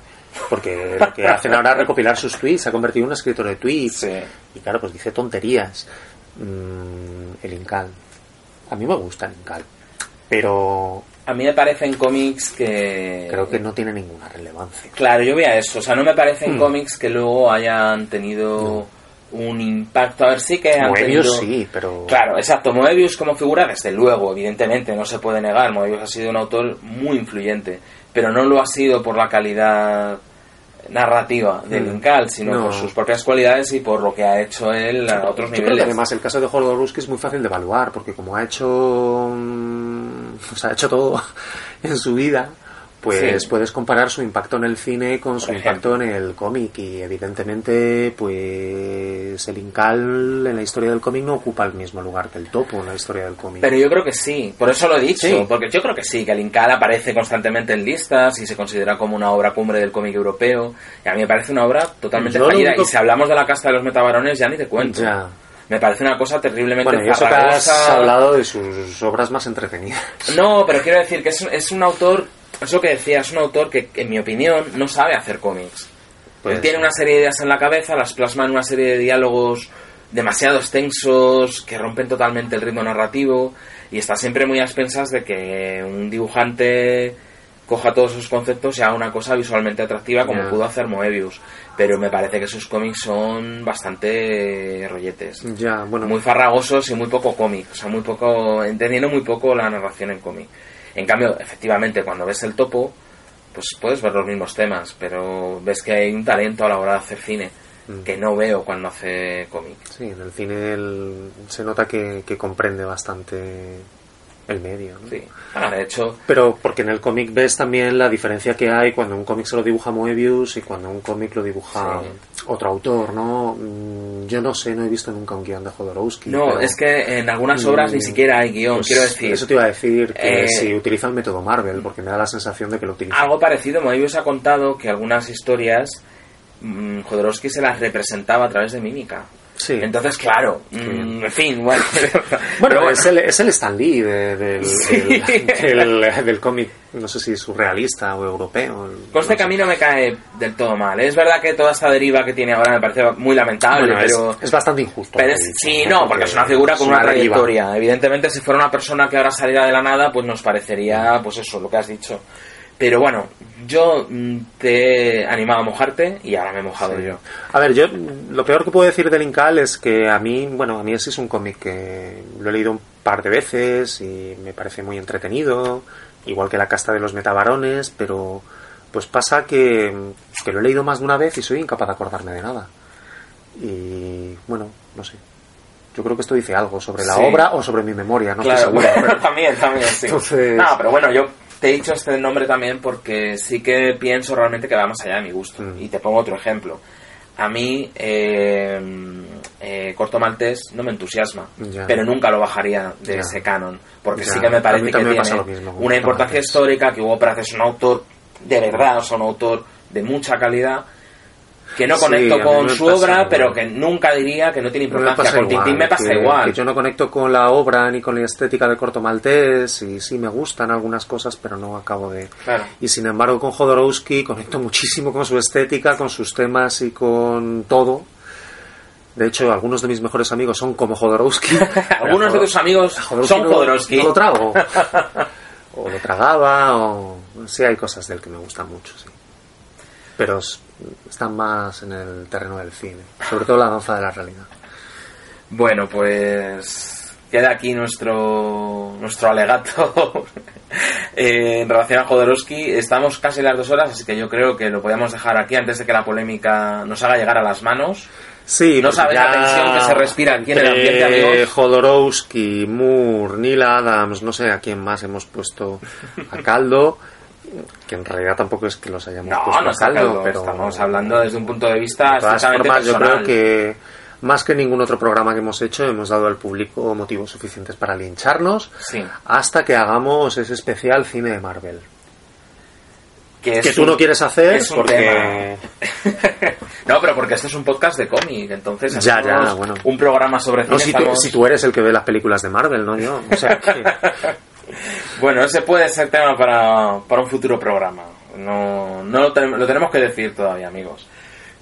Porque lo que hacen ahora es recopilar sus tweets, se ha convertido en un escritor de tweets. Sí. Y claro, pues dice tonterías. Mm, el Incal. A mí me gusta el Incal. Pero A mí me parecen cómics que... creo que no tiene ninguna relevancia. Claro, yo voy a eso. O sea, no me parecen Hmm. cómics que luego hayan tenido un impacto. A ver, sí que han Moebius tenido... sí, pero... Claro, exacto. Moebius como figura, desde luego, evidentemente, no se puede negar. Moebius ha sido un autor muy influyente, pero no lo ha sido por la calidad narrativa del Mm. Incal, sino No. por sus propias cualidades y por lo que ha hecho él a otros Yo creo niveles. que además el caso de Jodorowsky es muy fácil de evaluar, porque como ha hecho, mm, o sea, ha hecho todo en su vida, pues Sí. puedes comparar su impacto en el cine con su Por impacto en el cómic y evidentemente, pues el Incal en la historia del cómic no ocupa el mismo lugar que el Topo en la historia del cómic. Pero yo creo que sí, por eso lo he dicho, Sí. porque yo creo que sí, que el Incal aparece constantemente en listas y se considera como una obra cumbre del cómic europeo. Y a mí me parece una obra totalmente Yo fallida. único- Y si hablamos de la casta de los metabarones, ya ni te cuento. Ya. Me parece una cosa terriblemente Bueno, eso que has hablado de sus obras más entretenidas. No, pero quiero decir que es, es un autor, es lo que decía, es un autor que, en mi opinión, no sabe hacer cómics. Pues- Él tiene una serie de ideas en la cabeza, las plasma en una serie de diálogos demasiado extensos, que rompen totalmente el ritmo narrativo, y está siempre muy a expensas de que un dibujante coja todos esos conceptos y haga una cosa visualmente atractiva como pudo hacer Moebius. Pero me parece que sus cómics son bastante rolletes. Ya, bueno, Muy farragosos y muy poco cómic, o sea, muy poco, entendiendo muy poco la narración en cómic. En cambio, efectivamente, cuando ves el topo, pues puedes ver los mismos temas, pero ves que hay un talento a la hora de hacer cine Mm. que no veo cuando hace cómic. Sí, en el cine se nota que, que comprende bastante el medio. ¿no? Sí. Ah, de hecho, Pero porque en el cómic ves también la diferencia que hay cuando un cómic se lo dibuja Moebius y cuando un cómic lo dibuja Sí. otro autor, ¿no? Mm, Yo no sé, no he visto nunca un guion de Jodorowsky. no, pero, es que en algunas obras mm, ni siquiera hay guion, pues, quiero decir. Eso te iba a decir, que eh, si utiliza el método Marvel, porque me da la sensación de que lo utiliza. Algo parecido, Moebius ha contado que algunas historias mm, Jodorowsky se las representaba a través de mímica. Sí. Entonces, claro, mm, en fin, bueno. Bueno, Es, el, es el Stan Lee de- del, Sí. del, del- del cómic, no sé si surrealista o europeo. Conste no que a sé. mí no me cae del todo mal. Es verdad que toda esta deriva que tiene ahora me parece muy lamentable, Bueno, pero... es, bastante injusto. pero es- sí, no, porque es una figura con una trayectoria. Evidentemente, si fuera una persona que ahora saliera de la nada, pues nos parecería, pues eso, lo que has dicho. Pero bueno, yo mm, te he animado a mojarte y ahora me he mojado yo. A ver, yo lo peor que puedo decir del Incal es que a mí, bueno, a mí ese es un cómic que lo he leído un par de veces y me parece muy entretenido, igual que La casta de los metabarones, pero pues pasa que, que lo he leído más de una vez y soy incapaz de acordarme de nada. Y bueno, no sé. Yo creo que esto dice algo sobre la Sí. obra o sobre mi memoria, no claro, estoy seguro. pero- también, también, sí. Entonces- No, pero bueno, yo te he dicho este nombre también porque sí que pienso realmente que va más allá de mi gusto. Mm. Y te pongo otro ejemplo. A mí, eh, eh, Corto Maltés no me entusiasma, Ya. pero nunca lo bajaría de Ya. ese canon, porque Ya. sí que me parece que tiene mismo una importancia Maltés. histórica, que Hugo Pratt es un autor de verdad, o sea, un autor de mucha calidad, que no conecto con su obra, igual. pero que nunca diría que no tiene importancia. Con Tintín me pasa que- igual. que yo no conecto con la obra ni con la estética de Corto Maltés y sí me gustan algunas cosas, pero no acabo de... Claro. Y sin embargo con Jodorowsky conecto muchísimo con su estética, con sus temas y con todo. De hecho, algunos de mis mejores amigos son como Jodorowsky. Algunos de tus amigos Jodorowsky son Jodorowsky. No lo trago. o lo tragaba, o... Sí, hay cosas del que me gustan mucho, sí. Pero es- están más en el terreno del cine. Sobre todo la danza de la realidad. Bueno, pues queda aquí nuestro nuestro alegato eh, en relación a Jodorowsky. Estamos casi las dos horas, así que yo creo que lo podemos dejar aquí antes de que la polémica nos haga llegar a las manos. Sí, No sabes la tensión que se respira aquí en el entre ambiente, amigos. Jodorowsky, Moore, Neil Adams, no sé a quién más hemos puesto a caldo, que en realidad tampoco es que los hayamos No, puesto no a caldo, caldo, pero estamos hablando desde un punto de vista de todas formas yo creo que más que ningún otro programa que hemos hecho hemos dado al público motivos suficientes para lincharnos Sí. hasta que hagamos ese especial cine de Marvel. Que, que tú un- no quieres hacer es porque no, pero porque este es un podcast de cómic, entonces Ya, ya, bueno. un programa sobre cine. No, si, tú, estamos- si tú eres el que ve las películas de Marvel, no yo. O sea que bueno, ese puede ser tema para, para un futuro programa. No, no lo, tenemos, lo tenemos que decir todavía, amigos.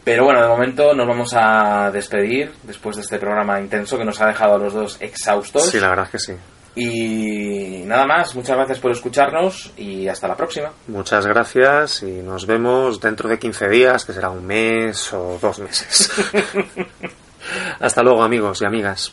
Pero bueno, de momento nos vamos a despedir después de este programa intenso que nos ha dejado a los dos exhaustos. Sí, la verdad es que sí. Y nada más, muchas gracias por escucharnos y hasta la próxima. Muchas gracias y nos vemos dentro de 15 días, que será un mes o dos meses. hasta luego amigos y amigas.